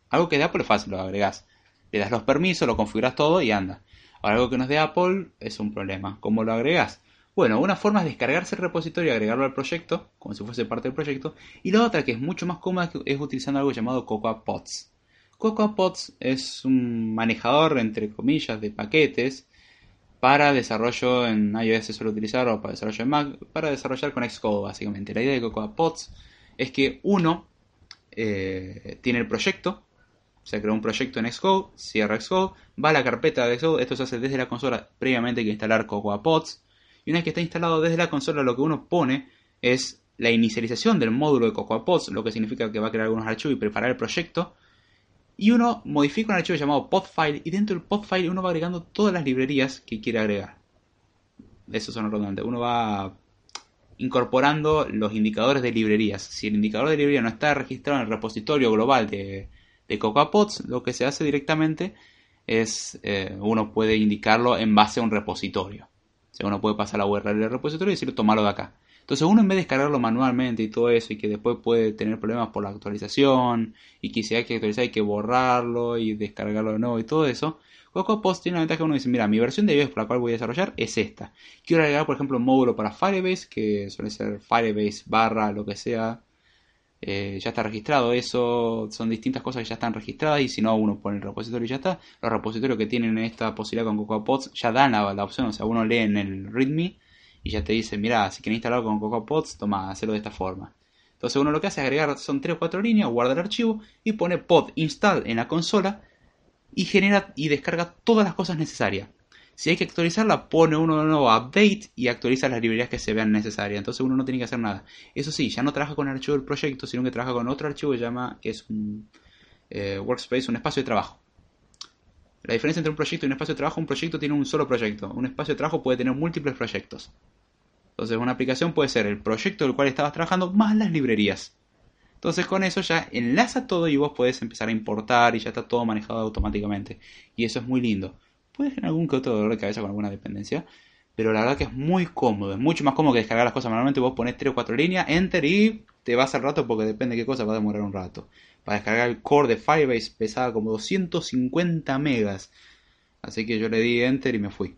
algo que es de Apple es fácil, lo agregás. Le das los permisos, lo configuras todo y anda. Ahora, algo que no es de Apple es un problema. ¿Cómo lo agregás? Bueno, una forma es descargarse el repositorio y agregarlo al proyecto, como si fuese parte del proyecto. Y la otra, que es mucho más cómoda, es utilizando algo llamado Cocoa Pods. CocoaPods es un manejador, entre comillas, de paquetes para desarrollo en iOS se suele utilizar o para desarrollo en Mac, para desarrollar con Xcode básicamente. La idea de CocoaPods es que uno eh, tiene el proyecto, se crea un proyecto en Xcode, cierra Xcode, va a la carpeta de Xcode, esto se hace desde la consola, previamente hay que instalar CocoaPods, y una vez que está instalado desde la consola lo que uno pone es la inicialización del módulo de CocoaPods, lo que significa que va a crear algunos archivos y preparar el proyecto, y uno modifica un archivo llamado podfile y dentro del podfile uno va agregando todas las librerías que quiere agregar. Eso son redundante. Uno va incorporando los indicadores de librerías. Si el indicador de librería no está registrado en el repositorio global de, de CocoaPods, lo que se hace directamente es eh, uno puede indicarlo en base a un repositorio. O sea, uno puede pasar la URL del repositorio y decir tomarlo de acá. Entonces uno en vez de descargarlo manualmente y todo eso y que después puede tener problemas por la actualización y que si hay que actualizar hay que borrarlo y descargarlo de nuevo y todo eso, CocoaPods tiene la ventaja que uno dice, mira, mi versión de iOS por la cual voy a desarrollar es esta. Quiero agregar, por ejemplo, un módulo para Firebase, que suele ser Firebase barra lo que sea. Eh, ya está registrado, eso son distintas cosas que ya están registradas y si no uno pone el repositorio y ya está. Los repositorios que tienen esta posibilidad con CocoaPods ya dan la opción, o sea, uno lee en el README y ya te dice, mira, si quieres instalarlo con CocoaPods, toma, hazlo de esta forma. Entonces uno lo que hace es agregar, son 3 o 4 líneas, guarda el archivo y pone pod install en la consola y genera y descarga todas las cosas necesarias. Si hay que actualizarla, pone uno de nuevo update y actualiza las librerías que se vean necesarias. Entonces uno no tiene que hacer nada. Eso sí, ya no trabaja con el archivo del proyecto, sino que trabaja con otro archivo que llama, es un eh, workspace, un espacio de trabajo. La diferencia entre un proyecto y un espacio de trabajo, un proyecto tiene un solo proyecto. Un espacio de trabajo puede tener múltiples proyectos. Entonces una aplicación puede ser el proyecto del cual estabas trabajando más las librerías. Entonces con eso ya enlaza todo y vos podés empezar a importar y ya está todo manejado automáticamente. Y eso es muy lindo. Puedes tener algún que otro dolor de cabeza con alguna dependencia. Pero la verdad que es muy cómodo. Es mucho más cómodo que descargar las cosas manualmente. Vos pones 3 o 4 líneas, enter y te vas al rato porque depende de qué cosa va a demorar un rato. Para descargar el core de Firebase pesaba como 250 megas. Así que yo le di enter y me fui.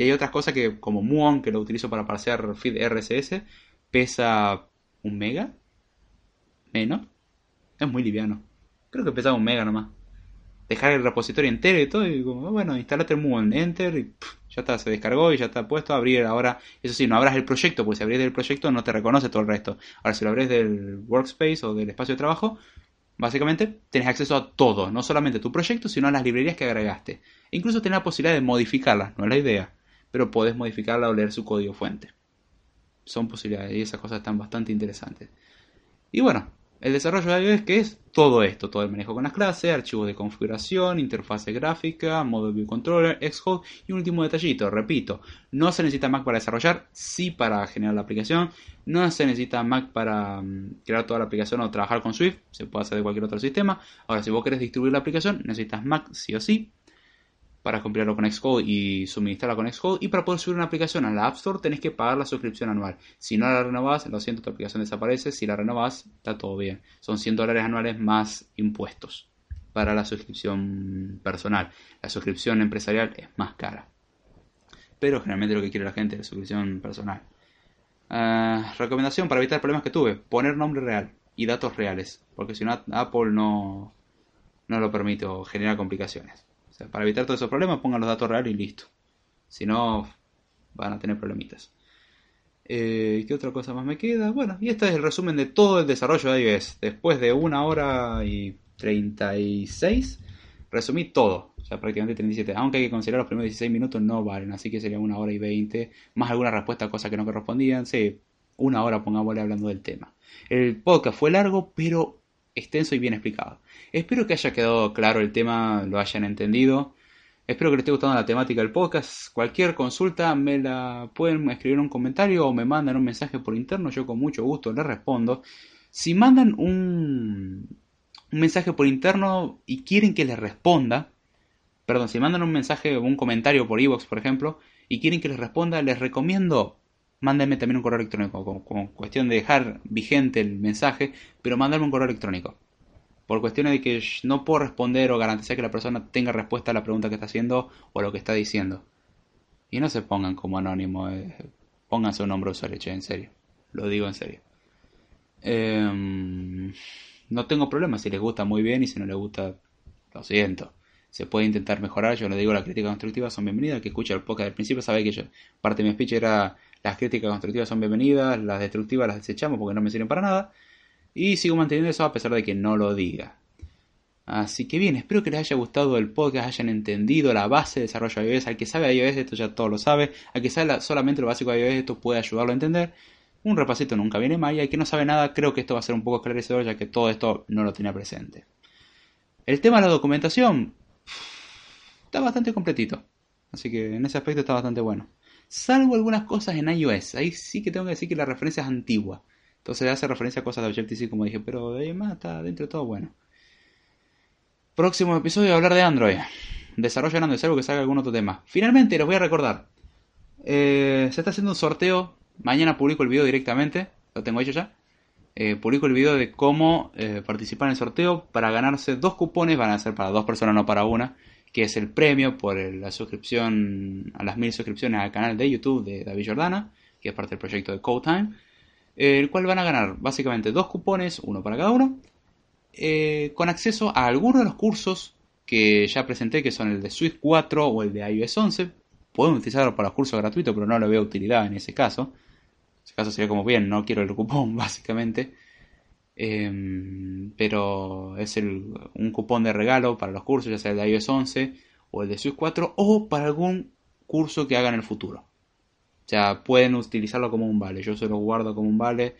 Y hay otras cosas que, como Muon, que lo utilizo para parsear feed RSS, pesa un mega. Menos. Es muy liviano. Creo que pesa un mega nomás. Dejar el repositorio entero y todo, y como, bueno, instalate el Muon, enter y ya está, se descargó y ya está puesto. Abrir ahora, eso sí, no abras el proyecto, porque si abrís del proyecto no te reconoce todo el resto. Ahora, si lo abrís del workspace o del espacio de trabajo, básicamente tenés acceso a todo, no solamente tu proyecto, sino a las librerías que agregaste. Incluso tenés la posibilidad de modificarlas, no es la idea, pero podés modificarla o leer su código fuente. Son posibilidades y esas cosas están bastante interesantes. Y bueno, el desarrollo de iOS que es todo esto, todo el manejo con las clases, archivos de configuración, interfase gráfica, modo view controller, Xcode y un último detallito, repito, no se necesita Mac para desarrollar, sí para generar la aplicación, no se necesita Mac para mm, crear toda la aplicación o trabajar con Swift, se puede hacer de cualquier otro sistema. Ahora, si vos querés distribuir la aplicación, necesitas Mac sí o sí para compilarlo con Xcode y suministrarla con Xcode. Y para poder subir una aplicación a la App Store tenés que pagar la suscripción anual. Si no la renovás, lo siento, tu aplicación desaparece. Si la renovás, está todo bien. Son 100 dólares anuales más impuestos para la suscripción personal. La suscripción empresarial es más cara. Pero generalmente lo que quiere la gente es la suscripción personal. Ah, recomendación para evitar problemas que tuve, poner nombre real y datos reales, porque si no Apple no, no lo permite o genera complicaciones. Sea, para evitar todos esos problemas pongan los datos reales y listo. Si no, van a tener problemitas. Eh, ¿Qué otra cosa más me queda? Bueno, y este es el resumen de todo el desarrollo de iOS. Después de una hora y 36, resumí todo. O sea, prácticamente 37. Aunque hay que considerar los primeros 16 minutos no valen. Así que sería una hora y 20. Más alguna respuesta a cosas que no correspondían. Sí, una hora pongámosle hablando del tema. El podcast fue largo, pero extenso y bien explicado. Espero que haya quedado claro el tema, lo hayan entendido. Espero que les esté gustando la temática del podcast. Cualquier consulta me la pueden escribir en un comentario o me mandan un mensaje por interno. Yo con mucho gusto les respondo. Si mandan un, mensaje por interno y quieren que les responda, perdón, si mandan un mensaje o un comentario por iVoox, por ejemplo, y quieren que les responda, les recomiendo mándenme también un correo electrónico, con, cuestión de dejar vigente el mensaje, pero mándenme un correo electrónico por cuestiones de que no puedo responder o garantizar que la persona tenga respuesta a la pregunta que está haciendo o a lo que está diciendo. Y no se pongan como anónimo, eh, pónganse un nombre usuario, che, en serio. Lo digo en serio. Em, no tengo problema si les gusta muy bien y si no les gusta, lo siento. Se puede intentar mejorar, yo le digo las críticas constructivas son bienvenidas. Que escucha el podcast del principio sabe que yo, parte de mi speech era las críticas constructivas son bienvenidas, las destructivas las desechamos porque no me sirven para nada. Y sigo manteniendo eso a pesar de que no lo diga. Así que bien, espero que les haya gustado el podcast, hayan entendido la base de desarrollo de iOS. Al que sabe iOS, esto ya todo lo sabe. Al que sabe solamente lo básico de iOS, esto puede ayudarlo a entender. Un repasito nunca viene mal. Y al que no sabe nada, creo que esto va a ser un poco esclarecedor, ya que todo esto no lo tenía presente. El tema de la documentación está bastante completito. Así que en ese aspecto está bastante bueno. Salvo algunas cosas en iOS. Ahí sí que tengo que decir que la referencia es antigua. Entonces hace referencia a cosas de Objective-C como dije, pero de está dentro de todo bueno. Próximo episodio hablar de Android. Desarrollo en Android, salvo que salga algún otro tema. Finalmente, les voy a recordar. Eh, se está haciendo un sorteo. Mañana publico el video directamente. Lo tengo hecho ya. Eh, publico el video de cómo eh, participar en el sorteo para ganarse dos cupones. Van a ser para dos personas, no para una. Que es el premio por la suscripción a las mil suscripciones al canal de YouTube de David Jordana. Que es parte del proyecto de Code Time el cual van a ganar básicamente dos cupones, uno para cada uno, eh, con acceso a algunos de los cursos que ya presenté, que son el de Swift 4 o el de iOS 11. Pueden utilizarlo para los cursos gratuitos, pero no le veo utilidad en ese caso. En ese caso sería como bien, no quiero el cupón, básicamente. Em, pero es un cupón de regalo para los cursos, ya sea el de iOS 11 o el de Swift 4, o para algún curso que haga en el futuro. O sea, pueden utilizarlo como un vale. Yo se lo guardo como un vale.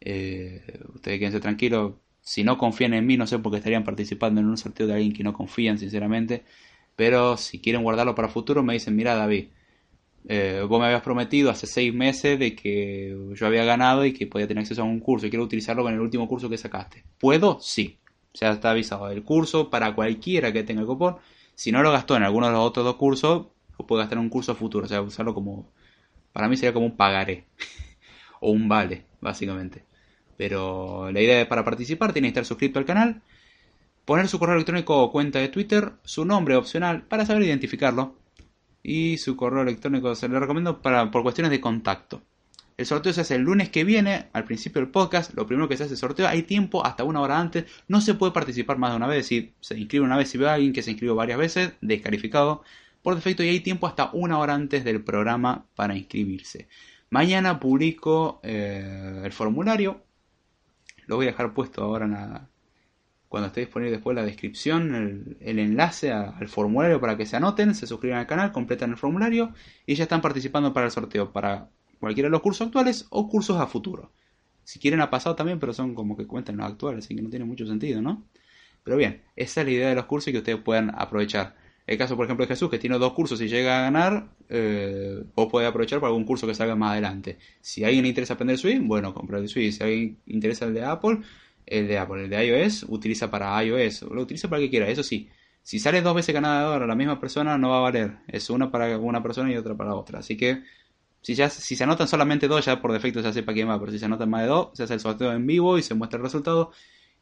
Eh, ustedes quédense tranquilos. Si no confían en mí, no sé por qué estarían participando en un sorteo de alguien que no confían, sinceramente. Pero si quieren guardarlo para futuro, me dicen, mira David, eh, vos me habías prometido hace seis meses de que yo había ganado y que podía tener acceso a un curso y quiero utilizarlo con el último curso que sacaste. ¿Puedo? Sí. Sea, está avisado. El curso para cualquiera que tenga el cupón. Si no lo gastó en alguno de los otros dos cursos, lo puede gastar en un curso futuro. O sea, usarlo como para mí sería como un pagaré. o un vale, básicamente. Pero la idea para participar tiene que estar suscrito al canal, poner su correo electrónico o cuenta de Twitter, su nombre opcional para saber identificarlo y su correo electrónico se le recomiendo para, por cuestiones de contacto. El sorteo se hace el lunes que viene, al principio del podcast. Lo primero que se hace es sorteo. Hay tiempo hasta una hora antes. No se puede participar más de una vez. Si se inscribe una vez, si ve a alguien que se inscribió varias veces, descalificado por defecto y hay tiempo hasta una hora antes del programa para inscribirse. Mañana publico eh, el formulario. Lo voy a dejar puesto ahora cuando esté disponible después la descripción, el, enlace al formulario para que se anoten, se suscriban al canal, completan el formulario y ya están participando para el sorteo para cualquiera de los cursos actuales o cursos a futuro. Si quieren ha pasado también, pero son como que cuentan los actuales, así que no tiene mucho sentido, ¿no? Pero bien, esa es la idea de los cursos y que ustedes puedan aprovechar. El caso, por ejemplo, de Jesús, que tiene dos cursos y llega a ganar, eh, vos podés aprovechar para algún curso que salga más adelante. Si a alguien le interesa aprender Swift, bueno, compra el Swift. Si alguien interesa el de Apple, el de Apple, el de iOS, utiliza para iOS. Lo utiliza para que quiera, eso sí. Si sale dos veces ganador a la misma persona, no va a valer. Es una para una persona y otra para otra. Así que, si, ya, si se anotan solamente dos, ya por defecto ya sepa quién va. Pero si se anotan más de dos, se hace el sorteo en vivo y se muestra el resultado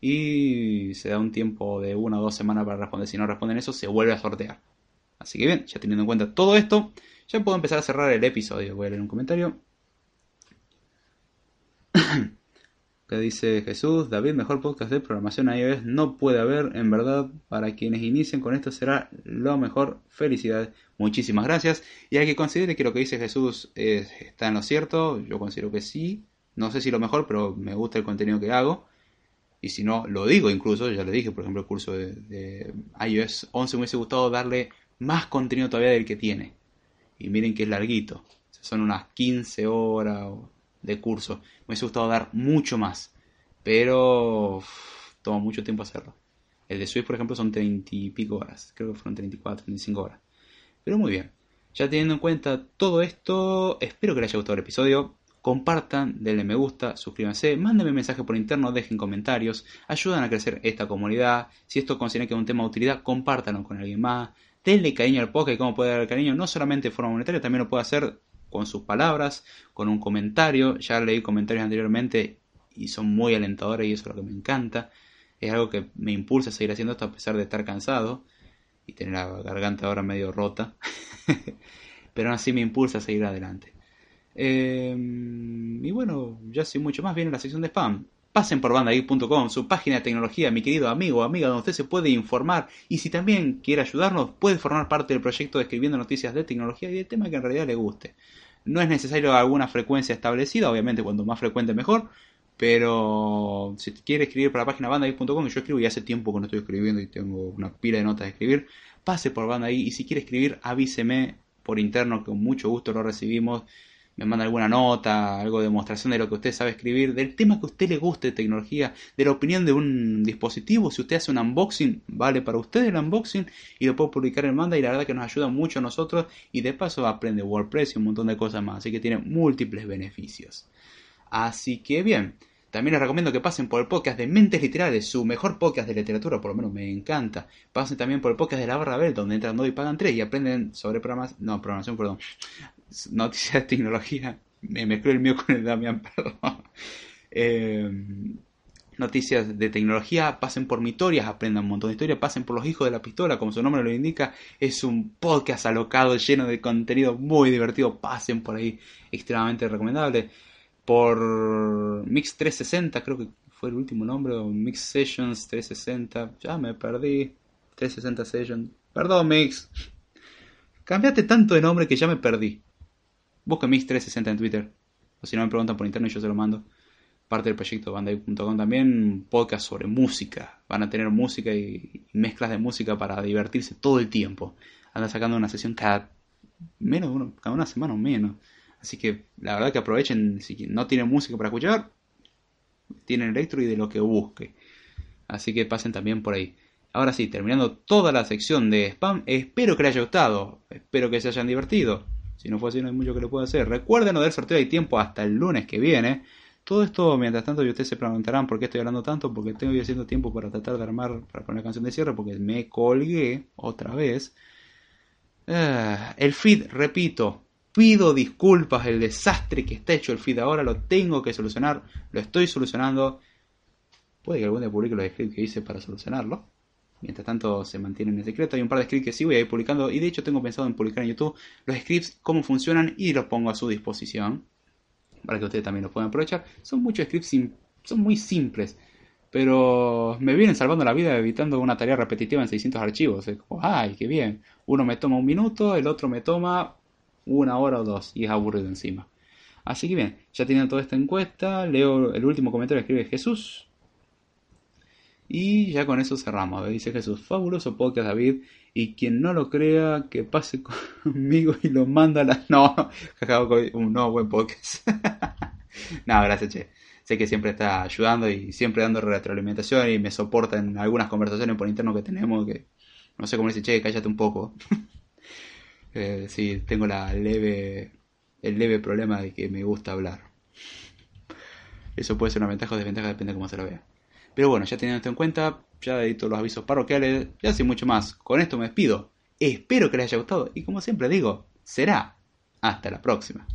y se da un tiempo de una o dos semanas para responder. Si no responden eso, se vuelve a sortear. Así que bien, ya teniendo en cuenta todo esto, ya puedo empezar a cerrar el episodio. Voy a leer un comentario. que dice Jesús, David, mejor podcast de programación iOS no puede haber, en verdad, para quienes inicien con esto será lo mejor, felicidades, muchísimas gracias, y hay que considere que lo que dice Jesús está en lo cierto, yo considero que sí, no sé si lo mejor, pero me gusta el contenido que hago, y si no, lo digo incluso, ya le dije, por ejemplo, el curso de, de iOS 11 me hubiese gustado darle más contenido todavía del que tiene, y miren que es larguito, son unas 15 horas de curso. Me hubiese gustado dar mucho más, pero toma mucho tiempo hacerlo. El de Swift, por ejemplo, son 30 y pico horas. Creo que fueron 34, 35 horas. Pero muy bien. Ya teniendo en cuenta todo esto, espero que les haya gustado el episodio. Compartan, denle me gusta, suscríbanse, mándenme mensaje por interno, dejen comentarios, ayudan a crecer esta comunidad. Si esto considera que es un tema de utilidad, compártanlo con alguien más. Denle cariño al podcast cómo puede dar cariño, no solamente de forma monetaria, también lo puede hacer con sus palabras, con un comentario. Ya leí comentarios anteriormente y son muy alentadores y eso es lo que me encanta. Es algo que me impulsa a seguir haciendo esto a pesar de estar cansado y tener la garganta ahora medio rota. Pero aún así me impulsa a seguir adelante. Em, y bueno, ya sin mucho más viene la sección de spam. Pasen por bandageek.com, su página de tecnología, mi querido amigo o amiga, donde usted se puede informar y si también quiere ayudarnos, puede formar parte del proyecto de escribiendo noticias de tecnología y de tema que en realidad le guste. No es necesario alguna frecuencia establecida, obviamente cuanto más frecuente mejor, pero si quiere escribir para la página bandageek.com, yo escribo y hace tiempo que no estoy escribiendo y tengo una pila de notas de escribir, pase por Bandageek y si quiere escribir avíseme por interno que con mucho gusto lo recibimos me manda alguna nota, algo de demostración de lo que usted sabe escribir, del tema que a usted le guste de tecnología, de la opinión de un dispositivo. Si usted hace un unboxing, vale para usted el unboxing y lo puedo publicar en Manda y la verdad que nos ayuda mucho a nosotros y de paso aprende WordPress y un montón de cosas más. Así que tiene múltiples beneficios. Así que bien. También les recomiendo que pasen por el podcast de Mentes Literales, su mejor podcast de literatura, por lo menos me encanta. Pasen también por el podcast de La Barra Bell, donde entran dos y pagan tres y aprenden sobre programas, no, programación, perdón, noticias de tecnología. Me mezclé el mío con el Damián, perdón. Eh, noticias de tecnología, pasen por Mitorias, aprendan un montón de historias, pasen por Los Hijos de la Pistola, como su nombre lo indica, es un podcast alocado lleno de contenido muy divertido, pasen por ahí, extremadamente recomendable. Por Mix 360, creo que fue el último nombre, o Mix Sessions 360, ya me perdí, 360 Sessions, perdón Mix, cambiate tanto de nombre que ya me perdí. Busca Mix360 en Twitter. O si no me preguntan por internet, yo se lo mando. Parte del proyecto Bandai.com también, podcast sobre música. Van a tener música y, mezclas de música para divertirse todo el tiempo. Andan sacando una sesión cada menos cada una semana o menos. Así que la verdad que aprovechen, si no tienen música para escuchar, tienen electro y de lo que busque. Así que pasen también por ahí. Ahora sí, terminando toda la sección de spam, espero que les haya gustado, espero que se hayan divertido. Si no fue así, no hay mucho que le pueda hacer. Recuerden no del sorteo hay tiempo hasta el lunes que viene. Todo esto, mientras tanto, y ustedes se preguntarán por qué estoy hablando tanto, porque tengo haciendo tiempo para tratar de armar, para poner canción de cierre, porque me colgué otra vez. Ah, el feed, repito, pido disculpas, el desastre que está hecho el feed ahora lo tengo que solucionar, lo estoy solucionando. Puede que algún día publique los scripts que hice para solucionarlo. Mientras tanto se mantienen en secreto. Hay un par de scripts que sí voy a ir publicando. Y de hecho tengo pensado en publicar en YouTube los scripts, cómo funcionan y los pongo a su disposición. Para que ustedes también los puedan aprovechar. Son muchos scripts, son muy simples. Pero me vienen salvando la vida evitando una tarea repetitiva en 600 archivos. Es como, ay, qué bien. Uno me toma un minuto, el otro me toma una hora o dos. Y es aburrido encima. Así que bien, ya teniendo toda esta encuesta, leo el último comentario que escribe Jesús. Y ya con eso cerramos. Dice Jesús, fabuloso podcast David. Y quien no lo crea, que pase conmigo y lo manda a la... No, un no buen podcast. no, gracias, che. Sé que siempre está ayudando y siempre dando retroalimentación y me soporta en algunas conversaciones por interno que tenemos que... No sé cómo dice, che, cállate un poco. eh, sí, tengo la leve... El leve problema de que me gusta hablar. Eso puede ser una ventaja o desventaja, depende de cómo se lo vea. Pero bueno, ya teniendo esto en cuenta, ya edito los avisos parroquiales, ya sin mucho más. Con esto me despido. Espero que les haya gustado y como siempre digo, será hasta la próxima.